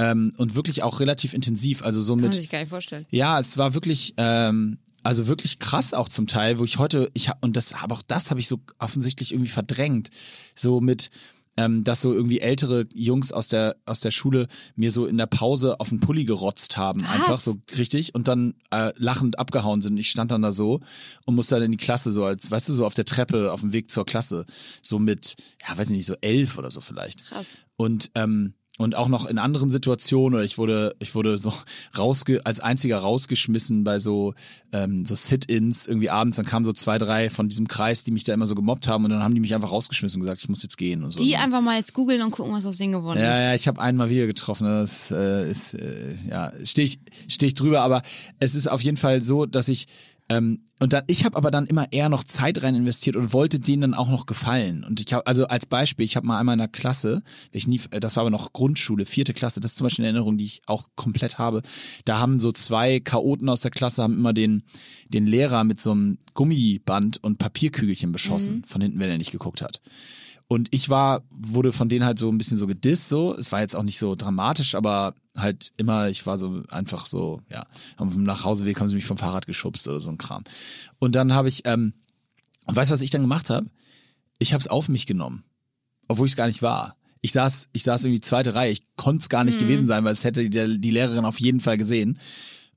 Speaker 2: Ähm, und wirklich auch relativ intensiv. Also so
Speaker 3: Kann
Speaker 2: mit.
Speaker 3: sich gar nicht vorstellen.
Speaker 2: Ja, es war wirklich, ähm, also wirklich krass auch zum Teil, wo ich heute, ich hab, und das, aber auch das habe ich so offensichtlich irgendwie verdrängt. So mit, ähm, dass so irgendwie ältere Jungs aus der aus der Schule mir so in der Pause auf den Pulli gerotzt haben,
Speaker 3: Was?
Speaker 2: einfach so richtig und dann äh, lachend abgehauen sind. Ich stand dann da so und musste dann in die Klasse so als, weißt du, so auf der Treppe auf dem Weg zur Klasse, so mit, ja, weiß ich nicht, so elf oder so vielleicht.
Speaker 3: Krass.
Speaker 2: Und ähm, und auch noch in anderen Situationen oder ich wurde ich wurde so rausge als einziger rausgeschmissen bei so ähm, so Sit-ins irgendwie abends dann kamen so zwei drei von diesem Kreis die mich da immer so gemobbt haben und dann haben die mich einfach rausgeschmissen und gesagt ich muss jetzt gehen und so
Speaker 3: Die einfach mal jetzt googeln und gucken, was aus denen geworden
Speaker 2: ja,
Speaker 3: ist.
Speaker 2: ja, ich habe einen mal wieder getroffen. Das äh, ist, äh, ja, stehe ich, steh ich drüber, aber es ist auf jeden Fall so, dass ich ähm, und dann, ich habe aber dann immer eher noch Zeit rein investiert und wollte denen dann auch noch gefallen. Und ich habe, also als Beispiel, ich habe mal einmal in der Klasse, ich nie, äh, das war aber noch Grundschule, vierte Klasse, das ist zum Beispiel eine Erinnerung, die ich auch komplett habe. Da haben so zwei Chaoten aus der Klasse haben immer den, den Lehrer mit so einem Gummiband und Papierkügelchen beschossen, von hinten, wenn er nicht geguckt hat. Und ich war, wurde von denen halt so ein bisschen so gedisst, so. Es war jetzt auch nicht so dramatisch, aber halt immer, ich war so einfach so, ja, auf dem Nachhauseweg haben sie mich vom Fahrrad geschubst oder so ein Kram. Und dann habe ich, ähm, und weißt du, was ich dann gemacht habe? Ich habe es auf mich genommen, obwohl ich es gar nicht war. Ich saß, ich saß irgendwie zweite Reihe, ich konnte es gar nicht gewesen sein, weil es hätte die, die Lehrerin auf jeden Fall gesehen.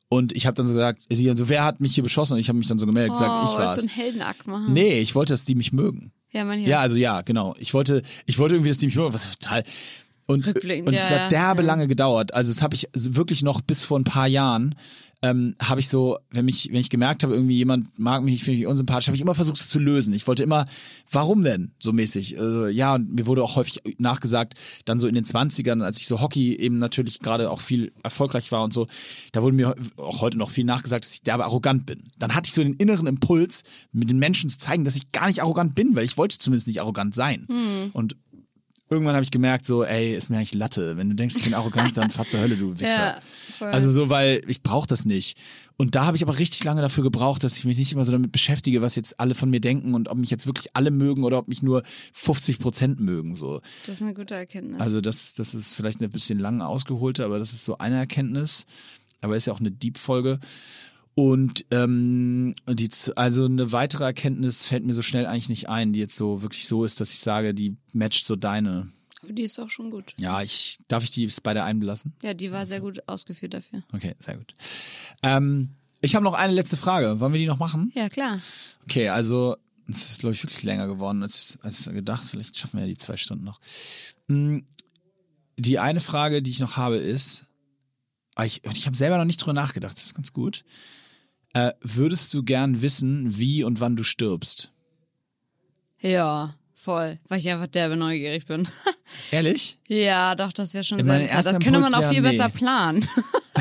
Speaker 2: Und ich habe dann so gesagt, sie dann so, wer hat mich hier beschossen? Und ich habe mich dann so gemeldet, gesagt,
Speaker 3: oh,
Speaker 2: ich
Speaker 3: wolltest
Speaker 2: war's.
Speaker 3: du einen Heldenakt machen?
Speaker 2: Nee, ich wollte, dass die mich mögen.
Speaker 3: Ja, man.
Speaker 2: Ja, also ja, genau. Ich wollte, ich wollte irgendwie, die mich mögen, was total. Und, und es
Speaker 3: ja,
Speaker 2: hat
Speaker 3: ja,
Speaker 2: derbe
Speaker 3: ja.
Speaker 2: lange gedauert. Also es habe ich wirklich noch bis vor ein paar Jahren ähm, habe ich so, wenn mich, wenn ich gemerkt habe, irgendwie jemand mag mich nicht, finde ich unsympathisch, habe ich immer versucht, es zu lösen. Ich wollte immer, warum denn so mäßig? Äh, ja, und mir wurde auch häufig nachgesagt, dann so in den 20ern, als ich so Hockey eben natürlich gerade auch viel erfolgreich war und so, da wurde mir auch heute noch viel nachgesagt, dass ich derbe arrogant bin. Dann hatte ich so den inneren Impuls, mit den Menschen zu zeigen, dass ich gar nicht arrogant bin, weil ich wollte zumindest nicht arrogant sein. Und irgendwann habe ich gemerkt, so, ey, ist mir eigentlich Latte. Wenn du denkst, ich bin arrogant, dann fahr zur Hölle, du Wichser.
Speaker 3: Ja, voll.
Speaker 2: also so, weil ich brauche das nicht. Und da habe ich aber richtig lange dafür gebraucht, dass ich mich nicht immer so damit beschäftige, was jetzt alle von mir denken und ob mich jetzt wirklich alle mögen oder ob mich nur 50 Prozent mögen. So.
Speaker 3: Das ist eine gute Erkenntnis.
Speaker 2: Also das, das ist vielleicht eine bisschen lang ausgeholte, aber das ist so eine Erkenntnis. aber ist ja auch eine Deep-Folge. Und ähm, die, also eine weitere Erkenntnis fällt mir so schnell eigentlich nicht ein, die jetzt so wirklich so ist, dass ich sage, die matcht so deine.
Speaker 3: Aber die ist auch schon gut.
Speaker 2: Ja, ich darf ich die bei der einbelassen?
Speaker 3: Ja, die war sehr gut ausgeführt dafür.
Speaker 2: Okay, sehr gut. Ähm, ich habe noch eine letzte Frage. Wollen wir die noch machen?
Speaker 3: Ja, klar.
Speaker 2: Okay, also es ist, glaube ich, wirklich länger geworden als, als gedacht. Vielleicht schaffen wir ja die zwei Stunden noch. Hm, Die eine Frage, die ich noch habe, ist, ah, ich, und ich habe selber noch nicht drüber nachgedacht, das ist ganz gut. Äh, würdest du gern wissen, wie und wann du stirbst?
Speaker 3: Ja, voll. Weil ich einfach derbe neugierig bin.
Speaker 2: Ehrlich?
Speaker 3: ja, doch, das wäre schon
Speaker 2: Ja,
Speaker 3: sehr
Speaker 2: mein
Speaker 3: interessant.
Speaker 2: erster
Speaker 3: Das könnte man auch viel
Speaker 2: wäre,
Speaker 3: besser
Speaker 2: nee.
Speaker 3: planen.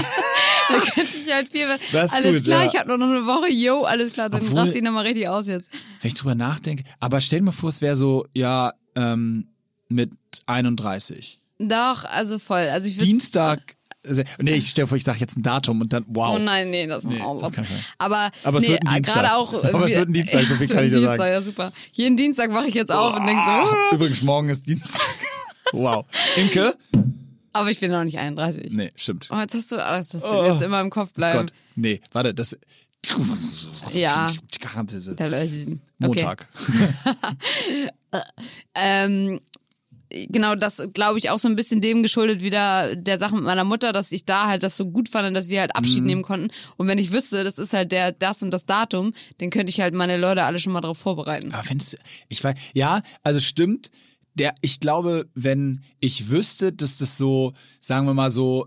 Speaker 3: da könnte ich halt viel besser. Alles
Speaker 2: gut,
Speaker 3: klar,
Speaker 2: ja.
Speaker 3: ich habe nur noch eine Woche. Yo, alles klar, dann
Speaker 2: Obwohl-
Speaker 3: raste ich nochmal richtig aus jetzt.
Speaker 2: Wenn ich drüber nachdenke. Aber stell dir mal vor, es wäre so, ja, ähm, mit 31.
Speaker 3: Doch, also voll. Also ich
Speaker 2: Dienstag. Also, nee, ich stell dir vor, ich sage jetzt ein Datum und dann, wow.
Speaker 3: Oh nein, nee, das ist auch
Speaker 2: keinen Fall.
Speaker 3: Aber,
Speaker 2: Aber es
Speaker 3: nee,
Speaker 2: wird ein Dienstag.
Speaker 3: gerade auch.
Speaker 2: Aber es
Speaker 3: wir-
Speaker 2: wird ein Dienstag, so viel kann ich dir
Speaker 3: Dienstag,
Speaker 2: sagen.
Speaker 3: Ja, super. Jeden Dienstag wache ich jetzt auf und denk so.
Speaker 2: Übrigens, morgen ist Dienstag. Wow. Imke?
Speaker 3: Aber ich bin noch nicht 31.
Speaker 2: Nee, stimmt.
Speaker 3: Oh, jetzt hast du, ah, das wird
Speaker 2: Oh.
Speaker 3: jetzt immer im Kopf bleiben.
Speaker 2: Gott. Nee, warte, das.
Speaker 3: Ja. Ich. Okay.
Speaker 2: Montag.
Speaker 3: Ähm, genau, das glaube ich auch so ein bisschen dem geschuldet wieder der Sache mit meiner Mutter, dass ich da halt das so gut fand, dass wir halt Abschied nehmen konnten. Und wenn ich wüsste, das ist halt der das und das Datum, dann könnte ich halt meine Leute alle schon mal darauf vorbereiten.
Speaker 2: Aber findest du, ich weiß, ja, also stimmt. Der, ich glaube, wenn ich wüsste, dass das so, sagen wir mal so,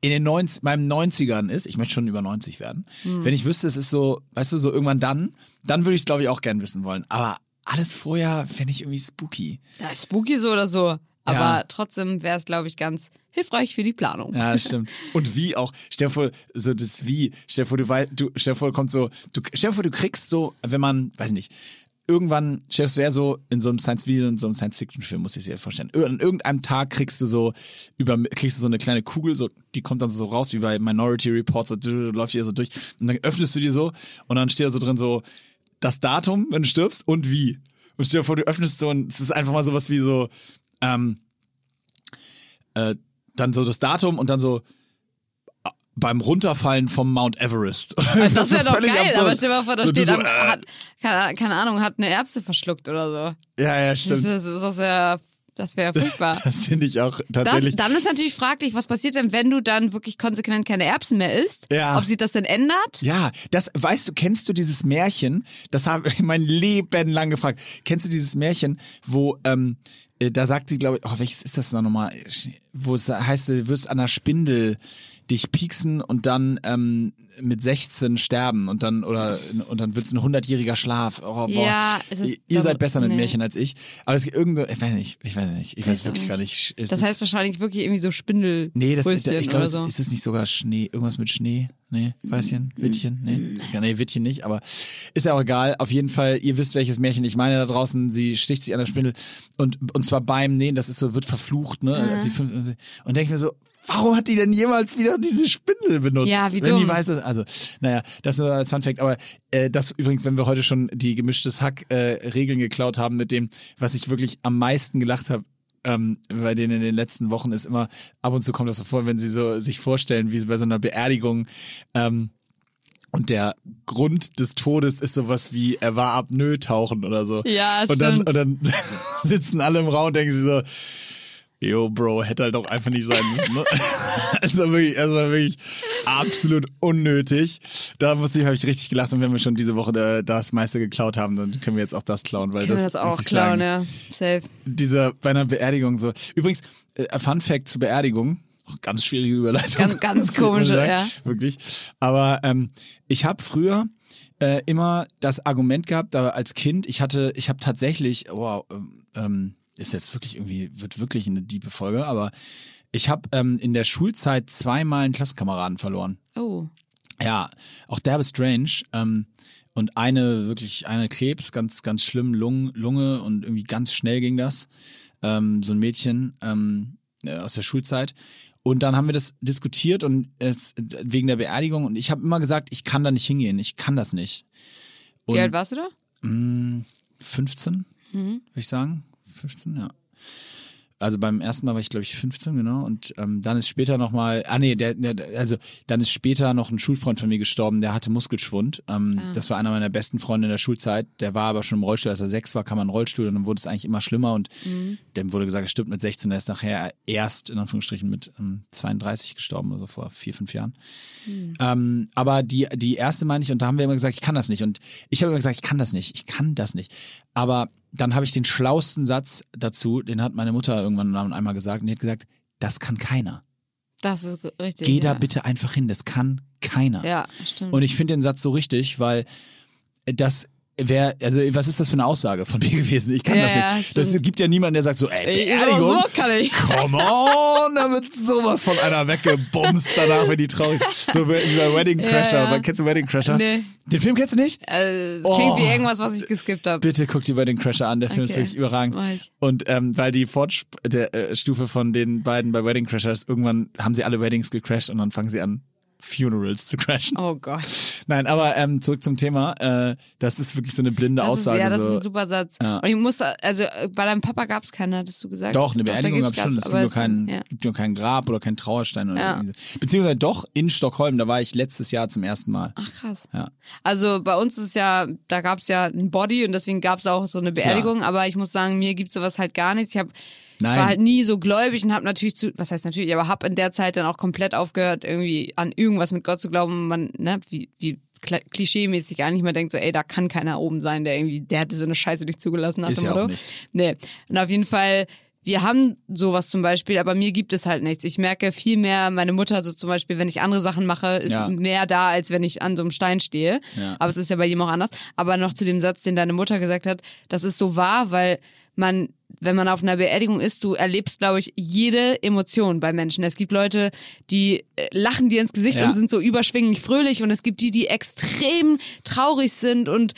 Speaker 2: in den 90, meinem 90ern ist, ich möchte schon über 90 werden,
Speaker 3: Hm.
Speaker 2: wenn ich wüsste, es ist so, weißt du, so irgendwann dann, dann würde ich es, glaube ich, auch gern wissen wollen. Aber alles vorher fände ich irgendwie spooky.
Speaker 3: Ja, spooky so oder so. Aber
Speaker 2: Ja.
Speaker 3: trotzdem wäre es, glaube ich, ganz hilfreich für die Planung.
Speaker 2: Ja, stimmt. Und wie auch, stell dir vor, so das Wie, stell dir vor, du weißt, du, stell dir vor, kommt so, du, stell dir vor, du kriegst so, wenn man, weiß nicht, irgendwann, stell dir so in so einem Science wie in so einem Science-Fiction-Film, muss ich dir vorstellen. An irgendeinem Tag kriegst du so, über, kriegst du so eine kleine Kugel, so, die kommt dann so raus, wie bei Minority Report, so, du, läuft hier so durch, und dann öffnest du die so, und dann steht da so drin so, das Datum, wenn du stirbst, und wie. Und stell dir vor, du öffnest so, und es ist einfach mal sowas wie so, ähm, äh, dann so das Datum und dann so äh, beim Runterfallen vom Mount Everest.
Speaker 3: Das wäre doch geil, aber stell dir mal vor, da
Speaker 2: So,
Speaker 3: steht,
Speaker 2: so,
Speaker 3: am,
Speaker 2: äh,
Speaker 3: hat, keine, keine Ahnung, hat eine Erbse verschluckt oder so.
Speaker 2: Ja, ja,
Speaker 3: Das,
Speaker 2: stimmt.
Speaker 3: das ist auch sehr, das wäre furchtbar.
Speaker 2: Das finde ich auch
Speaker 3: Dann,
Speaker 2: tatsächlich.
Speaker 3: dann ist natürlich fraglich, was passiert denn, wenn du dann wirklich konsequent keine Erbsen mehr isst?
Speaker 2: Ja.
Speaker 3: Ob sich das denn ändert?
Speaker 2: ja, das, weißt du, kennst du dieses Märchen? Das habe ich mein Leben lang gefragt. Kennst du dieses Märchen, wo, ähm, äh, da sagt sie, glaube ich, oh, welches ist das noch nochmal? Wo es heißt, du wirst an einer Spindel dich pieksen und dann ähm, mit 16 sterben und dann oder und dann wird's ein 100-jähriger Schlaf. Oh.
Speaker 3: Ja, es ist-
Speaker 2: ihr, seid besser mit
Speaker 3: nee.
Speaker 2: Märchen als ich. Aber es irgendeine, ich weiß nicht, ich weiß nicht, ich weiß
Speaker 3: auch
Speaker 2: wirklich gar nicht. Es
Speaker 3: Das heißt wahrscheinlich wirklich irgendwie so Spindel.
Speaker 2: Nee, das ist, ich glaube,
Speaker 3: so.
Speaker 2: ist es nicht sogar Schnee, irgendwas mit Schnee? Nee, Weißchen, Wittchen, nee. Ja, nee, Wittchen nicht, aber ist ja auch egal. Auf jeden Fall, ihr wisst, welches Märchen ich meine da draußen. Sie sticht sich an der Spindel und, und zwar beim Nähen, das ist so, wird verflucht, ne? Fünf, und denke mir so, warum hat die denn jemals wieder diese Spindel benutzt?
Speaker 3: Ja, wie
Speaker 2: Wenn die
Speaker 3: dumm.
Speaker 2: weiß, dass- also, naja, das nur als Fun Fact, aber äh, das übrigens, wenn wir heute schon die gemischtes Hack äh, Regeln geklaut haben mit dem, was ich wirklich am meisten gelacht habe, ähm, bei denen in den letzten Wochen ist immer, ab und zu kommt das so vor, wenn sie so sich vorstellen, wie sie bei so einer Beerdigung ähm, und der Grund des Todes ist sowas wie, er war apnoe tauchen oder so.
Speaker 3: Ja,
Speaker 2: und dann,
Speaker 3: stimmt.
Speaker 2: und dann sitzen alle im Raum und denken sie so, yo, Bro, hätte halt auch einfach nicht sein müssen. Ne? also wirklich, also wirklich absolut unnötig. Da muss ich, habe ich richtig gelacht und wenn wir schon diese Woche das meiste geklaut haben, dann können wir jetzt auch das klauen, weil
Speaker 3: Können
Speaker 2: das,
Speaker 3: wir das auch klauen,
Speaker 2: sagen,
Speaker 3: ja. Safe.
Speaker 2: dieser bei einer Beerdigung so. Übrigens, äh, Fun Fact zur Beerdigung. Oh, Ganz schwierige Überleitung.
Speaker 3: Ganz- ganz komische, ja.
Speaker 2: Wirklich. Aber ähm, ich habe früher äh, immer das Argument gehabt, aber als Kind, ich hatte, ich habe tatsächlich, wow, ähm, ähm, ist jetzt wirklich irgendwie, wird wirklich eine diepe Folge, aber ich habe ähm, in der Schulzeit zweimal einen Klassenkameraden verloren.
Speaker 3: Oh.
Speaker 2: Ja, auch derbe strange. Ähm, und eine wirklich, eine Krebs, ganz, ganz schlimm, Lung, Lunge und irgendwie ganz schnell ging das. Ähm, so ein Mädchen ähm, äh, aus der Schulzeit. Und dann haben wir das diskutiert und es wegen der Beerdigung und ich habe immer gesagt, ich kann da nicht hingehen, ich kann das nicht. Und
Speaker 3: Wie alt warst du da?
Speaker 2: mh, 15, würde ich sagen. 15, ja. also beim ersten Mal war ich glaube ich 15, genau. Und ähm, dann ist später nochmal, ah nee, der, der, also dann ist später noch ein Schulfreund von mir gestorben, der hatte Muskelschwund. Ähm,
Speaker 3: Ah.
Speaker 2: Das war einer meiner besten Freunde in der Schulzeit. Der war aber schon im Rollstuhl, als er sechs war, kam er in Rollstuhl und dann wurde es eigentlich immer schlimmer und
Speaker 3: Mhm.
Speaker 2: dem wurde gesagt, er stirbt mit 16, er ist nachher erst in Anführungsstrichen mit ähm, 32 gestorben, also vor vier, fünf Jahren.
Speaker 3: Mhm.
Speaker 2: Ähm, aber die, die erste meine ich, und da haben wir immer gesagt, ich kann das nicht. Und ich habe immer gesagt, ich kann das nicht, ich kann das nicht. Aber dann habe ich den schlausten Satz dazu, den hat meine Mutter irgendwann einmal gesagt, und die hat gesagt, das kann keiner.
Speaker 3: Das ist richtig.
Speaker 2: Geh da
Speaker 3: ja.
Speaker 2: bitte einfach hin, das kann keiner.
Speaker 3: Ja, stimmt.
Speaker 2: Und ich finde den Satz so richtig, weil das wäre, also was ist das für eine Aussage von mir gewesen? Ich kann
Speaker 3: Ja,
Speaker 2: das
Speaker 3: ja,
Speaker 2: nicht. Das gibt ja niemanden, der sagt so, ey, Beerdigung,
Speaker 3: sowas kann ich.
Speaker 2: come on, da wird sowas von einer weggebumst danach, wenn die traurig So wie bei Wedding
Speaker 3: Ja,
Speaker 2: Crasher.
Speaker 3: ja.
Speaker 2: Kennst du Wedding Crasher?
Speaker 3: Nee.
Speaker 2: Den Film kennst du nicht?
Speaker 3: Äh, es klingt
Speaker 2: Oh.
Speaker 3: wie irgendwas, was ich geskippt habe.
Speaker 2: Bitte guck dir Wedding Crasher an, der Film ist
Speaker 3: Okay,
Speaker 2: wirklich überragend. Und ähm, weil die Fortstufe der, äh, Stufe von den beiden bei Wedding Crasher ist, irgendwann haben sie alle Weddings gecrashed und dann fangen sie an, Funerals zu crashen.
Speaker 3: Oh Gott.
Speaker 2: Nein, aber ähm, zurück zum Thema. Äh, das ist wirklich so eine blinde
Speaker 3: Das
Speaker 2: Aussage.
Speaker 3: ist, ja, das ist
Speaker 2: so.
Speaker 3: ein super Satz.
Speaker 2: Ja.
Speaker 3: Und ich musste, also bei deinem Papa gab es keine, hattest du gesagt?
Speaker 2: Doch, eine Beerdigung gab es schon. Es gibt nur, kein,
Speaker 3: ja.
Speaker 2: gibt nur kein Grab oder kein Trauerstein. Oder
Speaker 3: Ja.
Speaker 2: irgendwie so. Beziehungsweise doch in Stockholm, da war ich letztes Jahr zum ersten Mal.
Speaker 3: Ach krass.
Speaker 2: Ja.
Speaker 3: Also bei uns ist ja, da gab es ja ein Body und deswegen gab es auch so eine Beerdigung, aber ich muss sagen, mir gibt sowas halt gar nichts. Ich hab,
Speaker 2: Nein.
Speaker 3: war halt nie so gläubig und habe natürlich zu, was heißt natürlich, aber habe in der Zeit dann auch komplett aufgehört, irgendwie an irgendwas mit Gott zu glauben. Man, ne, wie, wie klischee-mäßig eigentlich mal denkt so, ey, da kann keiner oben sein, der irgendwie, der hätte so eine Scheiße nicht zugelassen
Speaker 2: Ist
Speaker 3: dem
Speaker 2: ja auch
Speaker 3: Motto.
Speaker 2: nicht.
Speaker 3: Nee. Und auf jeden Fall, wir haben sowas zum Beispiel, aber mir gibt es halt nichts. Ich merke viel mehr, meine Mutter so zum Beispiel, wenn ich andere Sachen mache, ist
Speaker 2: Ja.
Speaker 3: mehr da, als wenn ich an so einem Stein stehe.
Speaker 2: Ja.
Speaker 3: Aber es ist ja bei jedem auch anders. Aber noch zu dem Satz, den deine Mutter gesagt hat, das ist so wahr, weil man, wenn man auf einer Beerdigung ist, du erlebst, glaube ich, jede Emotion bei Menschen. Es gibt Leute, die äh, lachen dir ins Gesicht
Speaker 2: Ja.
Speaker 3: und sind so überschwinglich fröhlich und es gibt die, die extrem traurig sind und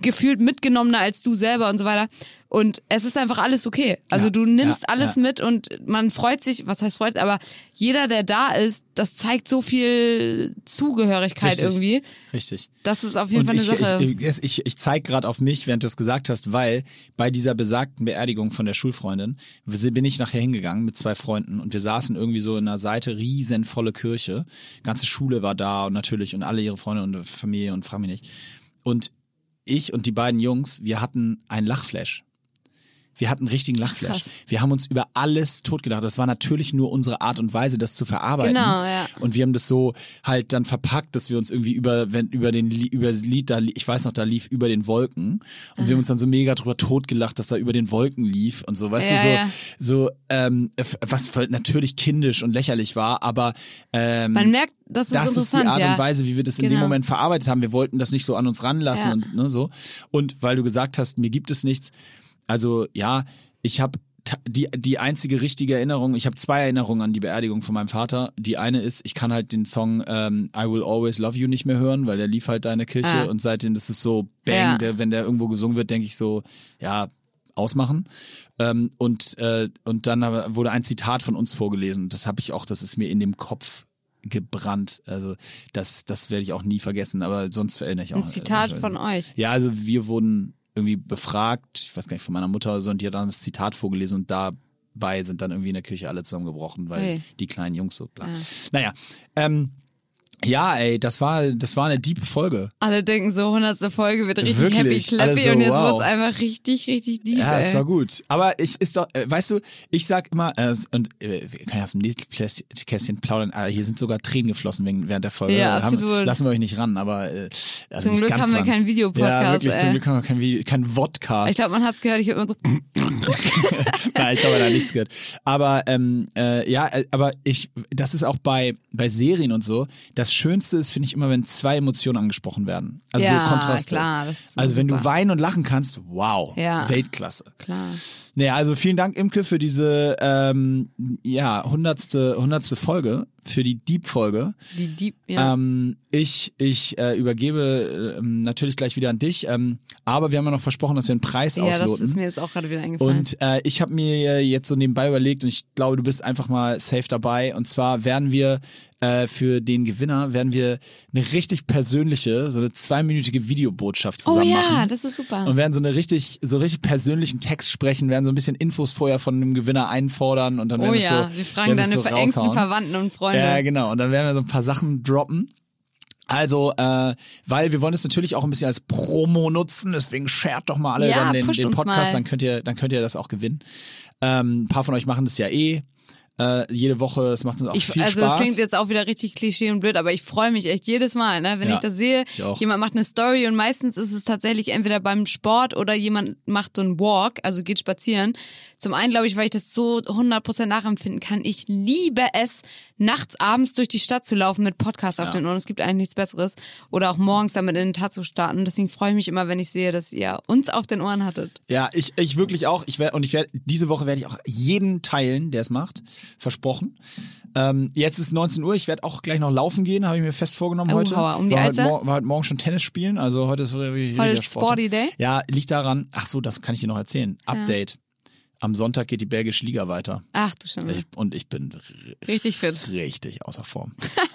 Speaker 3: gefühlt mitgenommener als du selber und so weiter. Und es ist einfach alles okay. Also
Speaker 2: Ja,
Speaker 3: du nimmst
Speaker 2: ja,
Speaker 3: alles
Speaker 2: ja.
Speaker 3: mit und man freut sich, was heißt freut, aber jeder, der da ist, das zeigt so viel Zugehörigkeit
Speaker 2: Richtig.
Speaker 3: irgendwie.
Speaker 2: Richtig.
Speaker 3: Das ist auf jeden
Speaker 2: Und
Speaker 3: Fall eine
Speaker 2: ich,
Speaker 3: Sache.
Speaker 2: ich, ich, ich, ich zeige gerade auf mich, während du es gesagt hast, weil bei dieser besagten Beerdigung von der Schulfreundin bin ich nachher hingegangen mit zwei Freunden und wir saßen irgendwie so in einer Seite, riesenvolle Kirche. Ganze Schule war da und natürlich und alle ihre Freunde und Familie und frag mich nicht. Und ich und die beiden Jungs, wir hatten einen Lachflash. Wir hatten einen richtigen Lachflash.
Speaker 3: krass.
Speaker 2: Wir haben uns über alles totgedacht. Das war natürlich nur unsere Art und Weise, das zu verarbeiten.
Speaker 3: Genau, ja.
Speaker 2: Und wir haben das so halt dann verpackt, dass wir uns irgendwie über, wenn, über den über das Lied, da, ich weiß noch, da lief über den Wolken. Und wir haben uns dann so mega drüber totgelacht, dass da über den Wolken lief und so, weißt
Speaker 3: Ja,
Speaker 2: du, so,
Speaker 3: ja.
Speaker 2: so ähm, was natürlich kindisch und lächerlich war, aber ähm,
Speaker 3: Man merkt, das ist
Speaker 2: das ist die Art und Weise, wie wir das in dem
Speaker 3: Genau.
Speaker 2: Moment verarbeitet haben. Wir wollten das nicht so an uns ranlassen und ne, so. Und weil du gesagt hast, mir gibt es nichts. Also ja, ich habe die, die einzige richtige Erinnerung, ich habe zwei Erinnerungen an die Beerdigung von meinem Vater. Die eine ist, ich kann halt den Song ähm, I Will Always Love You nicht mehr hören, weil der lief halt da in der Kirche
Speaker 3: Ah.
Speaker 2: und seitdem, das ist so bang,
Speaker 3: Ja.
Speaker 2: der, wenn der irgendwo gesungen wird, denke ich so, ja, ausmachen. Ähm, und, äh, und dann wurde ein Zitat von uns vorgelesen. Das habe ich auch, das ist mir in dem Kopf gebrannt. Also das, das werde ich auch nie vergessen, aber sonst erinnere ich auch.
Speaker 3: Ein Zitat von euch.
Speaker 2: Ja, also wir wurden irgendwie befragt, ich weiß gar nicht, von meiner Mutter oder so, und die hat dann das Zitat vorgelesen und dabei sind dann irgendwie in der Kirche alle zusammengebrochen, weil
Speaker 3: Ui.
Speaker 2: die kleinen Jungs so bla.
Speaker 3: Ja.
Speaker 2: Naja, ähm, ja, ey, das war, das war eine deep Folge.
Speaker 3: Alle denken so, 100. Folge wird richtig
Speaker 2: Wirklich,
Speaker 3: happy clappy
Speaker 2: so,
Speaker 3: und jetzt
Speaker 2: wow.
Speaker 3: wird's einfach richtig, richtig deep.
Speaker 2: Ja,
Speaker 3: ey.
Speaker 2: es war gut. Aber ich ist doch, äh, weißt du, ich sag immer, äh, und äh, wir können ja aus dem Nähkästchen plaudern, aber hier sind sogar Tränen geflossen wegen, während der Folge.
Speaker 3: Ja,
Speaker 2: Haben,
Speaker 3: absolut.
Speaker 2: lassen wir euch nicht ran, aber äh, also
Speaker 3: Zum Glück
Speaker 2: ganz
Speaker 3: haben wir keinen Videopodcast,
Speaker 2: Ja, wirklich, zum Glück haben wir keinen Video, keinen Vodcast.
Speaker 3: Ich glaube, man hat's gehört, ich habe immer so,
Speaker 2: Nein, ich glaube, da hat nichts gehört. Aber ähm, äh, ja, äh, aber ich, das ist auch bei bei Serien und so. Das Schönste ist, finde ich, immer, wenn zwei Emotionen angesprochen werden. Also
Speaker 3: Ja,
Speaker 2: so Kontraste.
Speaker 3: klar, das
Speaker 2: also wenn du
Speaker 3: super.
Speaker 2: weinen und lachen kannst, wow,
Speaker 3: Ja.
Speaker 2: Weltklasse.
Speaker 3: klar.
Speaker 2: Naja, also vielen Dank, Imke, für diese ähm, ja, hundertste, hundertste Folge, für die Deep-Folge.
Speaker 3: Die Deep, ja.
Speaker 2: Ähm, ich ich äh, übergebe ähm, natürlich gleich wieder an dich, ähm, aber wir haben ja noch versprochen, dass wir einen Preis
Speaker 3: ja, das
Speaker 2: ausloten.
Speaker 3: ist mir jetzt auch gerade wieder eingefallen.
Speaker 2: Und äh, ich habe mir jetzt so nebenbei überlegt und ich glaube, du bist einfach mal safe dabei. Und zwar werden wir äh, für den Gewinner werden wir eine richtig persönliche, so eine zweiminütige Videobotschaft
Speaker 3: oh
Speaker 2: zusammen
Speaker 3: ja,
Speaker 2: machen.
Speaker 3: das ist super.
Speaker 2: und werden so eine richtig, so richtig persönlichen Text sprechen, werden so so ein bisschen Infos vorher von einem Gewinner einfordern und dann
Speaker 3: Oh
Speaker 2: werden wir
Speaker 3: ja,
Speaker 2: so,
Speaker 3: wir fragen deine
Speaker 2: so
Speaker 3: engsten. Verwandten und Freunde.
Speaker 2: Ja, genau. Und dann werden wir so ein paar Sachen droppen. Also, äh, weil wir wollen es natürlich auch ein bisschen als Promo nutzen, deswegen shared doch mal alle
Speaker 3: Ja,
Speaker 2: dann den, den Podcast, dann könnt ihr, dann könnt ihr das auch gewinnen. Ähm, ein paar von euch machen das ja eh. Äh, jede Woche, es macht uns auch
Speaker 3: Ich,
Speaker 2: viel
Speaker 3: also
Speaker 2: Spaß.
Speaker 3: es klingt jetzt auch wieder richtig klischee und blöd, aber ich freue mich echt jedes Mal, ne? wenn
Speaker 2: Ja,
Speaker 3: ich das sehe.
Speaker 2: ich.
Speaker 3: Jemand macht eine Story und meistens ist es tatsächlich entweder beim Sport oder jemand macht so einen Walk, also geht spazieren. Zum einen glaube ich, weil ich das so 100% nachempfinden kann. Ich liebe es, nachts, abends durch die Stadt zu laufen mit Podcast auf den Ohren. Es gibt eigentlich nichts Besseres. Oder auch morgens damit in den Tag zu starten. Deswegen freue ich mich immer, wenn ich sehe, dass ihr uns auf den Ohren hattet.
Speaker 2: Ja, ich, ich wirklich auch. Ich werde und ich werde diese Woche werde ich auch jeden teilen, der es macht, versprochen. Ähm, jetzt ist 19 Uhr. Ich werde auch gleich noch laufen gehen, habe ich mir fest vorgenommen
Speaker 3: Oh,
Speaker 2: heute.
Speaker 3: Hauer, um die
Speaker 2: war, heute mor- war heute Morgen schon Tennis spielen. Also heute ist
Speaker 3: Heute ist
Speaker 2: Sport.
Speaker 3: Sporty Day?
Speaker 2: Ja, liegt daran. Ach so, das kann ich dir noch erzählen. Update. Am Sonntag geht die Belgische Liga weiter.
Speaker 3: Ach du Schande.
Speaker 2: Ich, und ich bin
Speaker 3: Richtig fit.
Speaker 2: richtig außer Form.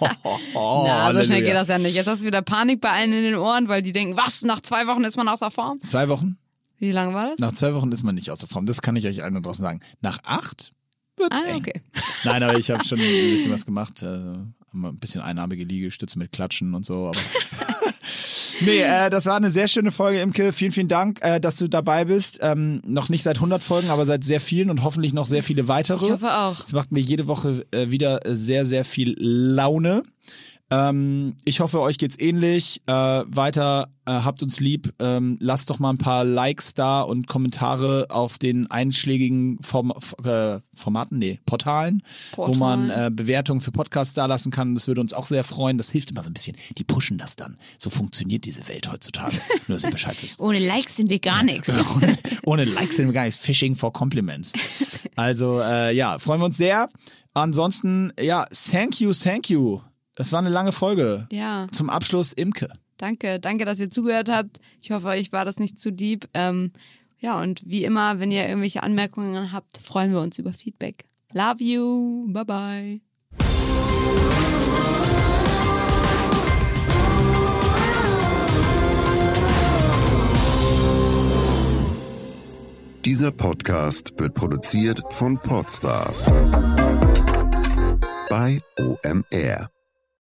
Speaker 3: Na, so schnell
Speaker 2: Oh,
Speaker 3: geht das ja nicht. Jetzt hast du wieder Panik bei allen in den Ohren, weil die denken, was, nach zwei Wochen ist man außer Form?
Speaker 2: Zwei Wochen?
Speaker 3: Wie lange war das?
Speaker 2: Nach zwei Wochen ist man nicht außer Form. Das kann ich euch allen draußen sagen. Nach acht wird's
Speaker 3: Ah,
Speaker 2: eng.
Speaker 3: okay.
Speaker 2: Nein, aber ich habe schon ein bisschen was gemacht. Also, ein bisschen einarmige Liegestütze mit Klatschen und so. Aber nee, äh, das war eine sehr schöne Folge, Imke. Vielen, vielen Dank, äh, dass du dabei bist. Ähm, noch nicht seit 100 Folgen, aber seit sehr vielen und hoffentlich noch sehr viele weitere.
Speaker 3: Ich hoffe auch.
Speaker 2: Es macht mir jede Woche äh, wieder sehr, sehr viel Laune. Ähm, ich hoffe, euch geht's ähnlich. Äh, weiter, äh, habt uns lieb. Ähm, lasst doch mal ein paar Likes da und Kommentare auf den einschlägigen Form äh, Formaten, nee, Portalen, wo man äh, Bewertungen für Podcasts da lassen kann. Das würde uns auch sehr freuen. Das hilft immer so ein bisschen. Die pushen das dann. So funktioniert diese Welt heutzutage. Nur, dass ihr Bescheid wisst.
Speaker 3: Ohne Likes sind wir gar nichts.
Speaker 2: ohne, ohne Likes sind wir gar nicht. Fishing for Compliments. Also äh, ja, freuen wir uns sehr. Ansonsten, ja, thank you, thank you. Das war eine lange Folge.
Speaker 3: Ja,
Speaker 2: Zum Abschluss Imke.
Speaker 3: danke. Danke, dass ihr zugehört habt. Ich hoffe, euch war das nicht zu deep. Ähm, ja, und wie immer, wenn ihr irgendwelche Anmerkungen habt, freuen wir uns über Feedback. Love you. Bye bye.
Speaker 4: Dieser Podcast wird produziert von Podstars bei OMR.